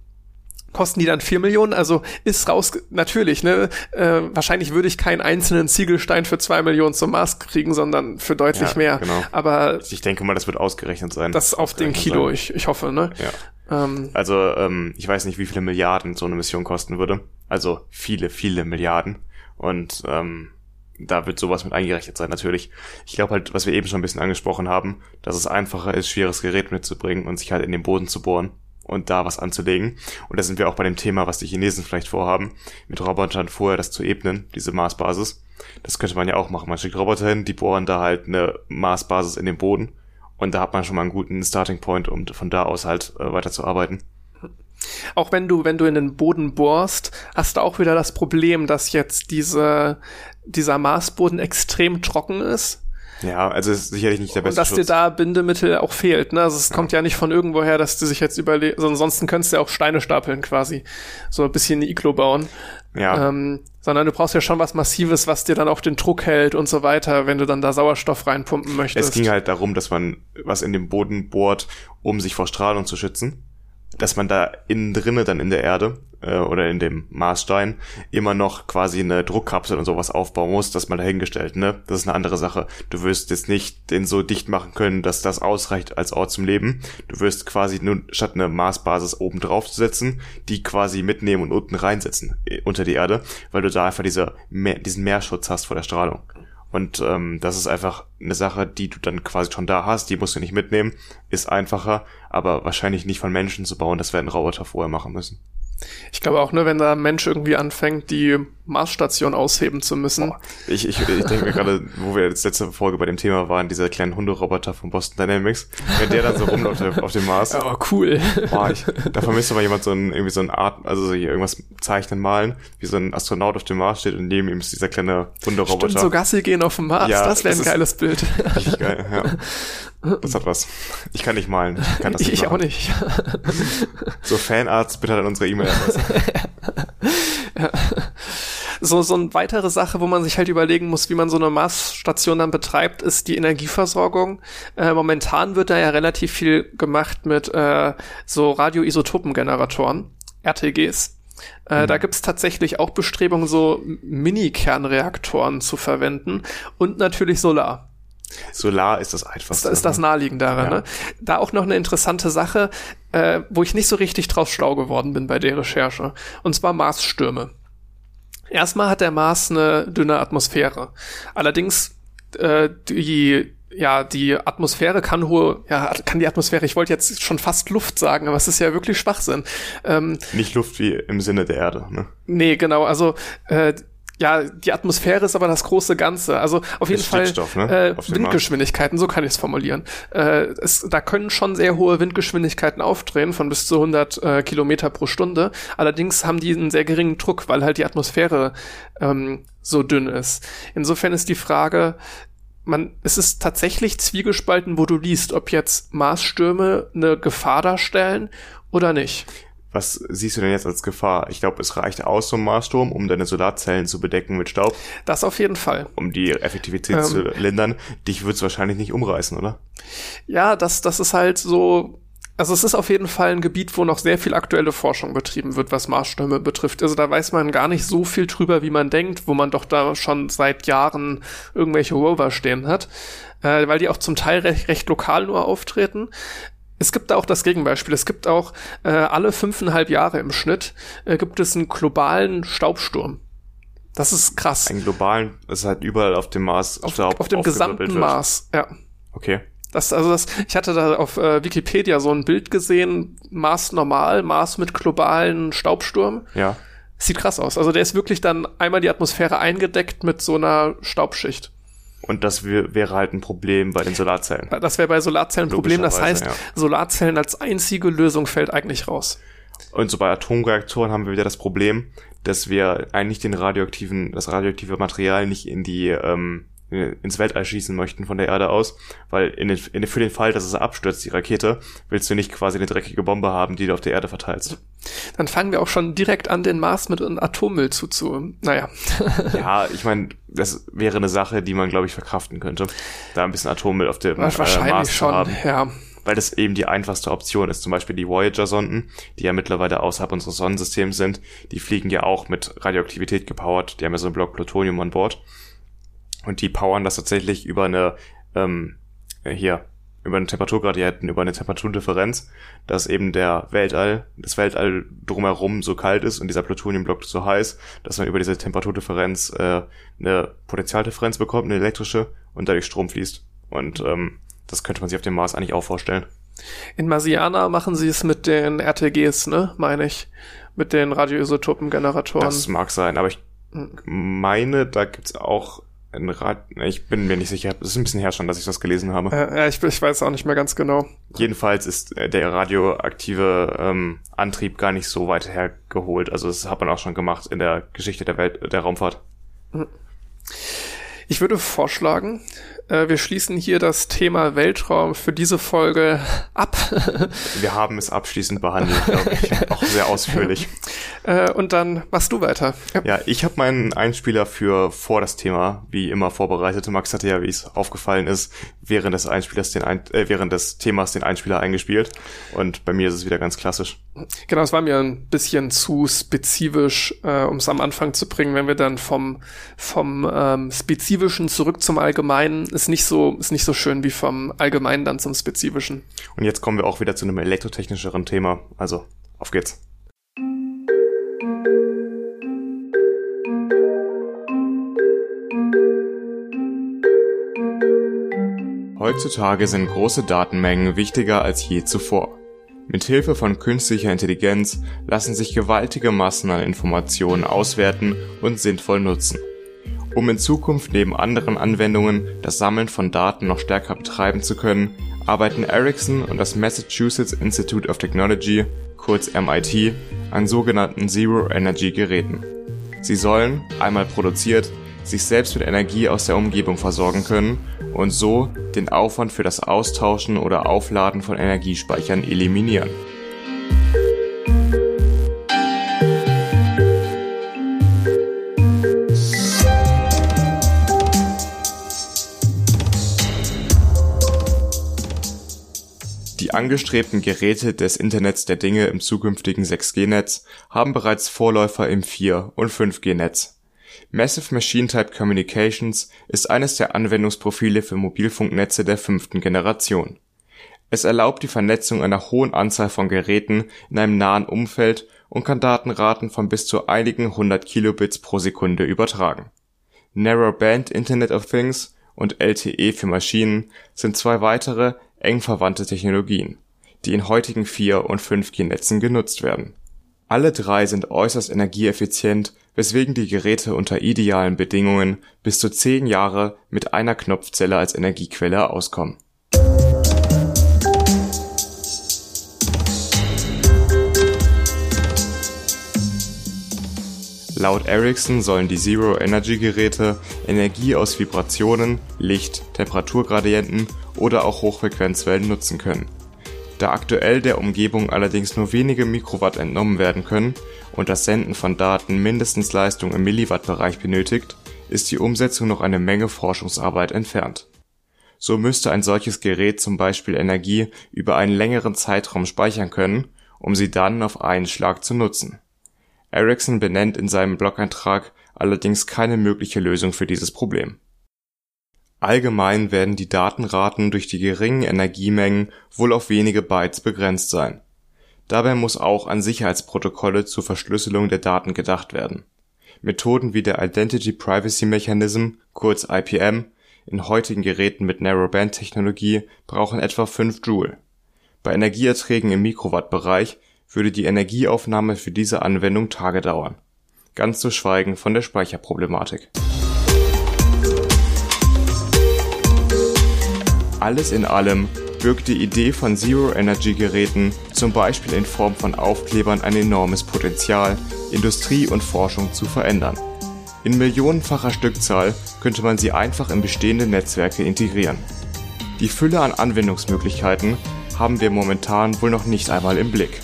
B: kosten die dann vier Millionen? Also ist raus, natürlich, ne? Äh, wahrscheinlich würde ich keinen einzelnen Ziegelstein für zwei Millionen zum Mars kriegen, sondern für deutlich
A: Ja,
B: mehr.
A: genau.
B: Aber
A: Ich denke mal, das wird ausgerechnet sein.
B: das auf den Kilo,
A: sein.
B: ich, ich hoffe, ne?
A: Ja.
B: Ähm,
A: Also, ähm, ich weiß nicht, wie viele Milliarden so eine Mission kosten würde. Also viele, viele Milliarden. Und ähm, da wird sowas mit eingerechnet sein, natürlich. Ich glaube halt, was wir eben schon ein bisschen angesprochen haben, dass es einfacher ist, schweres Gerät mitzubringen und sich halt in den Boden zu bohren und da was anzulegen. Und da sind wir auch bei dem Thema, was die Chinesen vielleicht vorhaben, mit Robotern vorher das zu ebnen, diese Marsbasis. Das könnte man ja auch machen. Man schickt Roboter hin, die bohren da halt eine Marsbasis in den Boden. Und da hat man schon mal einen guten Starting Point, um von da aus halt äh, weiterzuarbeiten.
B: Auch wenn du, wenn du in den Boden bohrst, hast du auch wieder das Problem, dass jetzt diese, dieser Marsboden extrem trocken ist
A: Ja, also es ist sicherlich nicht der
B: und
A: beste
B: dass dir
A: Schutz.
B: da Bindemittel auch fehlt. Ne? Also es kommt ja nicht von irgendwoher, dass du sich jetzt überlegst, ansonsten könntest du ja auch Steine stapeln quasi, so ein bisschen ein Iglo bauen.
A: ja,
B: Ähm, sondern du brauchst ja schon was Massives, was dir dann auch den Druck hält und so weiter, wenn du dann da Sauerstoff reinpumpen möchtest.
A: es ging halt darum, dass man was in den Boden bohrt, um sich vor Strahlung zu schützen. Dass man da innen drinne dann in der Erde äh, oder in dem Marsstein immer noch quasi eine Druckkapsel und sowas aufbauen muss, das mal dahingestellt, ne? Das ist eine andere Sache. Du wirst jetzt nicht den so dicht machen können, dass das ausreicht als Ort zum Leben. Du wirst quasi nur statt eine Marsbasis oben drauf zu setzen, die quasi mitnehmen und unten reinsetzen äh, unter die Erde, weil du da einfach diese, mehr, diesen Mehrschutz hast vor der Strahlung. Und ähm, das ist einfach eine Sache, die du dann quasi schon da hast, die musst du nicht mitnehmen, ist einfacher, aber wahrscheinlich nicht von Menschen zu bauen, das werden Roboter vorher machen müssen.
B: Ich glaube auch, ne, wenn da ein Mensch irgendwie anfängt, die Marsstation ausheben zu müssen.
A: Ich, ich, ich denke mir gerade, wo wir jetzt letzte Folge bei dem Thema waren, dieser kleinen Hunderoboter von Boston Dynamics, wenn der dann so rumläuft auf, dem Mars,
B: Aber cool.
A: boah, ich, da vermisst aber jemand so ein, irgendwie so eine Art, also so hier irgendwas zeichnen, malen, wie so ein Astronaut auf dem Mars steht und neben ihm ist dieser kleine Hunderoboter.
B: Stimmt, so Gassi gehen auf dem Mars,
A: Ja,
B: das wäre ein geiles Bild.
A: Richtig geil, ja. (laughs) Das hat was. Ich kann nicht malen. Ich kann das
B: Ich,
A: nicht
B: ich auch nicht. (laughs)
A: So Fanarts, bitte an unsere E-Mail-Adresse. (laughs)
B: So, so eine weitere Sache, wo man sich halt überlegen muss, wie man so eine Marsstation dann betreibt, ist die Energieversorgung. Äh, momentan wird da ja relativ viel gemacht mit äh, so Radioisotopengeneratoren, RTGs. Äh, Da gibt's tatsächlich auch Bestrebungen, so Mini-Kernreaktoren zu verwenden und natürlich Solar.
A: Solar ist das einfachste.
B: Das ist das Naheliegendere.
A: Ja.
B: Ne? Da auch noch eine interessante Sache, äh, wo ich nicht so richtig drauf schlau geworden bin bei der Recherche. Und zwar Marsstürme. Erstmal hat der Mars eine dünne Atmosphäre. Allerdings äh, die ja, die Atmosphäre kann hohe, ja, kann die Atmosphäre, ich wollte jetzt schon fast Luft sagen, aber es ist ja wirklich Schwachsinn. Ähm,
A: Nicht Luft wie im Sinne der Erde. Ne?
B: nee, genau, also äh, ja, die Atmosphäre ist aber das große Ganze. Also auf jeden Fall
A: ne?
B: äh,
A: Auf Mars.
B: Windgeschwindigkeiten, so kann ich es formulieren. Äh, es, da können schon sehr hohe Windgeschwindigkeiten aufdrehen, von bis zu 100 äh, Kilometer pro Stunde. Allerdings haben die einen sehr geringen Druck, weil halt die Atmosphäre ähm, so dünn ist. Insofern ist die Frage, man, es ist tatsächlich zwiegespalten, wo du liest, ob jetzt Marsstürme eine Gefahr darstellen oder nicht.
A: Was siehst du denn jetzt als Gefahr? Ich glaube, es reicht aus, so ein Marssturm, um deine Solarzellen zu bedecken mit Staub,
B: Das auf jeden Fall.
A: um die Effektivität
B: Ähm.
A: zu lindern. Dich wird's wahrscheinlich nicht umreißen, oder?
B: Ja, das, das ist halt so. Also es ist auf jeden Fall ein Gebiet, wo noch sehr viel aktuelle Forschung betrieben wird, was Marsstürme betrifft. Also da weiß man gar nicht so viel drüber, wie man denkt, wo man doch da schon seit Jahren irgendwelche Rover stehen hat, äh, weil die auch zum Teil recht, recht lokal nur auftreten. Es gibt da auch das Gegenbeispiel. Es gibt auch äh, alle fünfeinhalb Jahre im Schnitt äh, gibt es einen globalen Staubsturm. Das ist krass.
A: Einen globalen, das ist halt überall auf dem Mars
B: Auf,
A: Staub
B: auf dem gesamten. Mars, ja.
A: Okay.
B: Das, also das, ich hatte da auf äh, Wikipedia so ein Bild gesehen, Mars normal, Mars mit globalen Staubsturm.
A: Ja.
B: Sieht krass aus. Also der ist wirklich dann einmal die Atmosphäre eingedeckt mit so einer Staubschicht.
A: Und das wär, wäre halt ein Problem bei den Solarzellen.
B: Das wäre bei Solarzellen ein Problem. Das heißt,
A: Logischerweise,
B: Solarzellen als einzige Lösung fällt eigentlich raus.
A: Und so bei Atomreaktoren haben wir wieder das Problem, dass wir eigentlich den radioaktiven, das radioaktive Material nicht in die, ähm, ins Weltall schießen möchten von der Erde aus, weil in den, in, für den Fall, dass es abstürzt, die Rakete, willst du nicht quasi eine dreckige Bombe haben, die du auf der Erde verteilst.
B: Dann fangen wir auch schon direkt an, den Mars mit einem Atommüll zuzu. Naja. (laughs)
A: ja, ich meine, das wäre eine Sache, die man, glaube ich, verkraften könnte. Da ein bisschen Atommüll auf dem
B: Wahrscheinlich äh, Mars schon, haben. ja
A: weil das eben die einfachste Option ist. Zum Beispiel die Voyager-Sonden, die ja mittlerweile außerhalb unseres Sonnensystems sind, die fliegen ja auch mit Radioaktivität gepowert. Die haben ja so einen Block Plutonium an Bord. Und die powern das tatsächlich über eine, ähm, hier, über eine Temperaturgradienten, über eine Temperaturdifferenz, dass eben der Weltall, das Weltall drumherum so kalt ist und dieser Plutoniumblock so heiß, dass man über diese Temperaturdifferenz äh, eine Potentialdifferenz bekommt, eine elektrische, und dadurch Strom fließt. Und ähm, das könnte man sich auf dem Mars eigentlich auch vorstellen.
B: In Marsiana machen sie es mit den RTGs, ne, meine ich. Mit den Radioisotopengeneratoren.
A: Das mag sein, aber ich hm. meine, da gibt's auch ein Rad. Ich bin mir nicht sicher. Es ist ein bisschen her schon, dass ich das gelesen habe.
B: Äh, ich, ich weiß auch nicht mehr ganz genau.
A: Jedenfalls ist äh, der radioaktive ähm, Antrieb gar nicht so weit hergeholt. Also das hat man auch schon gemacht in der Geschichte der Welt, der Raumfahrt.
B: Ich würde vorschlagen, äh, wir schließen hier das Thema Weltraum für diese Folge ab. (laughs)
A: wir haben es abschließend behandelt, glaube ich. (laughs) Auch sehr ausführlich.
B: Äh, und dann machst du weiter.
A: Ja, ja ich habe meinen Einspieler für vor das Thema, wie immer, vorbereitet. Max hatte ja, wie es aufgefallen ist, während des Einspielers den Ein äh, während des Themas den Einspieler eingespielt. Und bei mir ist es wieder ganz klassisch.
B: Genau, es war mir ein bisschen zu spezifisch, äh, um es am Anfang zu bringen, wenn wir dann vom, vom ähm, Spezifischen zurück zum Allgemeinen ist nicht so, ist nicht so schön wie vom Allgemeinen dann zum Spezifischen.
A: Und jetzt kommen wir auch wieder zu einem elektrotechnischeren Thema. Also, auf geht's. Heutzutage sind große Datenmengen wichtiger als je zuvor. Mit Hilfe von künstlicher Intelligenz lassen sich gewaltige Massen an Informationen auswerten und sinnvoll nutzen. Um in Zukunft neben anderen Anwendungen das Sammeln von Daten noch stärker betreiben zu können, arbeiten Ericsson und das Massachusetts Institute of Technology, kurz MIT, an sogenannten Zero-Energy-Geräten. Sie sollen, einmal produziert, sich selbst mit Energie aus der Umgebung versorgen können und so den Aufwand für das Austauschen oder Aufladen von Energiespeichern eliminieren angestrebten Geräte des Internets der Dinge im zukünftigen 6G-Netz haben bereits Vorläufer im 4 und 5G-Netz. Massive Machine Type Communications ist eines der Anwendungsprofile für Mobilfunknetze der fünften Generation. Es erlaubt die Vernetzung einer hohen Anzahl von Geräten in einem nahen Umfeld und kann Datenraten von bis zu einigen hundert Kilobits pro Sekunde übertragen. Narrowband Internet of Things und LTE für Maschinen sind zwei weitere eng verwandte Technologien, die in heutigen 4 und 5G-Netzen genutzt werden. Alle drei sind äußerst energieeffizient, weswegen die Geräte unter idealen Bedingungen bis zu 10 Jahre mit einer Knopfzelle als Energiequelle auskommen. Laut Ericsson sollen die Zero-Energy-Geräte Energie aus Vibrationen, Licht, Temperaturgradienten oder auch Hochfrequenzwellen nutzen können. Da aktuell der Umgebung allerdings nur wenige Mikrowatt entnommen werden können und das Senden von Daten mindestens Leistung im Milliwattbereich benötigt, ist die Umsetzung noch eine Menge Forschungsarbeit entfernt. So müsste ein solches Gerät zum Beispiel Energie über einen längeren Zeitraum speichern können, um sie dann auf einen Schlag zu nutzen. Ericsson benennt in seinem Blog-Eintrag allerdings keine mögliche Lösung für dieses Problem Allgemein werden die Datenraten durch die geringen Energiemengen wohl auf wenige Bytes begrenzt sein. Dabei muss auch an Sicherheitsprotokolle zur Verschlüsselung der Daten gedacht werden. Methoden wie der Identity Privacy Mechanism kurz IPM in heutigen Geräten mit Narrowband-Technologie brauchen etwa 5 Joule. Bei Energieerträgen im Mikrowatt-Bereich würde die Energieaufnahme für diese Anwendung Tage dauern. Ganz zu schweigen von der Speicherproblematik Alles in allem birgt die Idee von Zero-Energy-Geräten zum Beispiel in Form von Aufklebern ein enormes Potenzial, Industrie und Forschung zu verändern. In millionenfacher Stückzahl könnte man sie einfach in bestehende Netzwerke integrieren. Die Fülle an Anwendungsmöglichkeiten haben wir momentan wohl noch nicht einmal im Blick.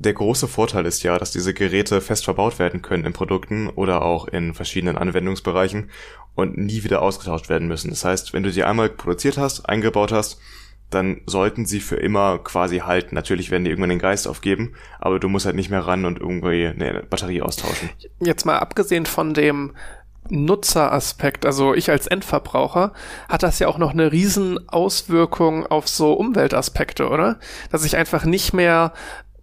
A: Der große Vorteil ist ja, dass diese Geräte fest verbaut werden können in Produkten oder auch in verschiedenen Anwendungsbereichen und nie wieder ausgetauscht werden müssen. Das heißt, wenn du sie einmal produziert hast, eingebaut hast, dann sollten sie für immer quasi halten. Natürlich werden die irgendwann den Geist aufgeben, aber du musst halt nicht mehr ran und irgendwie eine Batterie austauschen.
B: Jetzt mal abgesehen von dem Nutzeraspekt, also ich als Endverbraucher, hat das ja auch noch eine riesen Auswirkung auf so Umweltaspekte, oder? Dass ich einfach nicht mehr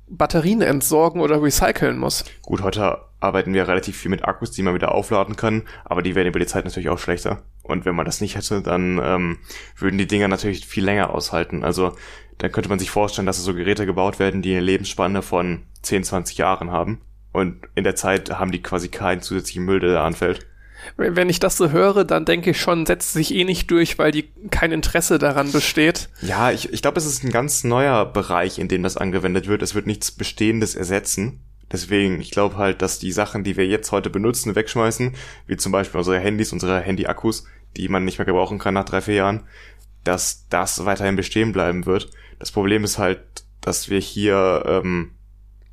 B: Batterien entsorgen oder recyceln muss.
A: Gut, heute arbeiten wir relativ viel mit Akkus, die man wieder aufladen kann, aber die werden über die Zeit natürlich auch schlechter. Und wenn man das nicht hätte, dann ähm, würden die Dinger natürlich viel länger aushalten. Also dann könnte man sich vorstellen, dass so Geräte gebaut werden, die eine Lebensspanne von 10, 20 Jahren haben. Und in der Zeit haben die quasi keinen zusätzlichen Müll, der da anfällt.
B: Wenn ich das so höre, dann denke ich schon, setzt sich eh nicht durch, weil die kein Interesse daran besteht.
A: Ja, ich, ich glaube, es ist ein ganz neuer Bereich, in dem das angewendet wird. Es wird nichts Bestehendes ersetzen. Deswegen, ich glaube halt, dass die Sachen, die wir jetzt heute benutzen, wegschmeißen, wie zum Beispiel unsere Handys, unsere Handy-Akkus, die man nicht mehr gebrauchen kann nach drei, vier Jahren, dass das weiterhin bestehen bleiben wird. Das Problem ist halt, dass wir hier ähm,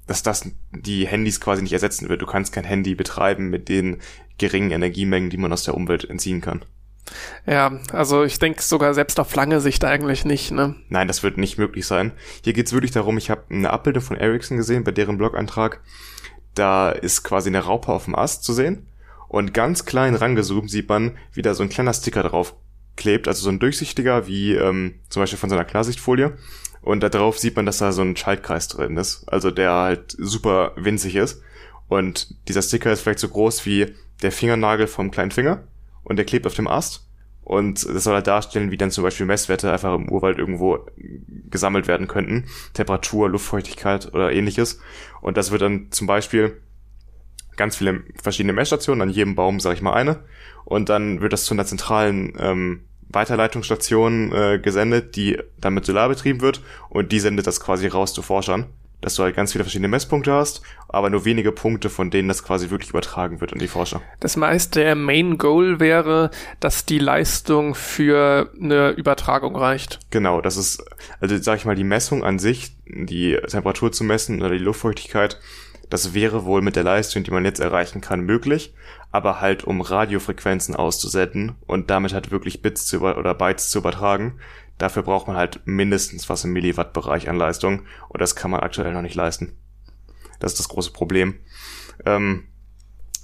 A: dass das die Handys quasi nicht ersetzen wird. Du kannst kein Handy betreiben mit den geringen Energiemengen, die man aus der Umwelt entziehen kann.
B: Ja, also ich denke sogar selbst auf lange Sicht eigentlich nicht, ne?
A: Nein, das wird nicht möglich sein. Hier geht's wirklich darum, ich habe eine Abbildung von Ericsson gesehen, bei deren Blog-Eintrag. Da ist quasi eine Raupe auf dem Ast zu sehen. Und ganz klein rangezoomt sieht man, wie da so ein kleiner Sticker drauf klebt, also so ein durchsichtiger, wie ähm, zum Beispiel von so einer Klarsichtfolie. Und da drauf sieht man, dass da so ein Schaltkreis drin ist, also der halt super winzig ist. Und dieser Sticker ist vielleicht so groß wie der Fingernagel vom kleinen Finger und der klebt auf dem Ast. Und das soll halt darstellen, wie dann zum Beispiel Messwerte einfach im Urwald irgendwo gesammelt werden könnten. Temperatur, Luftfeuchtigkeit oder ähnliches. Und das wird dann zum Beispiel ganz viele verschiedene Messstationen, an jedem Baum sage ich mal eine. Und dann wird das zu einer zentralen ähm, Weiterleitungsstation äh, gesendet, die dann mit Solar betrieben wird und die sendet das quasi raus zu Forschern, dass du halt ganz viele verschiedene Messpunkte hast, aber nur wenige Punkte, von denen das quasi wirklich übertragen wird an die Forscher.
B: Das meiste der Main Goal wäre, dass die Leistung für eine Übertragung reicht.
A: Genau, das ist, also sag ich mal, die Messung an sich, die Temperatur zu messen oder die Luftfeuchtigkeit, das wäre wohl mit der Leistung, die man jetzt erreichen kann, möglich aber halt um Radiofrequenzen auszusenden und damit halt wirklich Bits zu über oder Bytes zu übertragen. Dafür braucht man halt mindestens was im Milliwatt-Bereich an Leistung und das kann man aktuell noch nicht leisten. Das ist das große Problem. Ähm,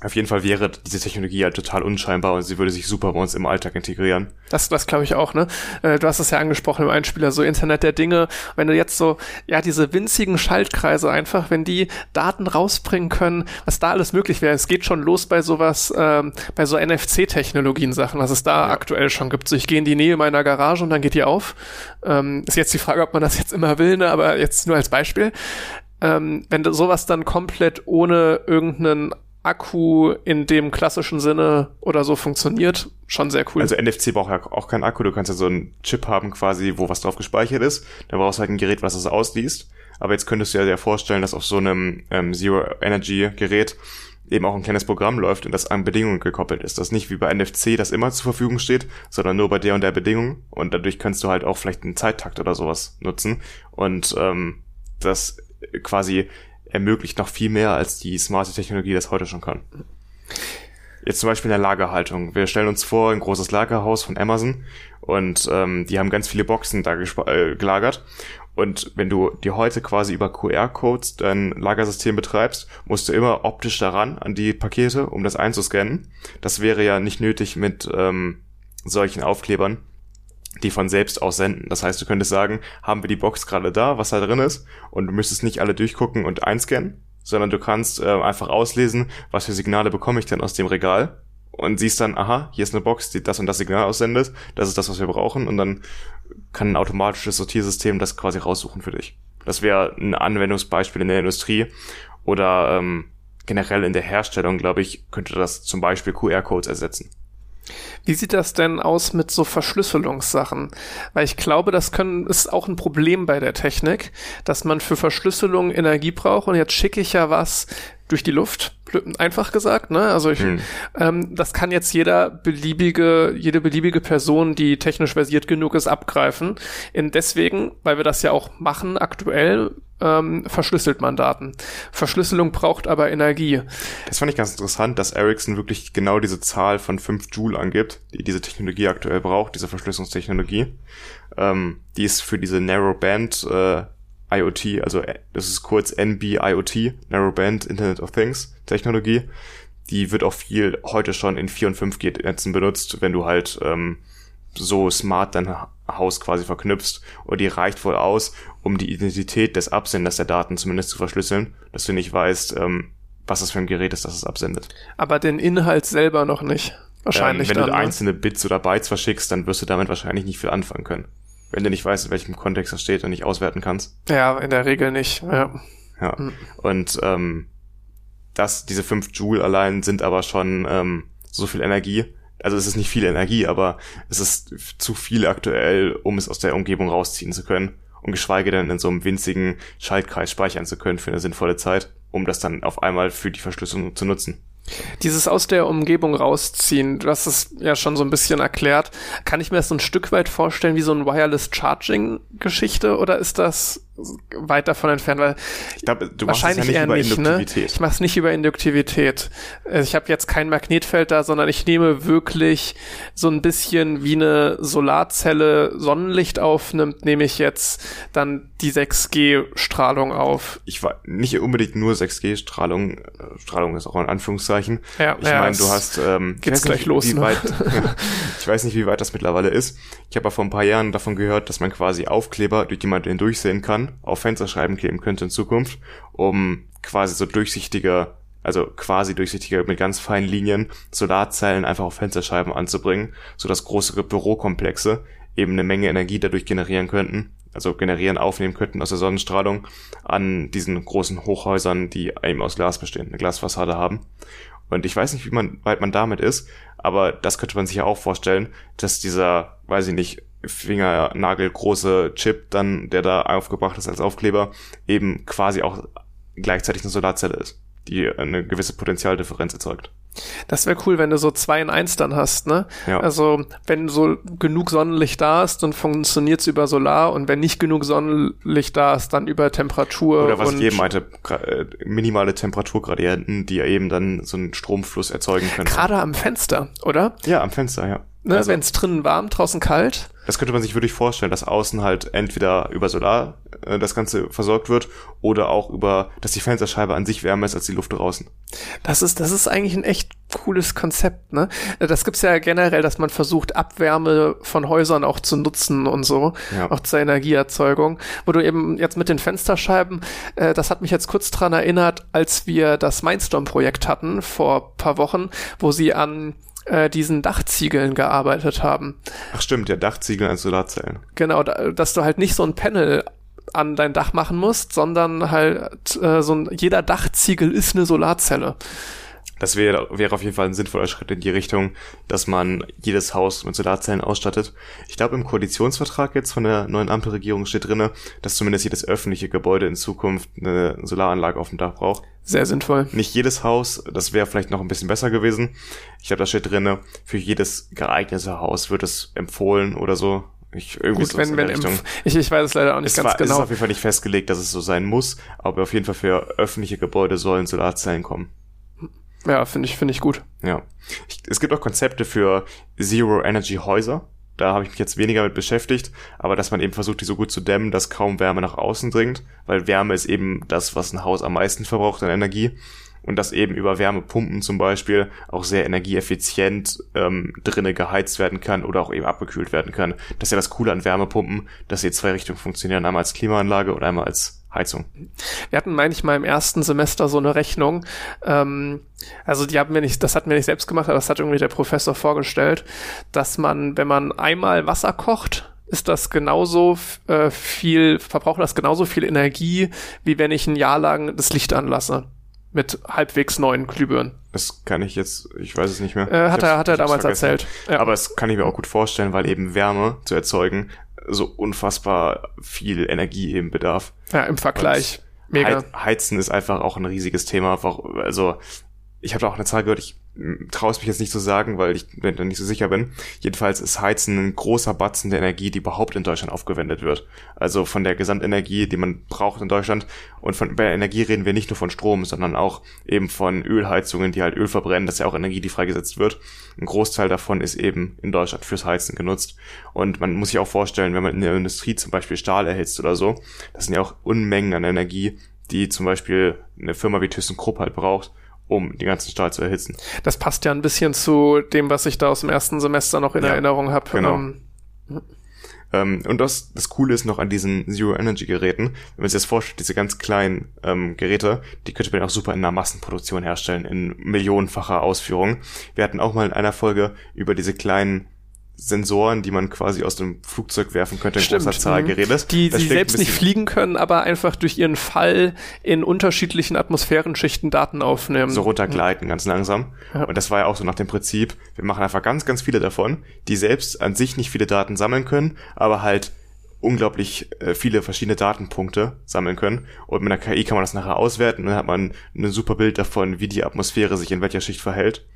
A: auf jeden Fall wäre diese Technologie halt total unscheinbar und sie würde sich super bei uns im Alltag integrieren.
B: Das, das glaube ich auch, ne? Äh, du hast es ja angesprochen im Einspieler, so Internet der Dinge. Wenn du jetzt so, ja, diese winzigen Schaltkreise einfach, wenn die Daten rausbringen können, was da alles möglich wäre. Es geht schon los bei sowas, ähm, bei so NFC-Technologien Sachen, was es da ja. aktuell schon gibt. So, ich gehe in die Nähe meiner Garage und dann geht die auf. Ähm, ist jetzt die Frage, ob man das jetzt immer will, ne? Aber jetzt nur als Beispiel. Ähm, wenn sowas dann komplett ohne irgendeinen Akku in dem klassischen Sinne oder so funktioniert, schon sehr cool.
A: Also NFC braucht ja auch keinen Akku, du kannst ja so einen Chip haben quasi, wo was drauf gespeichert ist. Da brauchst du halt ein Gerät, was das ausliest. Aber jetzt könntest du ja dir vorstellen, dass auf so einem ähm, Zero Energy Gerät eben auch ein kleines Programm läuft und das an Bedingungen gekoppelt ist. Das nicht wie bei NFC, das immer zur Verfügung steht, sondern nur bei der und der Bedingung. Und dadurch kannst du halt auch vielleicht einen Zeittakt oder sowas nutzen. Und ähm, das quasi ermöglicht noch viel mehr, als die smarte Technologie das heute schon kann. Jetzt zum Beispiel in der Lagerhaltung. Wir stellen uns vor, ein großes Lagerhaus von Amazon und ähm, die haben ganz viele Boxen da äh, gelagert. Und wenn du dir heute quasi über QR-Codes dein Lagersystem betreibst, musst du immer optisch daran an die Pakete, um das einzuscannen. Das wäre ja nicht nötig mit ähm, solchen Aufklebern die von selbst aus senden. Das heißt, du könntest sagen, haben wir die Box gerade da, was da drin ist, und du müsstest nicht alle durchgucken und einscannen, sondern du kannst äh, einfach auslesen, was für Signale bekomme ich denn aus dem Regal und siehst dann, aha, hier ist eine Box, die das und das Signal aussendet, das ist das, was wir brauchen, und dann kann ein automatisches Sortiersystem das quasi raussuchen für dich. Das wäre ein Anwendungsbeispiel in der Industrie oder ähm, generell in der Herstellung, glaube ich, könnte das zum Beispiel QR-Codes ersetzen.
B: Wie sieht das denn aus mit so Verschlüsselungssachen? Weil ich glaube, das können, ist auch ein Problem bei der Technik, dass man für Verschlüsselung Energie braucht und jetzt schicke ich ja was durch die Luft, einfach gesagt, ne? Also ich, hm. ähm, das kann jetzt jeder beliebige, jede beliebige Person, die technisch versiert genug ist, abgreifen. Und deswegen, weil wir das ja auch machen aktuell, ähm, verschlüsselt man Daten. Verschlüsselung braucht aber Energie.
A: Das fand ich ganz interessant, dass Ericsson wirklich genau diese Zahl von 5 Joule angibt, die diese Technologie aktuell braucht, diese Verschlüsselungstechnologie. Ähm, die ist für diese Narrowband äh, IoT, also äh, das ist kurz NB-IoT, Narrowband Internet of Things Technologie. Die wird auch viel heute schon in 4 und 5G-Netzen benutzt, wenn du halt ähm, so smart dein Haus quasi verknüpfst. Und die reicht wohl aus, um die Identität des Absenders der Daten zumindest zu verschlüsseln, dass du nicht weißt, ähm, was das für ein Gerät ist, das es absendet.
B: Aber den Inhalt selber noch nicht. Wahrscheinlich.
A: Ähm, wenn
B: dann,
A: du ne? einzelne Bits oder Bytes verschickst, dann wirst du damit wahrscheinlich nicht viel anfangen können wenn du nicht weißt, in welchem Kontext das steht und nicht auswerten kannst.
B: Ja, in der Regel nicht. Ja.
A: Ja. Mhm. Und ähm, das, diese fünf Joule allein sind aber schon ähm, so viel Energie. Also es ist nicht viel Energie, aber es ist zu viel aktuell, um es aus der Umgebung rausziehen zu können. Und geschweige denn in so einem winzigen Schaltkreis speichern zu können für eine sinnvolle Zeit, um das dann auf einmal für die Verschlüsselung zu nutzen.
B: Dieses aus der Umgebung rausziehen, du hast es ja schon so ein bisschen erklärt. Kann ich mir das so ein Stück weit vorstellen wie so ein Wireless Charging Geschichte oder ist das weit davon entfernt, weil
A: ich glaube, du
B: wahrscheinlich
A: machst es ja nicht
B: eher
A: über
B: nicht, ne? Ich mache es nicht über Induktivität. Also ich habe jetzt kein Magnetfeld da, sondern ich nehme wirklich so ein bisschen wie eine Solarzelle Sonnenlicht aufnimmt, nehme ich jetzt dann die 6G-Strahlung auf.
A: Ich war nicht unbedingt nur 6G-Strahlung. Äh, Strahlung ist auch ein Anführungszeichen.
B: Ja,
A: ich ja, meine, du hast ähm,
B: geht's gleich nicht, los.
A: Ne? Weit, (laughs) ich weiß nicht, wie weit das mittlerweile ist. Ich habe ja vor ein paar Jahren davon gehört, dass man quasi Aufkleber, durch die man den auf Fensterscheiben kleben könnte in Zukunft, um quasi so durchsichtige, also quasi durchsichtige mit ganz feinen Linien Solarzellen einfach auf Fensterscheiben anzubringen, so dass größere Bürokomplexe eben eine Menge Energie dadurch generieren könnten, also generieren, aufnehmen könnten aus der Sonnenstrahlung an diesen großen Hochhäusern, die eben aus Glas bestehen, eine Glasfassade haben. Und ich weiß nicht, wie man, weit man damit ist, aber das könnte man sich ja auch vorstellen, dass dieser, weiß ich nicht, fingernagelgroße Chip dann, der da aufgebracht ist als Aufkleber, eben quasi auch gleichzeitig eine Solarzelle ist, die eine gewisse Potentialdifferenz erzeugt.
B: Das wäre cool, wenn du so zwei in eins dann hast, ne?
A: Ja.
B: Also, wenn so genug Sonnenlicht da ist, dann funktioniert's über Solar und wenn nicht genug Sonnenlicht da ist, dann über Temperatur.
A: Oder was ich eben meinte, äh, minimale Temperaturgradienten, die eben dann so einen Stromfluss erzeugen können.
B: Gerade am Fenster, oder?
A: Ja, am Fenster, ja.
B: Ne, also, wenn es drinnen warm, draußen kalt.
A: Das könnte man sich wirklich vorstellen, dass außen halt entweder über Solar äh, das Ganze versorgt wird oder auch über, dass die Fensterscheibe an sich wärmer ist als die Luft draußen.
B: Das ist, das ist eigentlich ein echt cooles Konzept, ne? Das gibt's ja generell, dass man versucht, Abwärme von Häusern auch zu nutzen und so,
A: ja.
B: auch zur Energieerzeugung. Wo du eben jetzt mit den Fensterscheiben, äh, das hat mich jetzt kurz dran erinnert, als wir das Mindstorm-Projekt hatten vor paar Wochen, wo sie an äh, diesen Dachziegeln gearbeitet haben.
A: Ach stimmt, ja, Dachziegel als Solarzellen.
B: Genau, da, dass du halt nicht so ein Panel an dein Dach machen musst, sondern halt äh, so ein jeder Dachziegel ist eine Solarzelle.
A: Das wäre wäre auf jeden Fall ein sinnvoller Schritt in die Richtung, dass man jedes Haus mit Solarzellen ausstattet. Ich glaube, im Koalitionsvertrag jetzt von der neuen Ampelregierung steht drinne, dass zumindest jedes öffentliche Gebäude in Zukunft eine Solaranlage auf dem Dach braucht.
B: Sehr sinnvoll.
A: Nicht jedes Haus, das wäre vielleicht noch ein bisschen besser gewesen. Ich glaube, da steht drinne, für jedes geeignete Haus wird es empfohlen oder so. Ich, irgendwie
B: Gut, wenn, wenn ich, ich weiß es leider auch nicht
A: es
B: ganz
A: war,
B: genau.
A: Es ist auf jeden Fall nicht festgelegt, dass es so sein muss, aber auf jeden Fall für öffentliche Gebäude sollen Solarzellen kommen.
B: Ja, finde ich, finde ich gut.
A: Ja. Ich, es gibt auch Konzepte für Zero-Energy-Häuser. Da habe ich mich jetzt weniger mit beschäftigt, aber dass man eben versucht, die so gut zu dämmen, dass kaum Wärme nach außen dringt, weil Wärme ist eben das, was ein Haus am meisten verbraucht an Energie und dass eben über Wärmepumpen zum Beispiel auch sehr energieeffizient ähm, drinnen geheizt werden kann oder auch eben abgekühlt werden kann. Das ist ja das Coole an Wärmepumpen, dass sie in zwei Richtungen funktionieren, einmal als Klimaanlage oder einmal als Heizung.
B: Wir hatten, meine ich mal, im ersten Semester so eine Rechnung. Ähm, also die haben wir nicht, das hatten wir nicht selbst gemacht, aber das hat irgendwie der Professor vorgestellt, dass man, wenn man einmal Wasser kocht, ist das genauso äh, viel, verbraucht das genauso viel Energie, wie wenn ich ein Jahr lang das Licht anlasse. Mit halbwegs neuen Glühbirnen.
A: Das kann ich jetzt, ich weiß es nicht mehr.
B: Äh, hat er, hat er damals
A: vergessen.
B: erzählt. Ja.
A: Aber es kann ich mir auch gut vorstellen, weil eben Wärme zu erzeugen so unfassbar viel Energie eben bedarf.
B: ja, im Vergleich. Mega.
A: Hei- Heizen ist einfach auch ein riesiges Thema. Einfach- Also, ich habe da auch eine Zahl gehört, ich traue es mich jetzt nicht zu sagen, weil ich mir da nicht so sicher bin. Jedenfalls ist Heizen ein großer Batzen der Energie, die überhaupt in Deutschland aufgewendet wird. Also von der Gesamtenergie, die man braucht in Deutschland. Und von bei Energie reden wir nicht nur von Strom, sondern auch eben von Ölheizungen, die halt Öl verbrennen. Das ist ja auch Energie, die freigesetzt wird. Ein Großteil davon ist eben in Deutschland fürs Heizen genutzt. Und man muss sich auch vorstellen, wenn man in der Industrie zum Beispiel Stahl erhitzt oder so, das sind ja auch Unmengen an Energie, die zum Beispiel eine Firma wie ThyssenKrupp halt braucht, um den ganzen Stahl zu erhitzen.
B: Das passt ja ein bisschen zu dem, was ich da aus dem ersten Semester noch in
A: Ja,
B: Erinnerung habe.
A: genau.
B: Ähm,
A: Ähm, und das, das Coole ist noch an diesen Zero-Energy-Geräten, wenn man sich das vorstellt, diese ganz kleinen ähm, Geräte, die könnte man auch super in einer Massenproduktion herstellen, in millionenfacher Ausführung. Wir hatten auch mal in einer Folge über diese kleinen Sensoren, die man quasi aus dem Flugzeug werfen könnte in
B: Stimmt,
A: großer Zahl
B: mhm.
A: geredet.
B: die
A: Das ein
B: selbst nicht fliegen können, aber einfach durch ihren Fall in unterschiedlichen Atmosphärenschichten Daten aufnehmen.
A: so runtergleiten, ganz langsam.
B: Ja.
A: Und das war ja auch so nach dem Prinzip, wir machen einfach ganz, ganz viele davon, die selbst an sich nicht viele Daten sammeln können, aber halt unglaublich äh, viele verschiedene Datenpunkte sammeln können. Und mit einer KI kann man das nachher auswerten und dann hat man ein super Bild davon, wie die Atmosphäre sich in welcher Schicht verhält.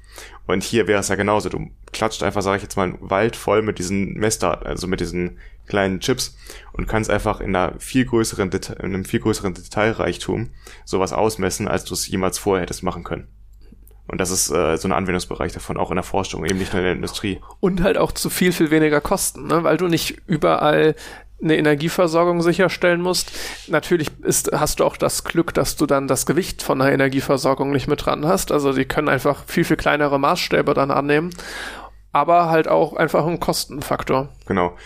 A: Und hier wäre es ja genauso. Du klatscht einfach, sage ich jetzt mal, einen Wald voll mit diesen Messdaten, also mit diesen kleinen Chips und kannst einfach in einer viel größeren Deta in einem viel größeren Detailreichtum sowas ausmessen, als du es jemals vorher hättest machen können. Und das ist äh, so ein Anwendungsbereich davon, auch in der Forschung, eben nicht nur in der Industrie.
B: Und halt auch zu viel, viel weniger Kosten, ne? weil du nicht überall eine Energieversorgung sicherstellen musst. Natürlich ist, hast du auch das Glück, dass du dann das Gewicht von einer Energieversorgung nicht mit dran hast. Also die können einfach viel, viel kleinere Maßstäbe dann annehmen. Aber halt auch einfach ein Kostenfaktor.
A: Genau.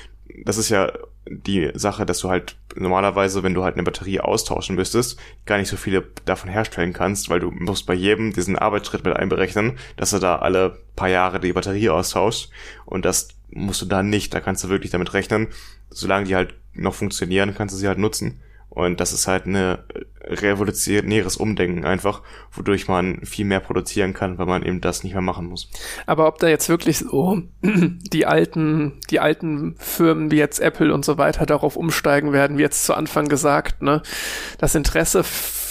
A: Das ist ja die Sache, dass du halt normalerweise, wenn du halt eine Batterie austauschen müsstest, gar nicht so viele davon herstellen kannst, weil du musst bei jedem diesen Arbeitsschritt mit einberechnen, dass du da alle paar Jahre die Batterie austauscht und das musst du da nicht, da kannst du wirklich damit rechnen, solange die halt noch funktionieren, kannst du sie halt nutzen und das ist halt eine revolutionäres Umdenken einfach, wodurch man viel mehr produzieren kann, weil man eben das nicht mehr machen muss.
B: Aber ob da jetzt wirklich so (clears throat) die alten, die alten Firmen wie jetzt Apple und so weiter darauf umsteigen werden, wie jetzt zu Anfang gesagt, ne, das Interesse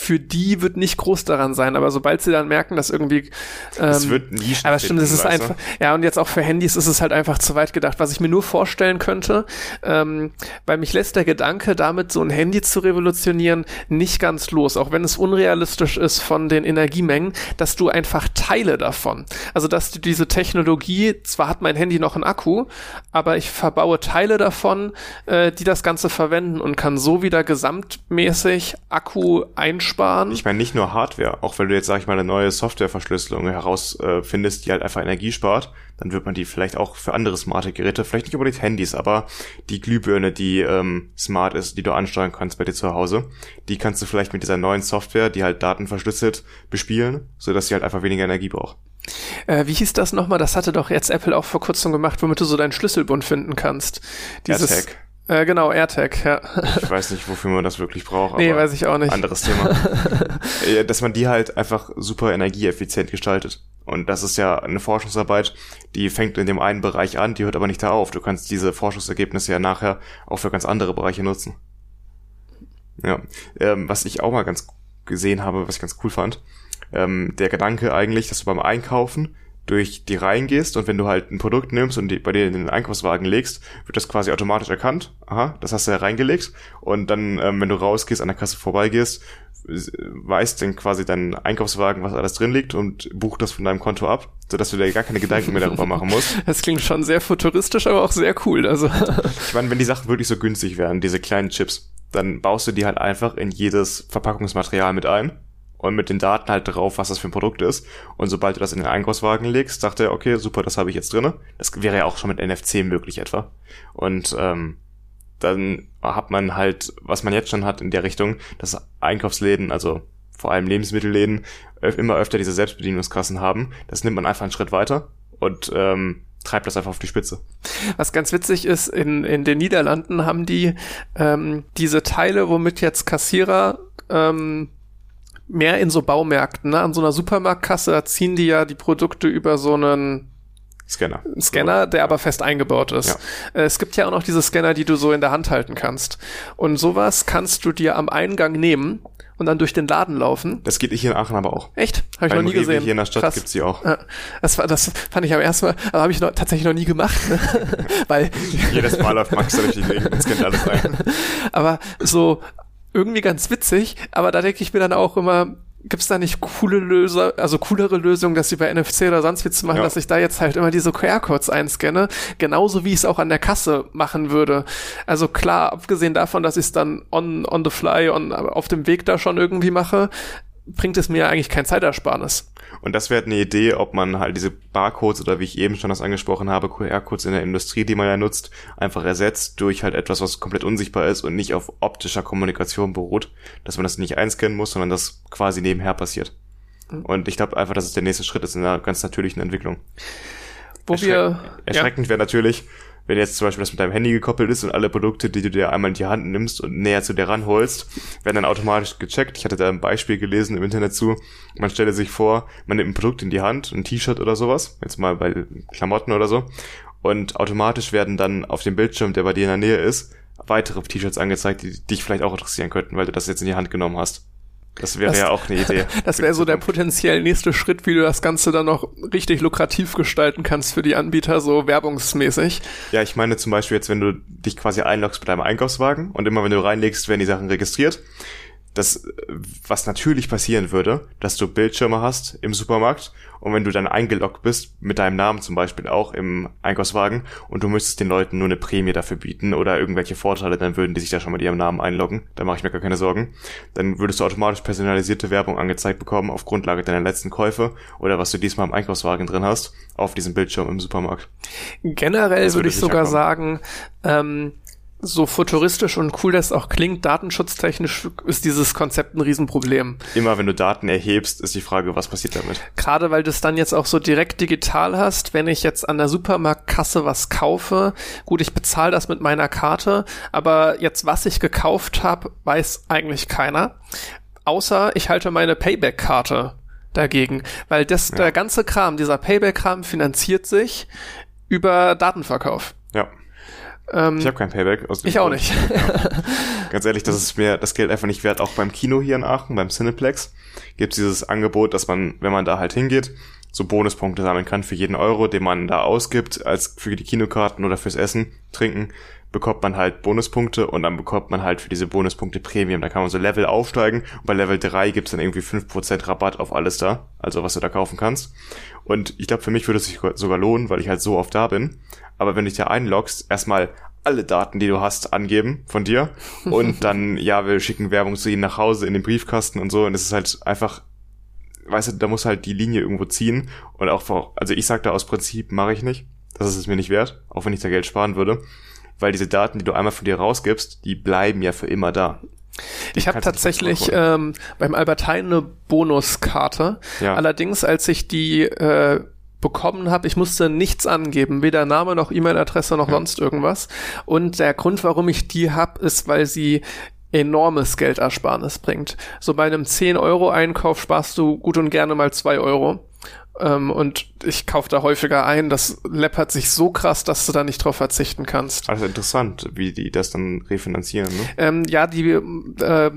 B: für die wird nicht groß daran sein, aber sobald sie dann merken, dass irgendwie ähm,
A: Es wird Nischen
B: aber stimmt, es ist einfach, ja, und jetzt auch für Handys ist es halt einfach zu weit gedacht, was ich mir nur vorstellen könnte, ähm, weil mich lässt der Gedanke, damit so ein Handy zu revolutionieren, nicht ganz los, auch wenn es unrealistisch ist von den Energiemengen, dass du einfach Teile davon, also dass du diese Technologie, zwar hat mein Handy noch einen Akku, aber ich verbaue Teile davon, äh, die das Ganze verwenden und kann so wieder gesamtmäßig Akku einsparen.
A: Ich meine, nicht nur Hardware, auch wenn du jetzt, sag ich mal, eine neue Softwareverschlüsselung herausfindest, äh, die halt einfach Energie spart, dann wird man die vielleicht auch für andere smarte Geräte, vielleicht nicht unbedingt Handys, aber die Glühbirne, die ähm, smart ist, die du ansteuern kannst bei dir zu Hause, die kannst du vielleicht mit dieser neuen Software, die halt Daten verschlüsselt, bespielen, sodass sie halt einfach weniger Energie braucht.
B: Äh, wie hieß das nochmal? Das hatte doch jetzt Apple auch vor kurzem gemacht, womit du so deinen Schlüsselbund finden kannst. Dieses,
A: AirTag.
B: Äh, genau, AirTag, ja.
A: Ich weiß nicht, wofür man das wirklich braucht,
B: nee,
A: aber
B: weiß ich auch nicht.
A: anderes Thema. (laughs) Ja, Dass man die halt einfach super energieeffizient gestaltet. Und das ist ja eine Forschungsarbeit, die fängt in dem einen Bereich an, die hört aber nicht da auf. Du kannst diese Forschungsergebnisse ja nachher auch für ganz andere Bereiche nutzen. Ja, ähm, was ich auch mal ganz gesehen habe, was ich ganz cool fand, ähm, der Gedanke eigentlich, dass du beim Einkaufen durch die Reihen gehst und wenn du halt ein Produkt nimmst und die, bei dir in den Einkaufswagen legst, wird das quasi automatisch erkannt. Aha, das hast du ja reingelegt. Und dann, ähm, wenn du rausgehst, an der Kasse vorbeigehst, weiß dann quasi dein Einkaufswagen, was alles drin liegt und bucht das von deinem Konto ab, sodass du dir gar keine Gedanken mehr darüber machen musst. (laughs)
B: Das klingt schon sehr futuristisch, aber auch sehr cool. Also, (laughs)
A: Ich meine, wenn die Sachen wirklich so günstig wären, diese kleinen Chips, dann baust du die halt einfach in jedes Verpackungsmaterial mit ein und mit den Daten halt drauf, was das für ein Produkt ist. Und sobald du das in den Einkaufswagen legst, sagt er, okay, super, das habe ich jetzt drinne. Das wäre ja auch schon mit NFC möglich etwa. Und ähm, dann hat man halt, was man jetzt schon hat in der Richtung, dass Einkaufsläden, also vor allem Lebensmittelläden, öf- immer öfter diese Selbstbedienungskassen haben. Das nimmt man einfach einen Schritt weiter und ähm, treibt das einfach auf die Spitze.
B: was ganz witzig ist, in, in den Niederlanden haben die ähm, diese Teile, womit jetzt Kassierer ähm, mehr in so Baumärkten, ne? An so einer Supermarktkasse, ziehen die ja die Produkte über so einen
A: Scanner.
B: Scanner, der aber fest eingebaut ist. Ja. Äh, es gibt ja auch noch diese Scanner, die du so in der Hand halten kannst. Und sowas kannst du dir am Eingang nehmen und dann durch den Laden laufen.
A: Das geht hier in Aachen aber auch.
B: Echt? Habe ich noch nie Rewe gesehen.
A: Hier in der Stadt Krass. gibt's die auch.
B: Das, war, das fand ich am ersten Mal, aber habe ich noch, tatsächlich noch nie gemacht. (laughs) Weil
A: Jedes Mal läuft Max durch die Gegend und scannt alles ein. (laughs)
B: aber so irgendwie ganz witzig, aber da denke ich mir dann auch immer, gibt es da nicht coole Lösungen, also coolere Lösungen, dass sie bei NFC oder sonst wie zu machen, ja. dass ich da jetzt halt immer diese QR-Codes einscanne, genauso wie ich es auch an der Kasse machen würde. Also klar, abgesehen davon, dass ich es dann on, on the fly, on, auf dem Weg da schon irgendwie mache, bringt es mir eigentlich kein Zeitersparnis.
A: Und das wäre eine Idee, ob man halt diese Barcodes oder wie ich eben schon das angesprochen habe, QR-Codes in der Industrie, die man ja nutzt, einfach ersetzt durch halt etwas, was komplett unsichtbar ist und nicht auf optischer Kommunikation beruht, dass man das nicht einscannen muss, sondern das quasi nebenher passiert. Mhm. Und ich glaube einfach, dass es der nächste Schritt ist in einer ganz natürlichen Entwicklung.
B: Wo Erschreck wir,
A: erschreckend ja. wäre natürlich, wenn jetzt zum Beispiel das mit deinem Handy gekoppelt ist und alle Produkte, die du dir einmal in die Hand nimmst und näher zu dir ranholst, werden dann automatisch gecheckt. Ich hatte da ein Beispiel gelesen im Internet zu. Man stelle sich vor, man nimmt ein Produkt in die Hand, ein T-Shirt oder sowas, jetzt mal bei Klamotten oder so, und automatisch werden dann auf dem Bildschirm, der bei dir in der Nähe ist, weitere T-Shirts angezeigt, die dich vielleicht auch interessieren könnten, weil du das jetzt in die Hand genommen hast. Das wäre ja auch eine Idee. (laughs)
B: Das wäre so der potenziell nächste Schritt, wie du das Ganze dann noch richtig lukrativ gestalten kannst für die Anbieter, so werbungsmäßig.
A: Ja, ich meine zum Beispiel jetzt, wenn du dich quasi einloggst mit deinem Einkaufswagen und immer wenn du reinlegst, werden die Sachen registriert das, was natürlich passieren würde, dass du Bildschirme hast im Supermarkt und wenn du dann eingeloggt bist, mit deinem Namen zum Beispiel auch im Einkaufswagen und du müsstest den Leuten nur eine Prämie dafür bieten oder irgendwelche Vorteile, dann würden die sich da schon mit ihrem Namen einloggen. Da mache ich mir gar keine Sorgen. Dann würdest du automatisch personalisierte Werbung angezeigt bekommen auf Grundlage deiner letzten Käufe oder was du diesmal im Einkaufswagen drin hast, auf diesem Bildschirm im Supermarkt.
B: Generell würde, würde ich sogar ankommen. sagen, ähm, so futuristisch und cool das auch klingt, datenschutztechnisch ist dieses Konzept ein Riesenproblem.
A: Immer wenn du Daten erhebst, ist die Frage, was passiert damit?
B: Gerade weil du es dann jetzt auch so direkt digital hast, wenn ich jetzt an der Supermarktkasse was kaufe, gut, ich bezahle das mit meiner Karte, aber jetzt was ich gekauft habe, weiß eigentlich keiner. Außer ich halte meine Payback-Karte dagegen, weil das, ja. der ganze Kram, dieser Payback-Kram finanziert sich über Datenverkauf.
A: Ja. Ähm, ich habe kein Payback.
B: Aus dem ich auch nicht.
A: Ja. (laughs) Ganz ehrlich, das ist mir das Geld einfach nicht wert. Auch beim Kino hier in Aachen, beim Cineplex, gibt es dieses Angebot, dass man, wenn man da halt hingeht, so Bonuspunkte sammeln kann für jeden Euro, den man da ausgibt, als für die Kinokarten oder fürs Essen, Trinken, bekommt man halt Bonuspunkte und dann bekommt man halt für diese Bonuspunkte Premium. Da kann man so Level aufsteigen und bei Level 3 gibt's dann irgendwie 5% Rabatt auf alles da, also was du da kaufen kannst. Und ich glaube, für mich würde es sich sogar lohnen, weil ich halt so oft da bin aber wenn du dich da einloggst, erstmal alle Daten, die du hast, angeben von dir und (laughs) dann, ja, wir schicken Werbung zu ihnen nach Hause in den Briefkasten und so und es ist halt einfach, weißt du, da muss halt die Linie irgendwo ziehen und auch, also ich sag da aus Prinzip, mache ich nicht, das ist es mir nicht wert, auch wenn ich da Geld sparen würde, weil diese Daten, die du einmal von dir rausgibst, die bleiben ja für immer da.
B: Die ich habe tatsächlich ähm, beim Alberthein eine Bonuskarte. Ja. Allerdings, als ich die äh, bekommen habe. Ich musste nichts angeben, weder Name noch E-Mail-Adresse noch ja. sonst irgendwas. Und der Grund, warum ich die habe, ist, weil sie enormes Geldersparnis bringt. So bei einem 10-Euro-Einkauf sparst du gut und gerne mal 2 Euro. Ähm, und ich kaufe da häufiger ein. Das läppert sich so krass, dass du da nicht drauf verzichten kannst.
A: Also interessant, wie die das dann refinanzieren, ne?
B: Ähm, ja, die äh,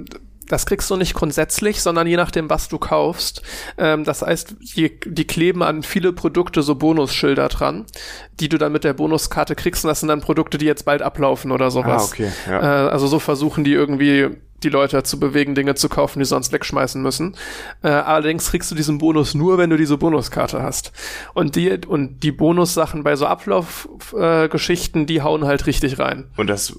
B: das kriegst du nicht grundsätzlich, sondern je nachdem, was du kaufst. Ähm, das heißt, die, die kleben an viele Produkte so Bonusschilder dran, die du dann mit der Bonuskarte kriegst. Und das sind dann Produkte, die jetzt bald ablaufen oder sowas.
A: Ah, okay. Ja.
B: Äh, also so versuchen die irgendwie die Leute dazu bewegen, Dinge zu kaufen, die sonst wegschmeißen müssen. Äh, allerdings kriegst du diesen Bonus nur, wenn du diese Bonuskarte hast. Und die und die Bonussachen bei so Ablaufgeschichten, äh, die hauen halt richtig rein.
A: Und das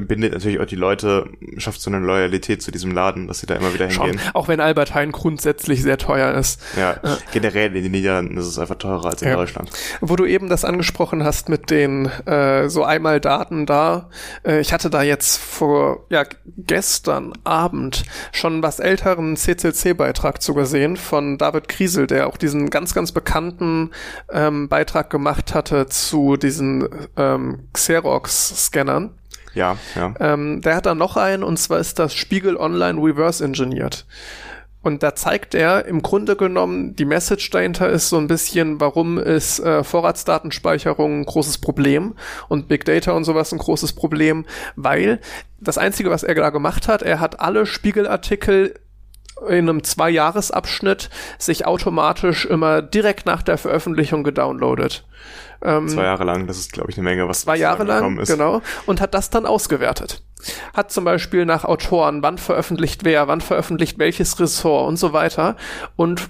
A: bindet natürlich auch die Leute, schafft so eine Loyalität zu diesem Laden, dass sie da immer wieder hingehen.
B: Schon, auch wenn Albert Heijn grundsätzlich sehr teuer ist.
A: Ja, äh, generell in den Niederlanden ist es einfach teurer als in ja. Deutschland.
B: Wo du eben das angesprochen hast mit den äh, so einmal Daten da. Äh, ich hatte da jetzt vor, ja, gestern Abend schon was älteren CCC-Beitrag zu gesehen von David Kriesel, der auch diesen ganz, ganz bekannten ähm, Beitrag gemacht hatte zu diesen ähm, Xerox-Scannern.
A: Ja, ja.
B: Ähm, der hat dann noch einen und zwar ist das Spiegel Online Reverse Engineert. Und da zeigt er im Grunde genommen, die Message dahinter ist so ein bisschen, warum ist äh, Vorratsdatenspeicherung ein großes Problem und Big Data und sowas ein großes Problem, weil das Einzige, was er da gemacht hat, er hat alle Spiegelartikel in einem Zwei-Jahres-Abschnitt sich automatisch immer direkt nach der Veröffentlichung gedownloadet.
A: Ähm, zwei Jahre lang, das ist, glaube ich, eine Menge, was
B: zwei Jahre lang, ist. genau, und hat das dann ausgewertet. Hat zum Beispiel nach Autoren, wann veröffentlicht wer, wann veröffentlicht welches Ressort und so weiter und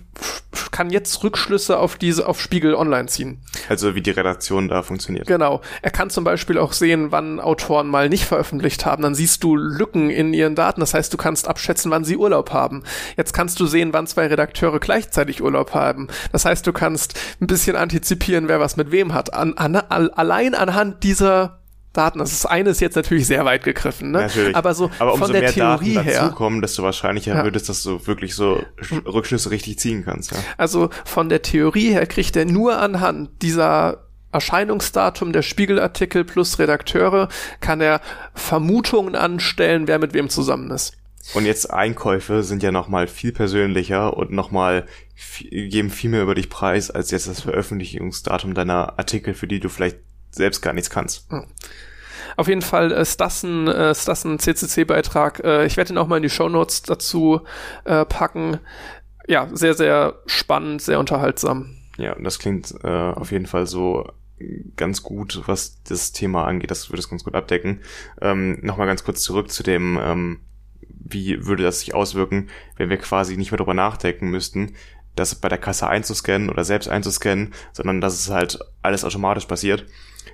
B: kann jetzt Rückschlüsse auf diese, auf Spiegel Online ziehen.
A: Also wie die Redaktion da funktioniert.
B: Genau. Er kann zum Beispiel auch sehen, wann Autoren mal nicht veröffentlicht haben. Dann siehst du Lücken in ihren Daten. Das heißt, du kannst abschätzen, wann sie Urlaub haben. Jetzt kannst du sehen, wann zwei Redakteure gleichzeitig Urlaub haben. Das heißt, du kannst ein bisschen antizipieren, wer was mit wem hat. An, an, allein anhand dieser Daten. Das ist eines jetzt natürlich sehr weit gegriffen, ne?
A: Natürlich.
B: Aber so
A: Aber umso
B: von der
A: mehr
B: Theorie
A: Daten
B: her.
A: dazukommen, desto wahrscheinlicher
B: Ja.
A: wird es, dass du wirklich so Sch- Rückschlüsse richtig ziehen kannst. Ja.
B: Also von der Theorie her kriegt er nur anhand dieser Erscheinungsdatum der Spiegelartikel plus Redakteure kann er Vermutungen anstellen, wer mit wem zusammen ist.
A: Und jetzt Einkäufe sind ja nochmal viel persönlicher und nochmal geben viel mehr über dich preis, als jetzt das Veröffentlichungsdatum deiner Artikel, für die du vielleicht selbst gar nichts kannst.
B: Auf jeden Fall ist das ein, äh, ist das ein CCC-Beitrag. Äh, ich werde ihn auch mal in die Shownotes dazu äh, packen. Ja, sehr, sehr spannend, sehr unterhaltsam.
A: Ja, und das klingt äh, auf jeden Fall so ganz gut, was das Thema angeht. Das würde es ganz gut abdecken. Ähm, Nochmal ganz kurz zurück zu dem, ähm, wie würde das sich auswirken, wenn wir quasi nicht mehr darüber nachdenken müssten, das bei der Kasse einzuscannen oder selbst einzuscannen, sondern dass es halt alles automatisch passiert.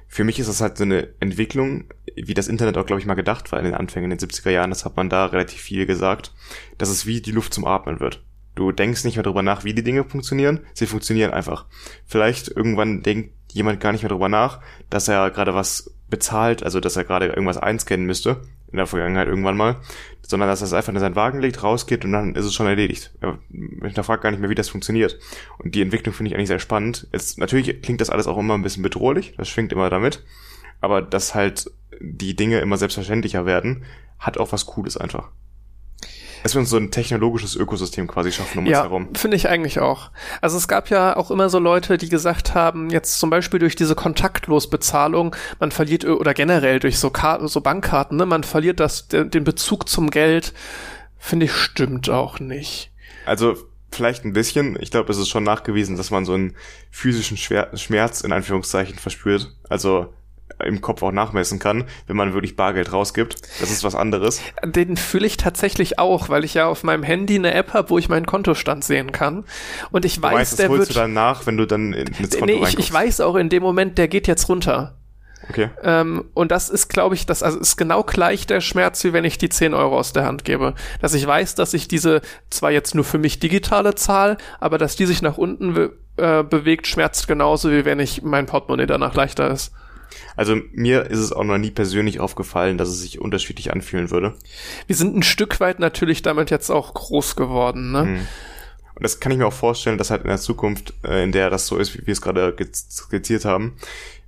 A: Für mich ist das halt so eine Entwicklung, wie das Internet auch, glaube ich, mal gedacht war in den Anfängen in den 70er Jahren, das hat man da relativ viel gesagt, dass es wie die Luft zum Atmen wird. Du denkst nicht mehr darüber nach, wie die Dinge funktionieren, sie funktionieren einfach. Vielleicht irgendwann denkt jemand gar nicht mehr darüber nach, dass er gerade was bezahlt, also dass er gerade irgendwas einscannen müsste, in der Vergangenheit irgendwann mal, sondern dass er es einfach in seinen Wagen legt, rausgeht und dann ist es schon erledigt. Er hinterfragt gar nicht mehr, wie das funktioniert. Und die Entwicklung finde ich eigentlich sehr spannend. Jetzt, natürlich klingt das alles auch immer ein bisschen bedrohlich, das schwingt immer damit, aber dass halt die Dinge immer selbstverständlicher werden, hat auch was Cooles einfach. Dass wir uns so ein technologisches Ökosystem quasi schaffen um uns
B: Ja,
A: herum.
B: finde ich eigentlich auch. Also es gab ja auch immer so Leute, die gesagt haben, jetzt zum Beispiel durch diese Kontaktlosbezahlung, man verliert ö- oder generell durch so, Karten, so Bankkarten, ne, man verliert das, de- den Bezug zum Geld, finde ich stimmt auch nicht.
A: Also vielleicht ein bisschen. Ich glaube, es ist schon nachgewiesen, dass man so einen physischen Schmerz in Anführungszeichen verspürt. Also im Kopf auch nachmessen kann, wenn man wirklich Bargeld rausgibt. Das ist was anderes.
B: Den fühle ich tatsächlich auch, weil ich ja auf meinem Handy eine App habe, wo ich meinen Kontostand sehen kann. Und ich
A: Du
B: weiß,
A: weißt, das
B: der
A: holst
B: wird.
A: du dann nach, wenn du dann in- ins Konto
B: nee, ich, ich weiß auch in dem Moment, der geht jetzt runter.
A: Okay.
B: Ähm, und das ist, glaube ich, das also ist genau gleich der Schmerz, wie wenn ich die 10 Euro aus der Hand gebe. Dass ich weiß, dass ich diese zwar jetzt nur für mich digitale Zahl, aber dass die sich nach unten be äh, bewegt, schmerzt genauso, wie wenn ich mein Portemonnaie danach leichter ist.
A: Also mir ist es auch noch nie persönlich aufgefallen, dass es sich unterschiedlich anfühlen würde.
B: Wir sind ein Stück weit natürlich damit jetzt auch groß geworden, ne?
A: Hm. Und das kann ich mir auch vorstellen, dass halt in der Zukunft, äh, in der das so ist, wie wir es gerade skizziert haben,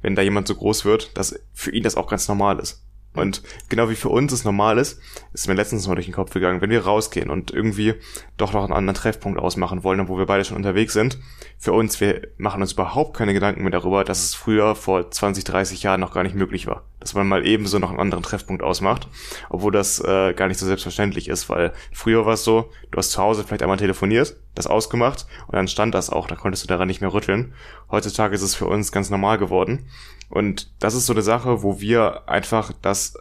A: wenn da jemand so groß wird, dass für ihn das auch ganz normal ist. Und genau wie für uns es normal ist, ist mir letztens mal durch den Kopf gegangen, wenn wir rausgehen und irgendwie doch noch einen anderen Treffpunkt ausmachen wollen, wo wir beide schon unterwegs sind. Für uns, wir machen uns überhaupt keine Gedanken mehr darüber, dass es früher vor 20, 30 Jahren noch gar nicht möglich war. Dass man mal ebenso noch einen anderen Treffpunkt ausmacht, obwohl das äh, gar nicht so selbstverständlich ist, weil früher war es so, du hast zu Hause vielleicht einmal telefoniert, das ausgemacht und dann stand das auch, da konntest du daran nicht mehr rütteln. Heutzutage ist es für uns ganz normal geworden. Und das ist so eine Sache, wo wir einfach das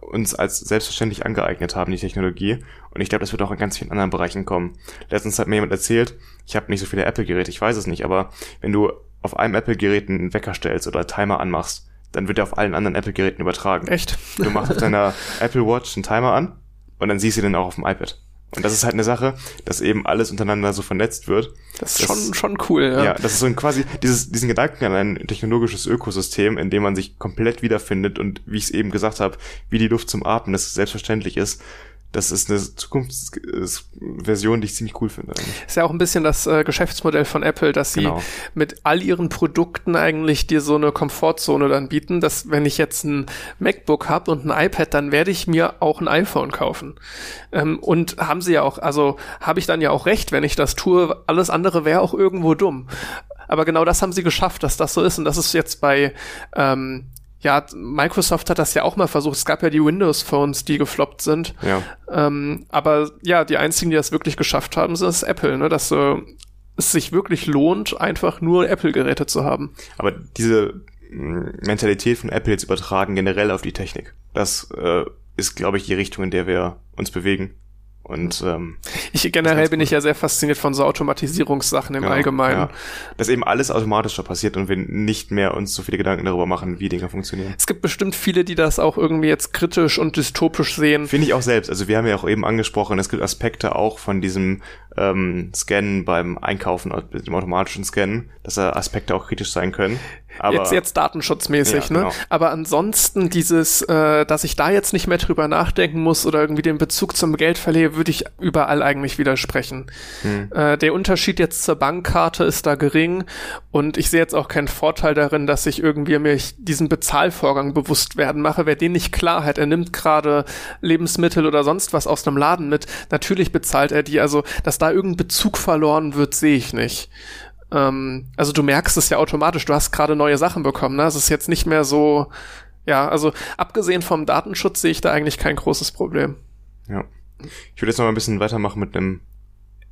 A: uns als selbstverständlich angeeignet haben, die Technologie. Und ich glaube, das wird auch in ganz vielen anderen Bereichen kommen. Letztens hat mir jemand erzählt, ich habe nicht so viele Apple-Geräte, ich weiß es nicht, aber wenn du auf einem Apple-Gerät einen Wecker stellst oder Timer anmachst, dann wird er auf allen anderen Apple-Geräten übertragen.
B: Echt?
A: Du machst auf deiner (laughs) Apple Watch einen Timer an und dann siehst du den auch auf dem iPad. Und das ist halt eine Sache, dass eben alles untereinander so vernetzt wird.
B: Das ist schon, schon cool, ja.
A: Ja, das ist so ein quasi dieses, diesen Gedanken an ein technologisches Ökosystem, in dem man sich komplett wiederfindet und wie ich es eben gesagt habe, wie die Luft zum Atmen, das selbstverständlich ist. Das ist eine Zukunftsversion, die ich ziemlich cool finde. Eigentlich.
B: Ist ja auch ein bisschen das äh, Geschäftsmodell von Apple, dass sie genau. mit all ihren Produkten eigentlich dir so eine Komfortzone dann bieten, dass wenn ich jetzt ein MacBook habe und ein iPad, dann werde ich mir auch ein iPhone kaufen. Ähm, und haben sie ja auch, also habe ich dann ja auch recht, wenn ich das tue, alles andere wäre auch irgendwo dumm. Aber genau das haben sie geschafft, dass das so ist. Und das ist jetzt bei ähm, ja, Microsoft hat das ja auch mal versucht. Es gab ja die Windows-Phones, die gefloppt sind.
A: Ja.
B: Ähm, aber ja, die einzigen, die das wirklich geschafft haben, sind das Apple, ne? Dass äh, es sich wirklich lohnt, einfach nur Apple-Geräte zu haben.
A: Aber diese mm, Mentalität von Apple jetzt übertragen generell auf die Technik, das äh, ist, glaube ich, die Richtung, in der wir uns bewegen. Und ähm,
B: ich generell bin ich ja sehr fasziniert von so Automatisierungssachen im ja, Allgemeinen. Ja.
A: Dass eben alles automatischer passiert und wir nicht mehr uns so viele Gedanken darüber machen, wie Dinge funktionieren.
B: Es gibt bestimmt viele, die das auch irgendwie jetzt kritisch und dystopisch sehen.
A: Finde ich auch selbst. Also wir haben ja auch eben angesprochen, es gibt Aspekte auch von diesem ähm, Scannen beim Einkaufen, dem automatischen Scannen, dass da Aspekte auch kritisch sein können.
B: Aber, jetzt, jetzt datenschutzmäßig, ja, ne? Genau. Aber ansonsten dieses, äh, dass ich da jetzt nicht mehr drüber nachdenken muss oder irgendwie den Bezug zum Geld verliere, würde ich überall eigentlich widersprechen. Hm. Äh, der Unterschied jetzt zur Bankkarte ist da gering und ich sehe jetzt auch keinen Vorteil darin, dass ich irgendwie mir diesen Bezahlvorgang bewusst werden mache. Wer den nicht klar hat, er nimmt gerade Lebensmittel oder sonst was aus einem Laden mit, natürlich bezahlt er die. Also, dass da irgendein Bezug verloren wird, sehe ich nicht. Ähm, also du merkst es ja automatisch, du hast gerade neue Sachen bekommen, ne? Es ist jetzt nicht mehr so, ja, also abgesehen vom Datenschutz sehe ich da eigentlich kein großes Problem.
A: Ja. Ich würde jetzt noch mal ein bisschen weitermachen mit einem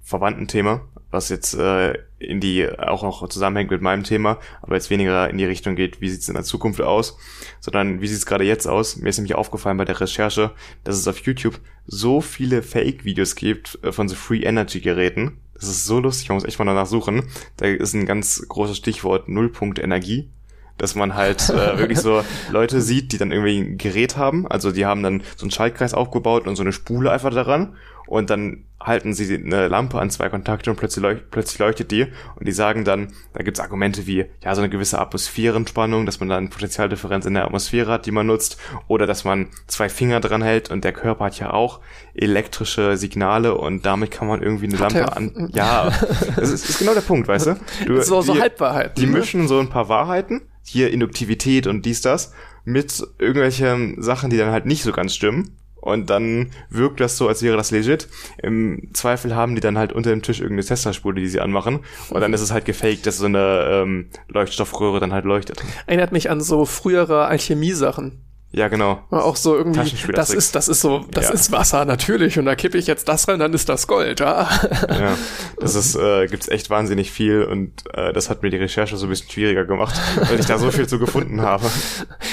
A: verwandten Thema, was jetzt äh, in die auch noch zusammenhängt mit meinem Thema, aber jetzt weniger in die Richtung geht, wie sieht es in der Zukunft aus, sondern wie sieht es gerade jetzt aus. Mir ist nämlich aufgefallen bei der Recherche, dass es auf YouTube so viele Fake-Videos gibt äh, von so Free Energy Geräten. Das ist so lustig, man muss echt mal danach suchen. Da ist ein ganz großes Stichwort Nullpunkt Energie dass man halt äh, (laughs) wirklich so Leute sieht, die dann irgendwie ein Gerät haben. Also die haben dann so einen Schaltkreis aufgebaut und so eine Spule einfach daran und dann halten sie eine Lampe an zwei Kontakte und plötzlich, leucht, plötzlich leuchtet die und die sagen dann, da gibt's Argumente wie, ja, so eine gewisse Atmosphärenspannung, dass man dann Potentialdifferenz in der Atmosphäre hat, die man nutzt, oder dass man zwei Finger dran hält und der Körper hat ja auch elektrische Signale und damit kann man irgendwie eine hat Lampe an. Ja, (laughs) das ist, ist, genau der Punkt, weißt du? du
B: so, so Halbwahrheiten.
A: Die ne? mischen so ein paar Wahrheiten, hier Induktivität und dies, das, mit irgendwelchen Sachen, die dann halt nicht so ganz stimmen und dann wirkt das so, als wäre das legit. Im Zweifel haben die dann halt unter dem Tisch irgendeine Tesla-Spule, die sie anmachen und dann ist es halt gefaked, dass so eine ähm, Leuchtstoffröhre dann halt leuchtet.
B: Erinnert mich an so frühere Alchemie-Sachen.
A: Ja, genau.
B: Auch so irgendwie, das ist, das ist so, das ja. ist Wasser, natürlich. Und da kippe ich jetzt das rein, dann ist das Gold, ja.
A: Ja, das ist, äh, gibt's echt wahnsinnig viel und äh, das hat mir die Recherche so ein bisschen schwieriger gemacht, weil ich da so viel zu gefunden habe.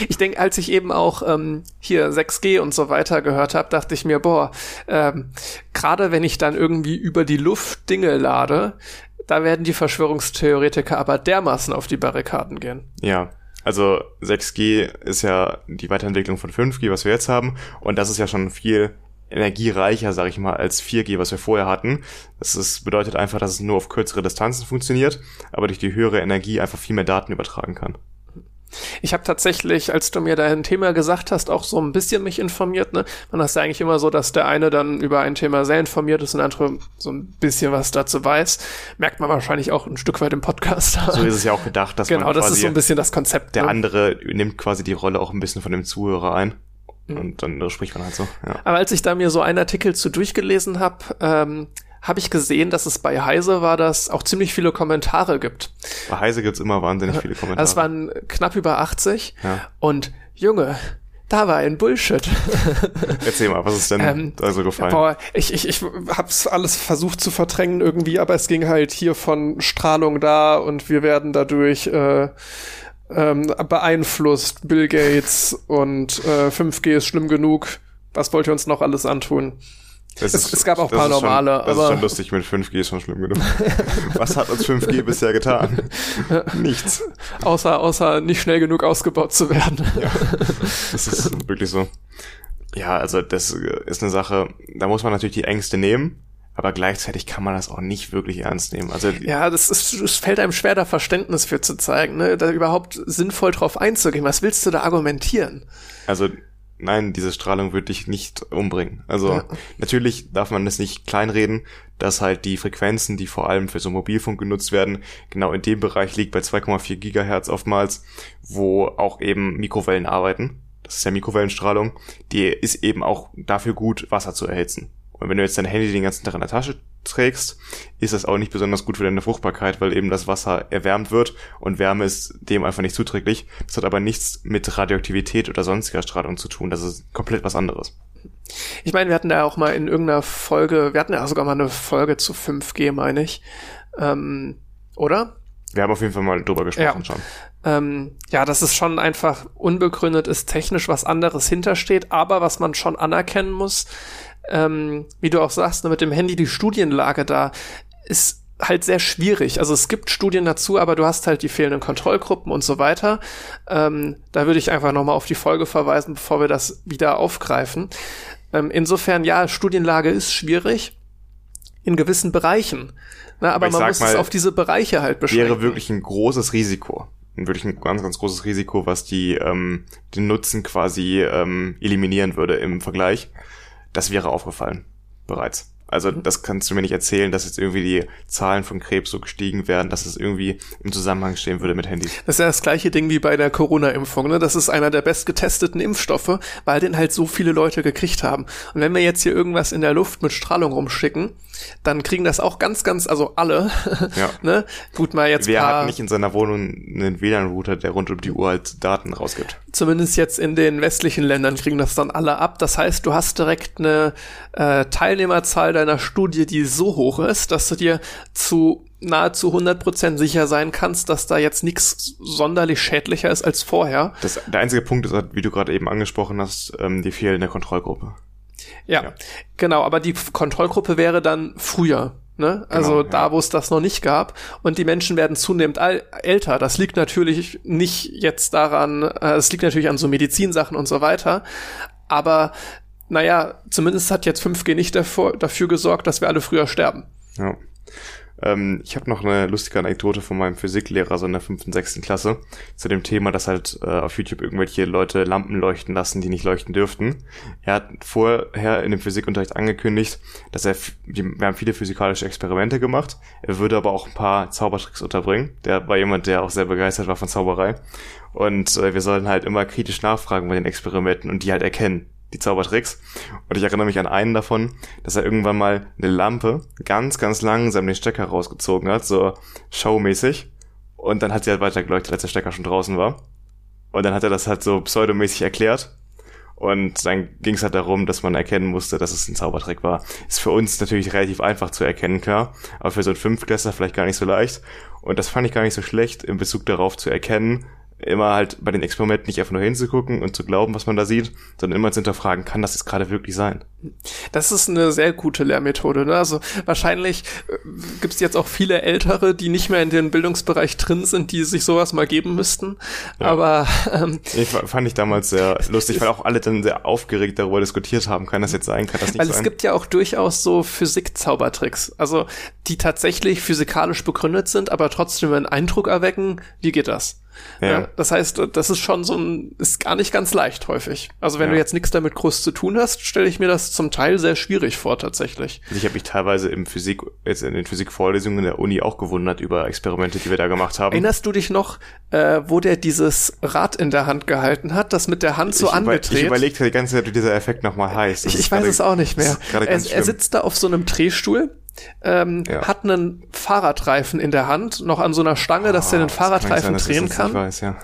B: Ich denke, als ich eben auch ähm, hier 6G und so weiter gehört habe, dachte ich mir, boah, ähm, gerade wenn ich dann irgendwie über die Luft Dinge lade, da werden die Verschwörungstheoretiker aber dermaßen auf die Barrikaden gehen.
A: Ja, also 6G ist ja die Weiterentwicklung von 5G, was wir jetzt haben. Und das ist ja schon viel energiereicher, sag ich mal, als 4G, was wir vorher hatten. Das ist, bedeutet einfach, dass es nur auf kürzere Distanzen funktioniert, aber durch die höhere Energie einfach viel mehr Daten übertragen kann.
B: Ich habe tatsächlich, als du mir dein Thema gesagt hast, auch so ein bisschen mich informiert. Ne? Man ist ja eigentlich immer so, dass der eine dann über ein Thema sehr informiert ist und der andere so ein bisschen was dazu weiß. Merkt man wahrscheinlich auch ein Stück weit im Podcast.
A: So ist es ja auch gedacht, dass
B: genau, man das ist so ein bisschen das Konzept.
A: Der ne? andere nimmt quasi die Rolle auch ein bisschen von dem Zuhörer ein. Mhm. Und dann spricht man halt so. Ja.
B: Aber als ich da mir so einen Artikel zu durchgelesen habe, ähm, habe ich gesehen, dass es bei Heise war, dass auch ziemlich viele Kommentare gibt.
A: Bei Heise gibt's immer wahnsinnig viele Kommentare.
B: Es waren knapp über 80 ja. und Junge, da war ein Bullshit.
A: Erzähl mal, was ist denn ähm, da so gefallen?
B: Boah, ich, ich, ich hab's alles versucht zu verdrängen irgendwie, aber es ging halt hier von Strahlung da und wir werden dadurch äh, ähm, beeinflusst, Bill Gates und äh, 5G ist schlimm genug. Was wollt ihr uns noch alles antun? Es, ist, es, gab auch paar normale,
A: schon, das aber. Ist schon lustig mit 5G, ist schon schlimm genug. (laughs) Was hat uns 5G bisher getan? Nichts.
B: Außer, außer nicht schnell genug ausgebaut zu werden.
A: Ja, das ist (laughs) wirklich so. Ja, also das ist eine Sache, da muss man natürlich die Ängste nehmen, aber gleichzeitig kann man das auch nicht wirklich ernst nehmen. Also
B: ja, das ist, es fällt einem schwer, da Verständnis für zu zeigen, ne? da überhaupt sinnvoll drauf einzugehen. Was willst du da argumentieren?
A: Also nein, diese Strahlung wird dich nicht umbringen. Also ja. natürlich darf man das nicht kleinreden, dass halt die Frequenzen, die vor allem für so Mobilfunk genutzt werden, genau in dem Bereich liegt bei 2,4 Gigahertz oftmals, wo auch eben Mikrowellen arbeiten. Das ist ja Mikrowellenstrahlung. Die ist eben auch dafür gut, Wasser zu erhitzen. Und wenn du jetzt dein Handy den ganzen Tag in der Tasche trägst, ist das auch nicht besonders gut für deine Fruchtbarkeit, weil eben das Wasser erwärmt wird und Wärme ist dem einfach nicht zuträglich. Das hat aber nichts mit Radioaktivität oder sonstiger Strahlung zu tun. Das ist komplett was anderes.
B: Ich meine, wir hatten da auch mal in irgendeiner Folge, wir hatten ja sogar mal eine Folge zu 5G, meine ich. Ähm, oder?
A: Wir haben auf jeden Fall mal drüber gesprochen ja. schon.
B: Ähm, ja, dass es schon einfach unbegründet ist, technisch was anderes hintersteht, aber was man schon anerkennen muss, ähm, wie du auch sagst, ne, mit dem Handy die Studienlage da ist halt sehr schwierig. Also es gibt Studien dazu, aber du hast halt die fehlenden Kontrollgruppen und so weiter. Ähm, da würde ich einfach nochmal auf die Folge verweisen, bevor wir das wieder aufgreifen. Ähm, insofern, ja, Studienlage ist schwierig in gewissen Bereichen. Na, aber, aber man muss mal, es auf diese Bereiche halt beschränken.
A: Wäre wirklich ein großes Risiko. Wirklich ein ganz, ganz großes Risiko, was die ähm, den Nutzen quasi ähm, eliminieren würde im Vergleich. Das wäre aufgefallen bereits. Also mhm. das kannst du mir nicht erzählen, dass jetzt irgendwie die Zahlen von Krebs so gestiegen werden, dass es irgendwie im Zusammenhang stehen würde mit Handys.
B: Das ist ja das gleiche Ding wie bei der Corona-Impfung. Ne? Das ist einer der bestgetesteten Impfstoffe, weil den halt so viele Leute gekriegt haben. Und wenn wir jetzt hier irgendwas in der Luft mit Strahlung rumschicken, dann kriegen das auch ganz, ganz, also alle. (laughs) Ja. ne? Gut, mal jetzt
A: Wer paar, hat nicht in seiner Wohnung einen WLAN-Router, der rund um die Uhr halt Daten rausgibt?
B: Zumindest jetzt in den westlichen Ländern kriegen das dann alle ab. Das heißt, du hast direkt eine äh, Teilnehmerzahl deiner Studie, die so hoch ist, dass du dir zu nahezu 100% sicher sein kannst, dass da jetzt nichts sonderlich schädlicher ist als vorher.
A: Das, der einzige Punkt ist, wie du gerade eben angesprochen hast, ähm, die fehlende Kontrollgruppe.
B: Ja, ja, genau, aber die Kontrollgruppe wäre dann früher. Ne? Also genau, da, wo es das noch nicht gab. Und die Menschen werden zunehmend älter. Das liegt natürlich nicht jetzt daran, äh, es liegt natürlich an so Medizinsachen und so weiter. Aber naja, zumindest hat jetzt 5G nicht dafür, dafür gesorgt, dass wir alle früher sterben.
A: Ja. Ähm, ich habe noch eine lustige Anekdote von meinem Physiklehrer so in der fünften, sechsten Klasse zu dem Thema, dass halt äh, auf YouTube irgendwelche Leute Lampen leuchten lassen, die nicht leuchten dürften. Er hat vorher in dem Physikunterricht angekündigt, dass er, wir haben viele physikalische Experimente gemacht, er würde aber auch ein paar Zaubertricks unterbringen. Der war jemand, der auch sehr begeistert war von Zauberei. Und äh, wir sollen halt immer kritisch nachfragen bei den Experimenten und die halt erkennen die Zaubertricks. Und ich erinnere mich an einen davon, dass er irgendwann mal eine Lampe ganz, ganz langsam den Stecker rausgezogen hat, so showmäßig. Und dann hat sie halt weitergeleuchtet, als der Stecker schon draußen war. Und dann hat er das halt so pseudomäßig erklärt. Und dann ging es halt darum, dass man erkennen musste, dass es ein Zaubertrick war. Ist für uns natürlich relativ einfach zu erkennen, klar. Aber für so einen Fünftklässler vielleicht gar nicht so leicht. Und das fand ich gar nicht so schlecht, in Bezug darauf zu erkennen, immer halt bei den Experimenten nicht einfach nur hinzugucken und zu glauben, was man da sieht, sondern immer zu hinterfragen, kann das jetzt gerade wirklich sein?
B: Das ist eine sehr gute Lehrmethode. Ne? Also wahrscheinlich äh, gibt es jetzt auch viele Ältere, die nicht mehr in den Bildungsbereich drin sind, die sich sowas mal geben müssten. Ja. Aber ähm,
A: ich fand ich damals sehr lustig, weil auch alle dann sehr aufgeregt darüber diskutiert haben, kann das jetzt sein, kann das nicht
B: weil
A: sein?
B: Weil es gibt ja auch durchaus so Physik-Zaubertricks, also die tatsächlich physikalisch begründet sind, aber trotzdem einen Eindruck erwecken. Wie geht das? Ja. ja. das heißt, das ist schon so ein, ist gar nicht ganz leicht häufig. Also wenn ja. du jetzt nichts damit groß zu tun hast, stelle ich mir das zum Teil sehr schwierig vor tatsächlich.
A: Ich habe mich teilweise im Physik, jetzt in den Physikvorlesungen der Uni auch gewundert über Experimente, die wir da gemacht haben.
B: Erinnerst du dich noch, äh, wo der dieses Rad in der Hand gehalten hat, das mit der Hand so ich angedreht?
A: Ich überlegte die ganze Zeit, wie dieser Effekt nochmal heißt.
B: ich, ich weiß es auch nicht mehr. Er, er sitzt da auf so einem Drehstuhl ähm, ja. hat einen Fahrradreifen in der Hand, noch an so einer Stange, dass er den ah, Fahrradreifen sein, drehen kann. Weiß, ja.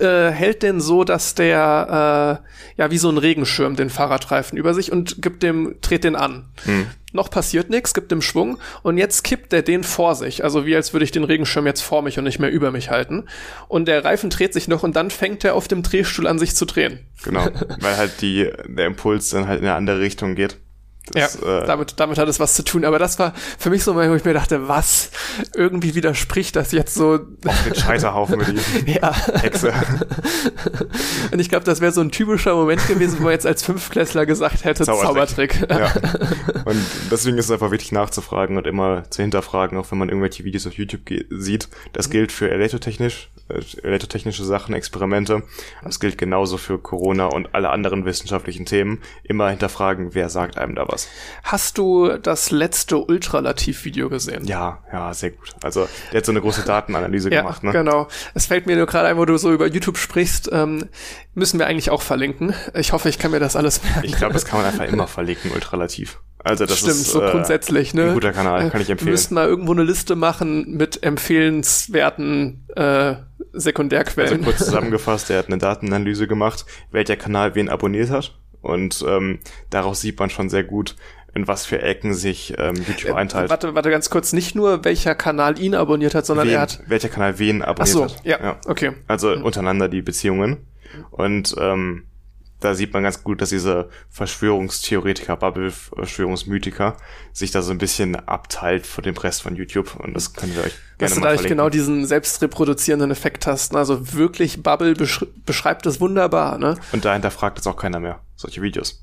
B: äh, hält den so, dass der äh, ja wie so ein Regenschirm den Fahrradreifen über sich und gibt dem dreht den an. Hm. Noch passiert nichts, gibt dem Schwung und jetzt kippt er den vor sich, also wie als würde ich den Regenschirm jetzt vor mich und nicht mehr über mich halten. Und der Reifen dreht sich noch und dann fängt er auf dem Drehstuhl an sich zu drehen.
A: Genau, (laughs) weil halt die der Impuls dann halt in eine andere Richtung geht.
B: Das, ja, äh, damit, damit hat es was zu tun. Aber das war für mich so, wo ich mir dachte, was irgendwie widerspricht das jetzt so.
A: Auf den Scheiterhaufen mit (laughs)
B: ja. Hexe. (laughs) Und ich glaube, das wäre so ein typischer Moment gewesen, wo man jetzt als Fünfklässler gesagt hätte, Zaubertrick. Zaubertrick. Ja. (laughs)
A: Und deswegen ist es einfach wichtig nachzufragen und immer zu hinterfragen, auch wenn man irgendwelche Videos auf YouTube sieht. Das gilt für elektrotechnisch, äh, elektrotechnische Sachen, Experimente. Das gilt genauso für Corona und alle anderen wissenschaftlichen Themen. Immer hinterfragen, wer sagt einem da was.
B: Hast du das letzte Ultralativ-Video gesehen?
A: Ja, ja, sehr gut. Also der hat so eine große Datenanalyse (laughs) ja, gemacht. Ne?
B: Genau. Es fällt mir nur gerade ein, wo du so über YouTube sprichst, ähm, müssen wir eigentlich auch verlinken. Ich hoffe, ich kann mir das alles merken.
A: Ich glaube, das kann man einfach immer (laughs) verlinken, Ultralativ.
B: Also das Stimmt, ist so äh, grundsätzlich, ne?
A: Ein guter Kanal, kann ich empfehlen. Wir
B: müssten mal irgendwo eine Liste machen mit empfehlenswerten äh, Sekundärquellen.
A: Also kurz (laughs) zusammengefasst, er hat eine Datenanalyse gemacht, welcher Kanal wen abonniert hat. Und ähm, daraus sieht man schon sehr gut, in was für Ecken sich ähm, YouTube äh, einteilt.
B: Warte, warte ganz kurz, nicht nur welcher Kanal ihn abonniert hat, sondern
A: wen,
B: er hat.
A: Welcher Kanal wen abonniert
B: Ach so,
A: hat.
B: Ja, ja, okay.
A: Also mhm. untereinander die Beziehungen. Und ähm, da sieht man ganz gut, dass diese Verschwörungstheoretiker, Bubble-Verschwörungsmythiker sich da so ein bisschen abteilt von dem Rest von YouTube und das könnt ihr euch gerne dass
B: du dadurch genau diesen selbstreproduzierenden Effekt hast. Ne? Also wirklich Bubble besch beschreibt es wunderbar. Ne?
A: Und dahinter fragt es auch keiner mehr, solche Videos.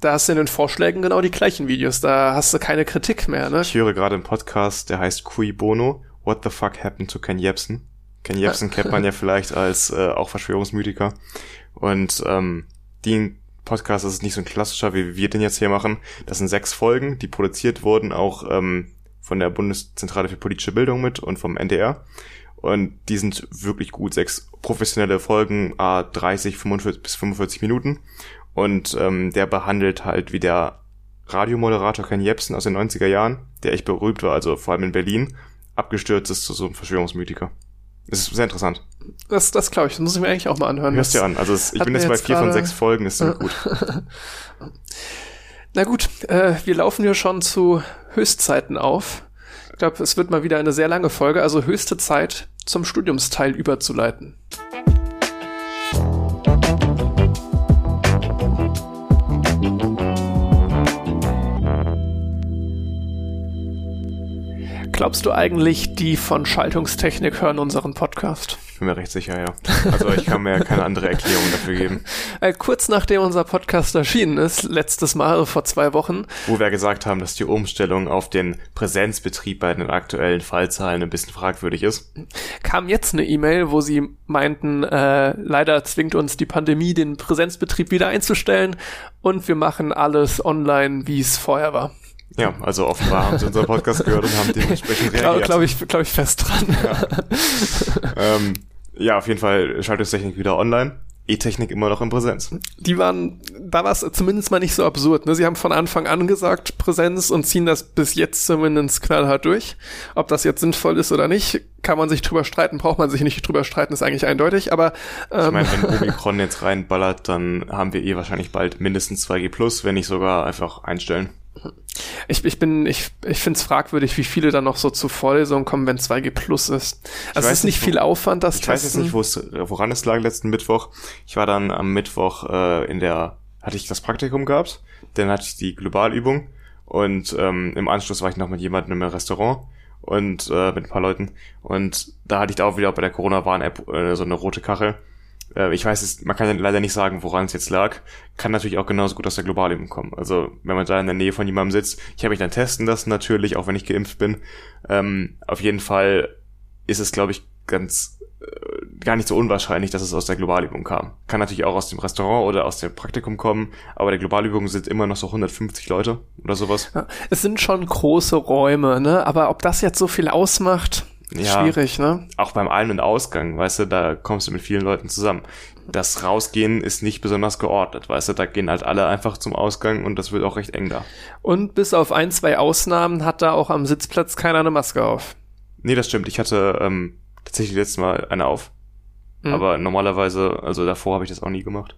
B: Da hast du in den Vorschlägen genau die gleichen Videos, da hast du keine Kritik mehr. Ne?
A: Ich höre gerade einen Podcast, der heißt Cui Bono, What the fuck happened to Ken Jebsen? Ken (laughs) Jebsen kennt man ja vielleicht als äh, auch Verschwörungsmythiker. Und ähm, die Podcast ist nicht so ein klassischer, wie wir den jetzt hier machen. Das sind sechs Folgen, die produziert wurden auch ähm, von der Bundeszentrale für politische Bildung mit und vom NDR. Und die sind wirklich gut. Sechs professionelle Folgen, a 30, 45 bis 45 Minuten. Und ähm, der behandelt halt, wie der Radiomoderator Ken Jebsen aus den 90er Jahren, der echt berühmt war, also vor allem in Berlin, abgestürzt ist zu so einem Verschwörungsmythiker. Das ist sehr interessant.
B: Das, das glaube ich, das muss ich mir eigentlich auch mal anhören.
A: Hörst dir an. Also es, ich bin jetzt bei vier von sechs Folgen, ist ziemlich gut. (laughs)
B: Na gut, äh, wir laufen ja schon zu Höchstzeiten auf. Ich glaube, es wird mal wieder eine sehr lange Folge, also höchste Zeit, zum Studiumsteil überzuleiten. Glaubst du eigentlich, die von Schaltungstechnik hören unseren Podcast?
A: Ich bin mir recht sicher, ja. Also ich kann mir keine andere Erklärung dafür geben. (laughs)
B: Kurz nachdem unser Podcast erschienen ist, letztes Mal vor zwei Wochen.
A: Wo wir gesagt haben, dass die Umstellung auf den Präsenzbetrieb bei den aktuellen Fallzahlen ein bisschen fragwürdig ist.
B: Kam jetzt eine E-Mail, wo sie meinten, äh, leider zwingt uns die Pandemie, den Präsenzbetrieb wieder einzustellen und wir machen alles online, wie es vorher war.
A: Ja, also offenbar haben sie unseren Podcast gehört und haben dementsprechend reagiert.
B: Glaube glaub ich, glaub ich fest dran.
A: Ja. ähm, ja, auf jeden Fall Schaltungstechnik wieder online. E-Technik immer noch in Präsenz.
B: Die waren, da war es zumindest mal nicht so absurd. Ne? Sie haben von Anfang an gesagt Präsenz und ziehen das bis jetzt zumindest knallhart durch. Ob das jetzt sinnvoll ist oder nicht, kann man sich drüber streiten, braucht man sich nicht drüber streiten, ist eigentlich eindeutig. Aber
A: ähm, ich meine, wenn (laughs) Omikron jetzt reinballert, dann haben wir eh wahrscheinlich bald mindestens 2G+, wenn nicht sogar einfach einstellen.
B: Ich, ich bin, ich, ich finde es fragwürdig, wie viele dann noch so zur Vorlesung kommen, wenn 2G Plus ist. Also es ist nicht, wo, viel Aufwand, das
A: Ich Testen. weiß jetzt nicht, woran es lag letzten Mittwoch. Ich war dann am Mittwoch äh, in der, hatte ich das Praktikum gehabt, dann hatte ich die Globalübung und ähm, im Anschluss war ich noch mit jemandem im Restaurant und äh, mit ein paar Leuten und da hatte ich da auch wieder bei der Corona-Warn-App äh, so eine rote Kachel äh, ich weiß es, man kann leider nicht sagen, woran es jetzt lag. Kann natürlich auch genauso gut aus der Globalebene kommen. Also wenn man da in der Nähe von jemandem sitzt, ich habe mich dann testen lassen natürlich, auch wenn ich geimpft bin. Ähm, auf jeden Fall ist es, glaube ich, ganz äh, gar nicht so unwahrscheinlich, dass es aus der Globalübung kam. Kann natürlich auch aus dem Restaurant oder aus dem Praktikum kommen, aber der Globalübung sind immer noch so 150 Leute oder sowas.
B: Es sind schon große Räume, ne? Aber ob das jetzt so viel ausmacht, ja, Schwierig, ne?
A: Auch beim Ein- und Ausgang, weißt du, da kommst du mit vielen Leuten zusammen. Das Rausgehen ist nicht besonders geordnet, weißt du, da gehen halt alle einfach zum Ausgang und das wird auch recht eng da.
B: Und bis auf ein, zwei Ausnahmen hat da auch am Sitzplatz keiner eine Maske auf.
A: Nee, das stimmt. Ich hatte ähm, tatsächlich letztes Mal eine auf. Mhm. Aber normalerweise, also davor habe ich das auch nie gemacht.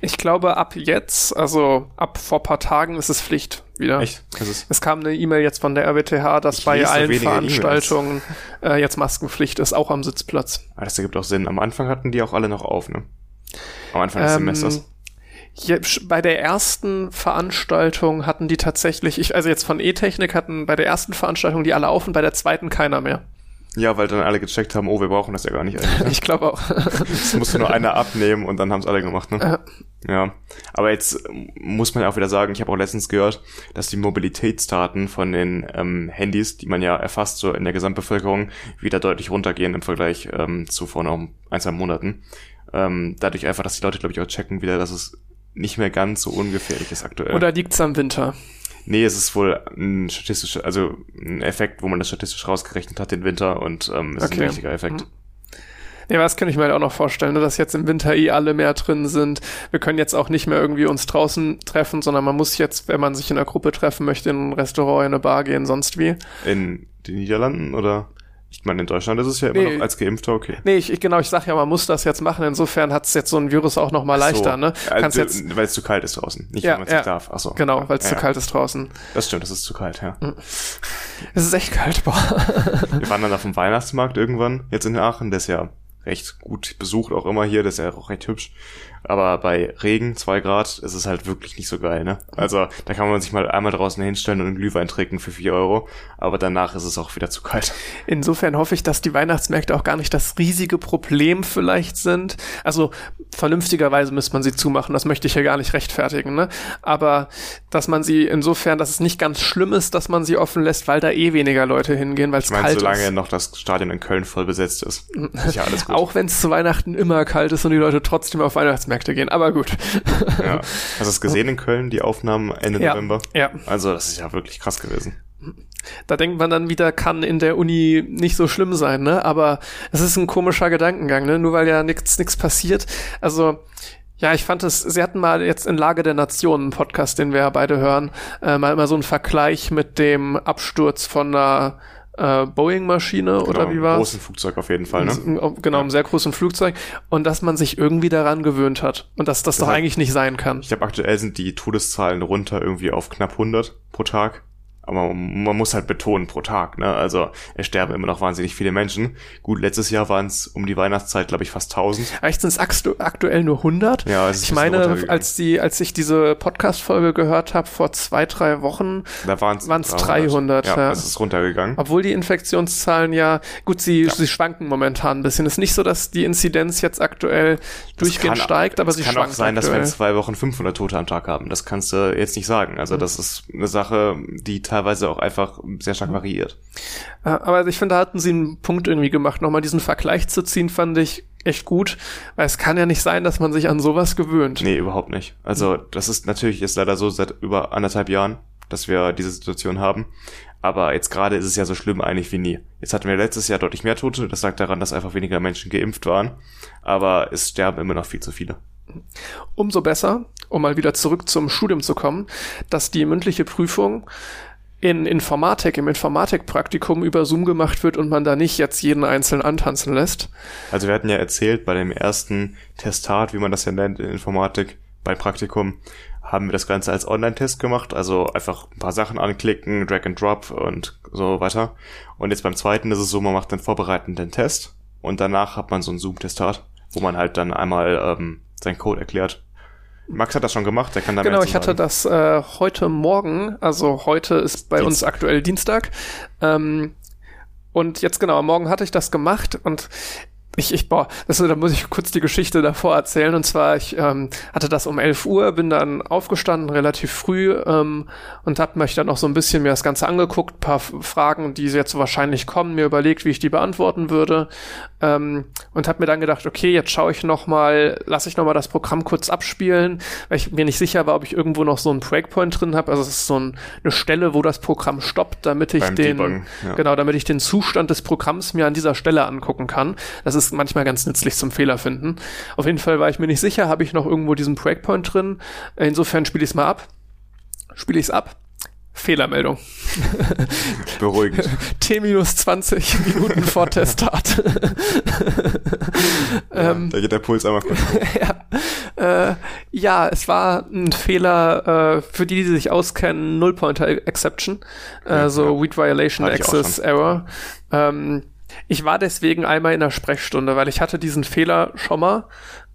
B: Ich glaube, ab jetzt, also ab vor paar Tagen ist es Pflicht wieder.
A: Echt?
B: Es kam eine E-Mail jetzt von der RWTH, dass bei allen Veranstaltungen äh, jetzt Maskenpflicht ist, auch am Sitzplatz.
A: Ah, das ergibt auch Sinn. Am Anfang hatten die auch alle noch auf, ne? Am Anfang des ähm, Semesters.
B: Hier, bei der ersten Veranstaltung hatten die tatsächlich, ich, also jetzt von E-Technik hatten bei der ersten Veranstaltung die alle auf und bei der zweiten keiner mehr.
A: Ja, weil dann alle gecheckt haben, oh, wir brauchen das ja gar nicht (laughs) eigentlich. Ne?
B: Ich glaube auch.
A: Es musste nur einer abnehmen und dann haben es alle gemacht, ne? Ja. Aber jetzt muss man ja auch wieder sagen, ich habe auch letztens gehört, dass die Mobilitätsdaten von den ähm, Handys, die man ja erfasst so in der Gesamtbevölkerung, wieder deutlich runtergehen im Vergleich ähm, zu vor noch ein, zwei Monaten. Ähm, dadurch einfach, dass die Leute, glaube ich, auch checken wieder, dass es nicht mehr ganz so ungefährlich ist aktuell.
B: Oder liegt's am Winter?
A: Nee, es ist wohl ein statistischer, also ein Effekt, wo man das statistisch rausgerechnet hat, den Winter, und ähm, ist
B: Okay.
A: ein richtiger Effekt.
B: Mhm. Ja, aber das kann ich mir halt auch noch vorstellen, ne, dass jetzt im Winter eh alle mehr drin sind. Wir können jetzt auch nicht mehr irgendwie uns draußen treffen, sondern man muss jetzt, wenn man sich in einer Gruppe treffen möchte, in ein Restaurant, in eine Bar gehen, sonst wie.
A: In den Niederlanden oder? Ich meine, in Deutschland ist es ja immer
B: Nee.
A: noch als Geimpfter okay.
B: Nee, ich, ich genau, ich sag ja, man muss das jetzt machen. Insofern hat's jetzt so ein Virus auch noch mal leichter,
A: so.
B: ne? Kannst
A: Also, weil es zu kalt ist draußen, nicht
B: Ja,
A: weil man es
B: ja.
A: nicht darf. Ach so.
B: genau, weil es
A: ja,
B: zu kalt ist draußen.
A: Das stimmt, es ist zu kalt, ja.
B: Es ist echt kalt, boah.
A: Wir waren dann auf dem Weihnachtsmarkt irgendwann, jetzt in Aachen, der ist ja recht gut besucht, auch immer hier, der ist ja auch recht hübsch. Aber bei Regen, zwei Grad, ist es halt wirklich nicht so geil, ne? Also, da kann man sich mal einmal draußen hinstellen und einen Glühwein trinken für vier Euro, aber danach ist es auch wieder zu kalt.
B: Insofern hoffe ich, dass die Weihnachtsmärkte auch gar nicht das riesige Problem vielleicht sind. Also vernünftigerweise müsste man sie zumachen, das möchte ich ja gar nicht rechtfertigen, ne? Aber dass man sie insofern, dass es nicht ganz schlimm ist, dass man sie offen lässt, weil da eh weniger Leute hingehen, weil es
A: Ich meine,
B: kalt
A: solange
B: ist.
A: noch das Stadion in Köln voll besetzt ist, ist ja alles (laughs) gut.
B: Auch wenn es zu Weihnachten immer kalt ist und die Leute trotzdem auf Weihnachtsmärkte gehen. Aber gut.
A: Ja. Hast du es gesehen in Köln, die Aufnahmen Ende
B: Ja.
A: November?
B: Ja.
A: Also, das ist ja wirklich krass gewesen.
B: Da denkt man dann wieder, kann in der Uni nicht so schlimm sein, ne? Aber es ist ein komischer Gedankengang, ne? Nur weil ja nichts nichts passiert. Also ja, ich fand es, sie hatten mal jetzt in Lage der Nationen, einen Podcast, den wir ja beide hören, äh, mal immer so einen Vergleich mit dem Absturz von einer äh, Boeing-Maschine oder
A: Genau,
B: wie war's?
A: Großen Flugzeug auf jeden Fall, ne?
B: Genau, einem sehr großen Flugzeug. Und dass man sich irgendwie daran gewöhnt hat. Und dass das doch
A: hat-
B: eigentlich nicht sein kann.
A: Ich glaube, aktuell sind die Todeszahlen runter irgendwie auf knapp 100 pro Tag. Aber man muss halt betonen, pro Tag, ne? Also, es sterben immer noch wahnsinnig viele Menschen. Gut, letztes Jahr waren es um die Weihnachtszeit, glaube ich, fast 1000.
B: Echt sind es aktu aktuell nur 100?
A: Ja, es ist
B: ich meine, als die, als ich diese Podcast-Folge gehört habe vor zwei, drei Wochen,
A: Da waren es
B: Waren's 300,
A: Ja,
B: ja.
A: es ist runtergegangen.
B: obwohl die Infektionszahlen ja, gut, sie, sie schwanken momentan ein bisschen. Es ist nicht so, dass die Inzidenz jetzt aktuell durchgehend
A: kann-
B: steigt, aber
A: es
B: sie
A: kann auch sein, dass wir
B: aktuell.
A: in zwei Wochen 500 Tote am Tag haben. Das kannst du jetzt nicht sagen.
B: Mhm.
A: Also, das ist eine Sache, die teilweise auch einfach sehr
B: Mhm.
A: stark variiert.
B: Ja, Aber ich finde, da hatten sie einen Punkt irgendwie gemacht. Nochmal diesen Vergleich zu ziehen, fand ich echt gut, weil es kann ja nicht sein, dass man sich an sowas gewöhnt.
A: Nee, überhaupt nicht. Also, das ist natürlich jetzt leider so seit über anderthalb Jahren, dass wir diese Situation haben. Aber jetzt gerade ist es ja so schlimm eigentlich wie nie. Jetzt hatten wir letztes Jahr deutlich mehr Tote. Das lag daran, dass einfach weniger Menschen geimpft waren. Aber es sterben immer noch viel zu viele.
B: Umso besser, um mal wieder zurück zum Studium zu kommen, dass die mündliche Prüfung in Informatik, im Informatikpraktikum über Zoom gemacht wird und man da nicht jetzt jeden einzeln antanzen lässt.
A: Also wir hatten ja erzählt, bei dem ersten Testat, wie man das ja nennt in Informatik, beim Praktikum, haben wir das Ganze als Online-Test gemacht. Also einfach ein paar Sachen anklicken, Drag and Drop und so weiter. Und jetzt beim zweiten ist es so, man macht dann vorbereitend den Test und danach hat man so ein Zoom-Testat, wo man halt dann einmal ähm, seinen Code erklärt. Max hat das schon gemacht, der kann da
B: Genau, ich hatte das äh, heute Morgen, also heute ist bei uns
A: Dienstag.
B: aktuell Dienstag. Ähm, und jetzt genau, am Morgen hatte ich das gemacht und ich, ich, boah, das, da muss ich kurz die Geschichte davor erzählen. Und zwar, ich ähm, hatte das um 11 Uhr, bin dann aufgestanden, relativ früh, ähm, und habe mich dann noch so ein bisschen mir das Ganze angeguckt, paar Fragen, die jetzt wahrscheinlich kommen, mir überlegt, wie ich die beantworten würde. Ähm, und habe mir dann gedacht, okay, jetzt schaue ich noch mal, lasse ich noch mal das Programm kurz abspielen, weil ich mir nicht sicher war, ob ich irgendwo noch so einen Breakpoint drin habe. Also es ist so ein, eine Stelle, wo das Programm stoppt, damit ich
A: Beim
B: den,
A: Debuggen, ja.
B: genau, damit ich den Zustand des Programms mir an dieser Stelle angucken kann. Das ist manchmal ganz nützlich zum Fehler finden. Auf jeden Fall war ich mir nicht sicher, habe ich noch irgendwo diesen Breakpoint drin. Insofern spiele ich es mal ab. Spiele ich es ab. Fehlermeldung. (laughs)
A: Beruhigend.
B: T minus 20 Minuten vor Teststart. (laughs) Ähm,
A: da geht der Puls einmal kurz (laughs)
B: ja. Äh, ja, es war ein Fehler, äh, für die, die sich auskennen, Null-Pointer-Exception, äh, so
A: ja.
B: Read Violation Access. Error. Ähm, ich war deswegen einmal in der Sprechstunde, weil ich hatte diesen Fehler schon mal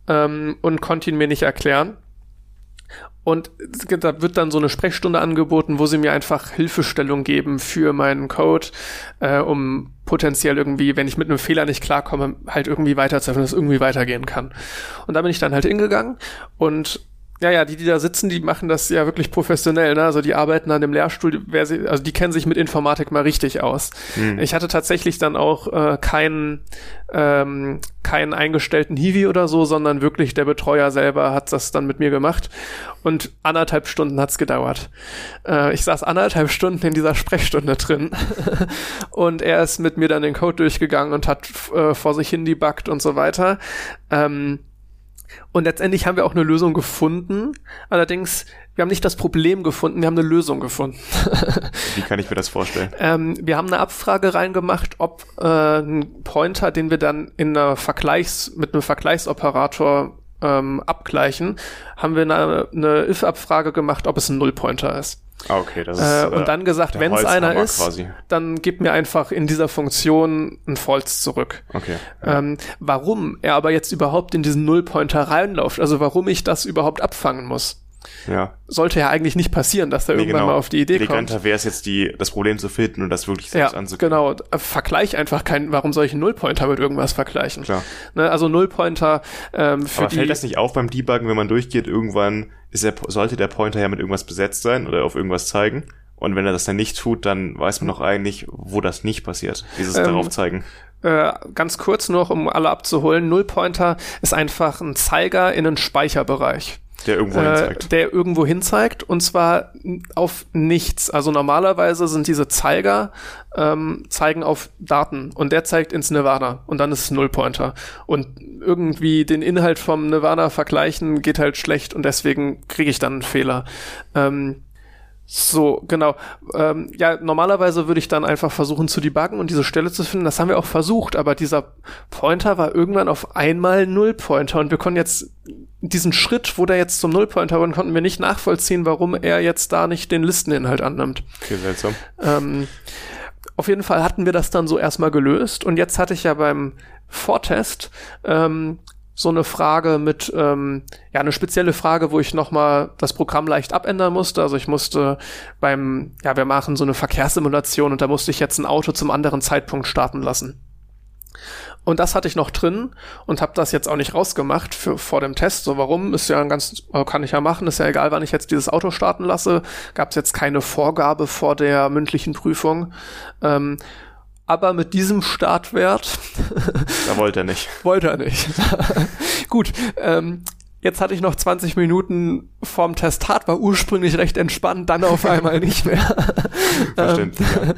B: ähm, und konnte ihn mir nicht erklären. Und da wird dann so eine Sprechstunde angeboten, wo sie mir einfach Hilfestellung geben für meinen Code, äh, um potenziell irgendwie, wenn ich mit einem Fehler nicht klarkomme, halt irgendwie weiterzuhelfen, dass es irgendwie weitergehen kann. Und da bin ich dann halt hingegangen und ja, ja, die, die da sitzen, die machen das ja wirklich professionell, ne? Also die arbeiten an dem Lehrstuhl, wer sie, also die kennen sich mit Informatik mal richtig aus. Hm. Ich hatte tatsächlich dann auch äh, keinen ähm, keinen eingestellten Hiwi oder so, sondern wirklich der Betreuer selber hat das dann mit mir gemacht. Und anderthalb Stunden hat's gedauert. Äh, ich saß anderthalb Stunden in dieser Sprechstunde drin (laughs) und er ist mit mir dann den Code durchgegangen und hat äh, vor sich hin debuggt und so weiter. Ähm, und letztendlich haben wir auch eine Lösung gefunden. Allerdings, wir haben nicht das Problem gefunden, wir haben eine Lösung gefunden. (laughs)
A: Wie kann ich mir das vorstellen?
B: Ähm, wir haben eine Abfrage reingemacht, ob äh, ein Pointer, den wir dann in einer Vergleichs, mit einem Vergleichsoperator ähm, abgleichen, haben wir eine, eine if-Abfrage gemacht, ob es ein Nullpointer ist.
A: Ah, okay, das
B: ist, äh, und dann gesagt, wenn es einer ist, quasi. dann gib mir einfach in dieser Funktion ein False zurück.
A: Okay.
B: Ja. Ähm, warum er aber jetzt überhaupt in diesen Nullpointer reinläuft, also warum ich das überhaupt abfangen muss.
A: Ja.
B: Sollte ja eigentlich nicht passieren, dass er nee, irgendwann genau. mal auf die Idee Eleganter kommt.
A: wäre es jetzt, die, das Problem zu finden und das wirklich selbst
B: ja, anzugehen. Genau, äh, vergleich einfach keinen, warum soll ich einen Nullpointer mit irgendwas vergleichen? Klar. Ne, also Nullpointer ähm, für
A: Aber
B: die,
A: fällt das nicht auf beim Debuggen, wenn man durchgeht, irgendwann ist er, sollte der Pointer ja mit irgendwas besetzt sein oder auf irgendwas zeigen? Und wenn er das dann nicht tut, dann weiß man noch eigentlich, wo das nicht passiert. Dieses ähm, darauf zeigen.
B: Äh, ganz kurz noch, um alle abzuholen. Nullpointer ist einfach ein Zeiger in einen Speicherbereich.
A: Der irgendwo äh, hinzeigt.
B: Der irgendwo hinzeigt und zwar auf nichts. Also normalerweise sind diese Zeiger ähm, zeigen auf Daten und der zeigt ins Nirvana und dann ist es Nullpointer. Und irgendwie den Inhalt vom Nirvana vergleichen geht halt schlecht und deswegen kriege ich dann einen Fehler. Ähm, so, genau. Ähm, ja, normalerweise würde ich dann einfach versuchen zu debuggen und diese Stelle zu finden. Das haben wir auch versucht, aber dieser Pointer war irgendwann auf einmal Nullpointer und wir konnten jetzt diesen Schritt, wo der jetzt zum Nullpointer war, konnten wir nicht nachvollziehen, warum er jetzt da nicht den Listeninhalt annimmt.
A: Okay, seltsam.
B: Ähm, auf jeden Fall hatten wir das dann so erstmal gelöst und jetzt hatte ich ja beim Vortest ähm, so eine Frage mit, ähm, ja, eine spezielle Frage, wo ich nochmal das Programm leicht abändern musste. Also ich musste beim, ja, wir machen so eine Verkehrssimulation und da musste ich jetzt ein Auto zum anderen Zeitpunkt starten lassen. Und das hatte ich noch drin und habe das jetzt auch nicht rausgemacht für, vor dem Test. So, warum? Ist ja ein ganz, kann ich ja machen, ist ja egal, wann ich jetzt dieses Auto starten lasse. Gab es jetzt keine Vorgabe vor der mündlichen Prüfung. Ähm, aber mit diesem Startwert.
A: da wollte er nicht. (laughs)
B: wollte er nicht. (laughs) Gut, ähm, jetzt hatte ich noch 20 Minuten vorm Testat, war ursprünglich recht entspannt, dann auf (laughs) einmal nicht mehr.
A: Verständlich.
B: ähm,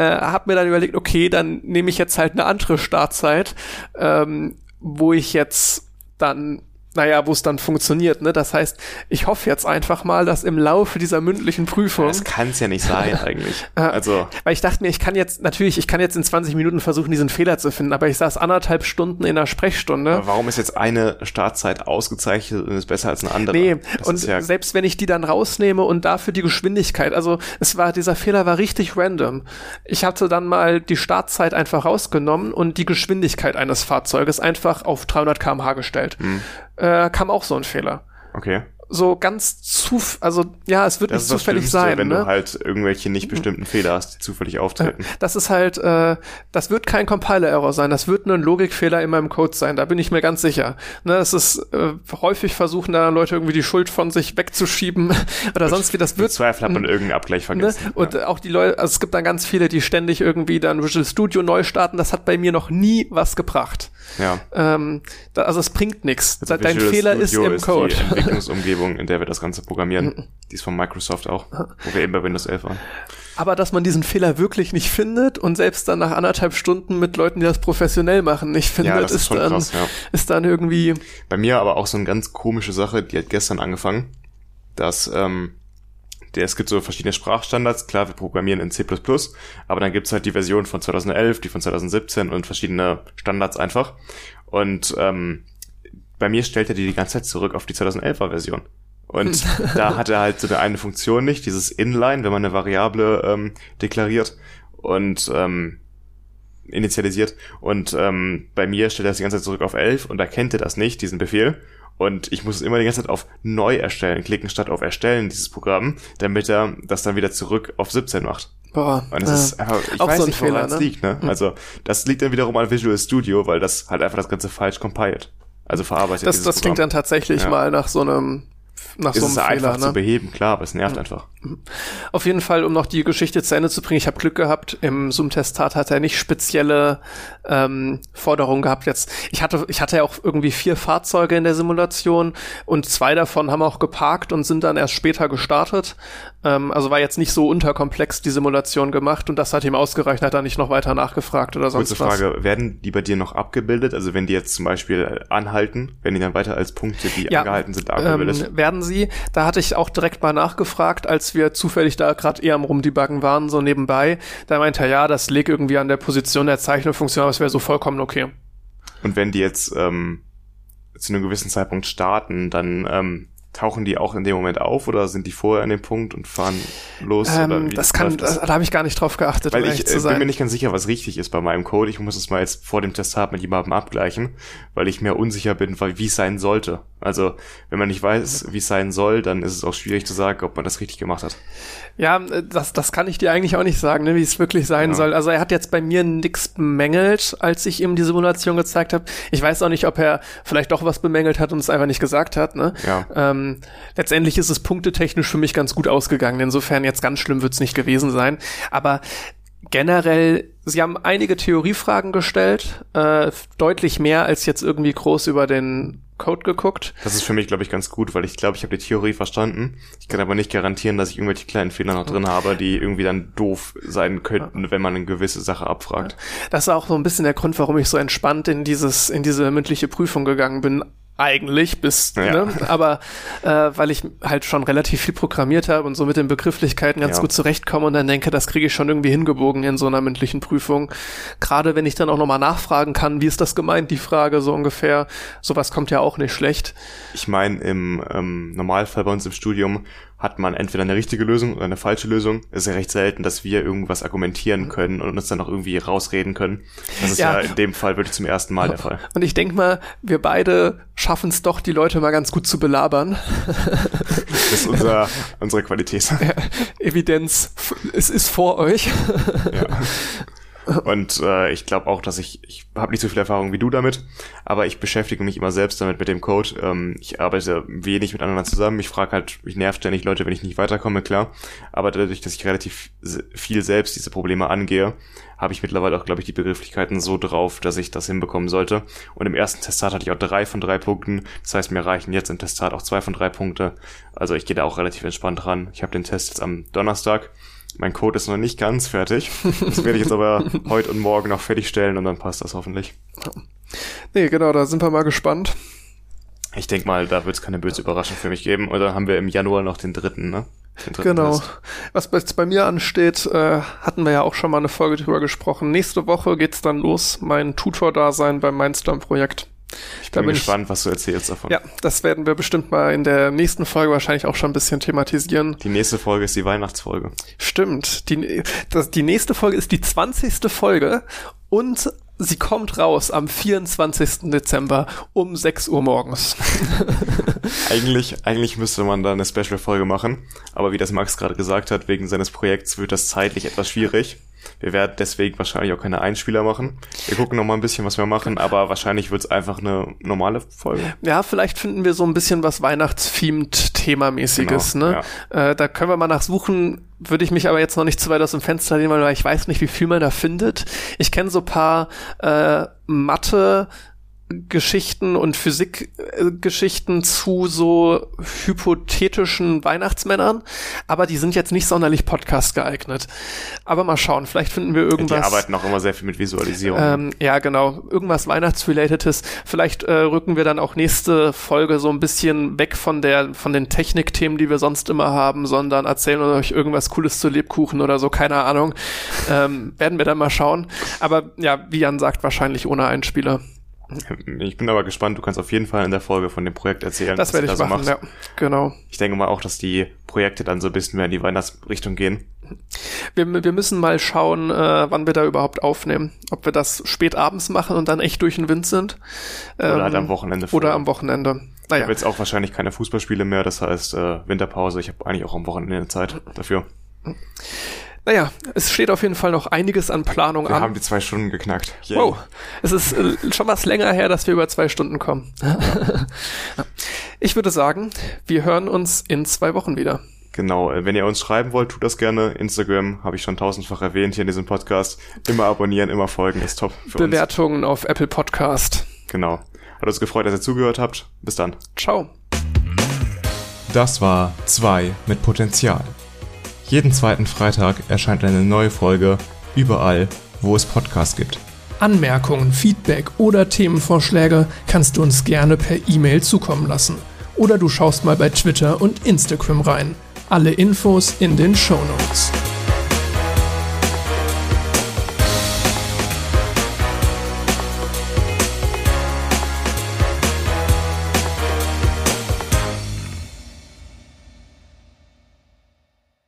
B: äh, hab mir dann überlegt, okay, dann nehme ich jetzt halt eine andere Startzeit, ähm, wo ich jetzt dann naja, wo es dann funktioniert. Ne? Das heißt, ich hoffe jetzt einfach mal, dass im Laufe dieser mündlichen Prüfung.
A: Das kann es ja nicht sein, eigentlich. (laughs)
B: Äh, also. Weil ich dachte mir, ich kann jetzt, natürlich, ich kann jetzt in 20 Minuten versuchen, diesen Fehler zu finden, aber ich saß anderthalb Stunden in der Sprechstunde. Aber
A: warum ist jetzt eine Startzeit ausgezeichnet und ist besser als eine andere?
B: Nee, das und ja selbst wenn ich die dann rausnehme und dafür die Geschwindigkeit, also es war, dieser Fehler war richtig random. Ich hatte dann mal die Startzeit einfach rausgenommen und die Geschwindigkeit eines Fahrzeuges einfach auf 300 kmh gestellt. Hm äh, kam auch so ein Fehler.
A: Okay
B: so ganz zu, also ja, es wird das nicht zufällig sein.
A: Wenn
B: ne?
A: du halt irgendwelche nicht bestimmten Fehler hast, die zufällig auftreten.
B: Das ist halt, äh, das wird kein Compiler-Error sein, das wird nur ein Logikfehler in meinem Code sein, da bin ich mir ganz sicher. Ne, es ist äh, häufig versuchen da Leute irgendwie die Schuld von sich wegzuschieben (laughs) oder sonst wie das wird.
A: Zweifel hat man irgendeinen Abgleich ne? vergessen.
B: Ne? Und ja. auch die Leute, also es gibt dann ganz viele, die ständig irgendwie dann Visual Studio neu starten, das hat bei mir noch nie was gebracht.
A: Ja.
B: Ähm, da, also es bringt nichts. Also Dein Fehler Studio ist im Code.
A: Ist die Entwicklungsumgebung, in der wir das Ganze programmieren. Mhm. die ist von Microsoft auch, wo wir eben bei Windows 11 waren.
B: Aber dass man diesen Fehler wirklich nicht findet und selbst dann nach anderthalb Stunden mit Leuten, die das professionell machen, nicht findet, ja, ist, ist, dann, krass, ja. ist dann irgendwie.
A: Bei mir aber auch so eine ganz komische Sache, die hat gestern angefangen, dass ähm, der, es gibt so verschiedene Sprachstandards, klar, wir programmieren in C++, aber dann gibt's halt die Version von 2011, die von 2017 und verschiedene Standards einfach. Und ähm, bei mir stellt er die die ganze Zeit zurück auf die 2011er Version. Und (laughs) da hat er halt so eine, eine Funktion nicht, dieses Inline, wenn man eine Variable ähm, deklariert und ähm, initialisiert. Und ähm, bei mir stellt er das die ganze Zeit zurück auf 11 und erkennt er das nicht, diesen Befehl Und ich muss immer die ganze Zeit auf Neu erstellen klicken, statt auf Erstellen dieses Programm, damit er das dann wieder zurück auf 17 macht.
B: Boah,
A: Und das
B: ja.
A: ist einfach, ich weiß
B: so ein
A: nicht, woran
B: Fehler,
A: es
B: ne?
A: liegt, ne? Also, das liegt dann wiederum an Visual Studio, weil das halt einfach das Ganze falsch compiled. Also verarbeitet
B: das, das klingt
A: Programm.
B: dann tatsächlich
A: Ja.
B: mal nach so einem nach
A: ist
B: so
A: es
B: einem
A: einfach
B: Fehler.
A: zu
B: Ne?
A: beheben, klar, aber es nervt einfach.
B: Auf jeden Fall, um noch die Geschichte zu Ende zu bringen, ich habe Glück gehabt. Im Zoom-Testat hat er nicht spezielle ähm, Forderungen gehabt. Jetzt, ich hatte, ich hatte ja auch irgendwie vier Fahrzeuge in der Simulation und zwei davon haben auch geparkt und sind dann erst später gestartet. Ähm, also war jetzt nicht so unterkomplex die Simulation gemacht und das hat ihm ausgereicht, hat er nicht noch weiter nachgefragt oder sonst
A: Kurze
B: was.
A: Frage, werden die bei dir noch abgebildet? Also wenn die jetzt zum Beispiel anhalten, werden die dann weiter als Punkte, die
B: Ja,
A: angehalten sind, abgebildet?
B: Ähm, werden sie. Da hatte ich auch direkt mal nachgefragt, als wir zufällig da gerade eher am Rumdebuggen waren, so nebenbei. Da meinte er, ja, das liegt irgendwie an der Position der Zeichnungsfunktion, aber es wäre so vollkommen okay.
A: Und wenn die jetzt ähm, zu einem gewissen Zeitpunkt starten, dann ähm, tauchen die auch in dem Moment auf oder sind die vorher an dem Punkt und fahren los?
B: Ähm, das kann, das, da habe ich gar nicht drauf geachtet,
A: Weil
B: um
A: ich äh, bin mir nicht ganz sicher, was richtig ist bei meinem Code. Ich muss es mal jetzt vor dem Testat mit jemandem abgleichen, weil ich mir unsicher bin, wie es sein sollte. Also, wenn man nicht weiß, wie es sein soll, dann ist es auch schwierig zu sagen, ob man das richtig gemacht hat.
B: Ja, äh, das, das kann ich dir eigentlich auch nicht sagen, ne, wie es wirklich sein
A: Ja.
B: soll. Also er hat jetzt bei mir nix bemängelt, als ich ihm die Simulation gezeigt habe. Ich weiß auch nicht, ob er vielleicht doch was bemängelt hat und es einfach nicht gesagt hat. Ne?
A: Ja.
B: Ähm, letztendlich ist es punktetechnisch für mich ganz gut ausgegangen. Insofern jetzt ganz schlimm wird's nicht gewesen sein. Aber generell, sie haben einige Theoriefragen gestellt, äh, deutlich mehr als jetzt irgendwie groß über den Code geguckt.
A: Das ist für mich, glaube ich, ganz gut, weil ich glaube, ich habe die Theorie verstanden. Ich kann aber nicht garantieren, dass ich irgendwelche kleinen Fehler noch drin habe, die irgendwie dann doof sein könnten, wenn man eine gewisse Sache abfragt.
B: Das war auch so ein bisschen der Grund, warum ich so entspannt in dieses, in diese mündliche Prüfung gegangen bin. Eigentlich bis,
A: Ja.
B: ne? aber äh, weil ich halt schon relativ viel programmiert habe und so mit den Begrifflichkeiten ganz
A: Ja.
B: gut zurechtkomme und dann denke, das kriege ich schon irgendwie hingebogen in so einer mündlichen Prüfung. Gerade wenn ich dann auch nochmal nachfragen kann, wie ist das gemeint, die Frage so ungefähr. Sowas kommt ja auch nicht schlecht.
A: Ich meine, im ähm, Normalfall bei uns im Studium hat man entweder eine richtige Lösung oder eine falsche Lösung. Es ist ja recht selten, dass wir irgendwas argumentieren können und uns dann noch irgendwie rausreden können. Das ist
B: Ja.
A: ja, in dem Fall wirklich zum ersten Mal der Fall.
B: Und ich denke mal, wir beide schaffen es doch, die Leute mal ganz gut zu belabern. (laughs)
A: Das ist unser, unsere Qualität.
B: Evidenz, f- es ist vor euch.
A: Ja. (laughs) Und äh, ich glaube auch, dass ich, ich habe nicht so viel Erfahrung wie du damit, aber ich beschäftige mich immer selbst damit mit dem Code. Ähm, ich arbeite wenig mit anderen zusammen. Ich frage halt, ich nerv ständig Leute, wenn ich nicht weiterkomme, klar. Aber dadurch, dass ich relativ viel selbst diese Probleme angehe, habe ich mittlerweile auch, glaube ich, die Begrifflichkeiten so drauf, dass ich das hinbekommen sollte. Und im ersten Testat hatte ich auch drei von drei Punkten. Das heißt, mir reichen jetzt im Testat auch zwei von drei Punkte. Also ich gehe da auch relativ entspannt ran. Ich habe den Test jetzt am Donnerstag. Mein Code ist noch nicht ganz fertig. Das werde ich jetzt aber (laughs) heute und morgen noch fertigstellen und dann passt das hoffentlich.
B: Nee, genau, da sind wir mal gespannt.
A: Ich denke mal, da wird es keine böse Überraschung für mich geben. Und dann haben wir im Januar noch den dritten, ne? Den dritten
B: Genau.
A: Test.
B: Was jetzt bei mir ansteht, äh, hatten wir ja auch schon mal eine Folge drüber gesprochen. Nächste Woche geht's dann los, mein Tutor-Dasein beim Mindstorm-Projekt.
A: Ich
B: Da
A: bin,
B: bin ich-
A: gespannt, was du erzählst davon.
B: Ja, das werden wir bestimmt mal in der nächsten Folge wahrscheinlich auch schon ein bisschen thematisieren.
A: Die nächste Folge ist die Weihnachtsfolge.
B: Stimmt. Die, das, die nächste Folge ist die 20. Folge und sie kommt raus am 24. Dezember um 6 Uhr morgens. (laughs)
A: Eigentlich, eigentlich müsste man da eine Special-Folge machen. Aber wie das Max gerade gesagt hat, wegen seines Projekts wird das zeitlich etwas schwierig. Wir werden deswegen wahrscheinlich auch keine Einspieler machen. Wir gucken noch mal ein bisschen, was wir machen, aber wahrscheinlich wird es einfach eine normale Folge.
B: Ja, vielleicht finden wir so ein bisschen was Weihnachtsthemed Themamäßiges,
A: Genau,
B: ne? Äh, da können wir mal nachsuchen, würde ich mich aber jetzt noch nicht zu weit aus dem Fenster lehnen, weil ich weiß nicht, wie viel man da findet. Ich kenne so paar äh, Mathe Geschichten und Physikgeschichten zu so hypothetischen Weihnachtsmännern, aber die sind jetzt nicht sonderlich Podcast geeignet. Aber mal schauen, vielleicht finden wir
A: Die
B: irgendwas.
A: arbeiten auch immer sehr viel mit Visualisierung.
B: Ähm, ja, genau. Irgendwas Weihnachtsrelatedes. Vielleicht äh, rücken wir dann auch nächste Folge so ein bisschen weg von der, von den Technikthemen, die wir sonst immer haben, sondern erzählen euch irgendwas Cooles zu Lebkuchen oder so, keine Ahnung. Ähm, werden wir dann mal schauen. Aber ja, wie Jan sagt, wahrscheinlich ohne Einspieler. (laughs)
A: Ich bin aber gespannt, du kannst auf jeden Fall in der Folge von dem Projekt erzählen.
B: Das
A: was
B: werde ich
A: da so
B: machen,
A: machst.
B: ja. Genau.
A: Ich denke mal auch, dass die Projekte dann so ein bisschen mehr in die Weihnachtsrichtung gehen.
B: Wir, wir müssen mal schauen, äh, wann wir da überhaupt aufnehmen. Ob wir das spät abends machen und dann echt durch den Wind sind.
A: Oder halt
B: Ähm,
A: am Wochenende.
B: Oder
A: vorher.
B: am Wochenende.
A: Ich naja. habe jetzt auch wahrscheinlich keine Fußballspiele mehr, das heißt äh, Winterpause. Ich habe eigentlich auch am Wochenende Zeit dafür.
B: Naja, es steht auf jeden Fall noch einiges an Planung
A: wir
B: an.
A: Wir haben die zwei Stunden geknackt.
B: Yay. Wow, es ist äh, schon was länger her, dass wir über zwei Stunden kommen. ich würde sagen, wir hören uns in zwei Wochen wieder.
A: Genau, äh, wenn ihr uns schreiben wollt, tut das gerne. Instagram habe ich schon tausendfach erwähnt hier in diesem Podcast. Immer abonnieren, immer folgen, ist top
B: für Bewertungen uns. auf Apple Podcast.
A: Genau. Hat uns gefreut, dass ihr zugehört habt. Bis dann.
B: Ciao.
A: Das war 2 mit Potenzial. Jeden zweiten Freitag erscheint eine neue Folge überall, wo es Podcasts gibt.
B: Anmerkungen, Feedback oder Themenvorschläge kannst du uns gerne per E-Mail zukommen lassen. Oder du schaust mal bei Twitter und Instagram rein. Alle Infos in den Show Notes.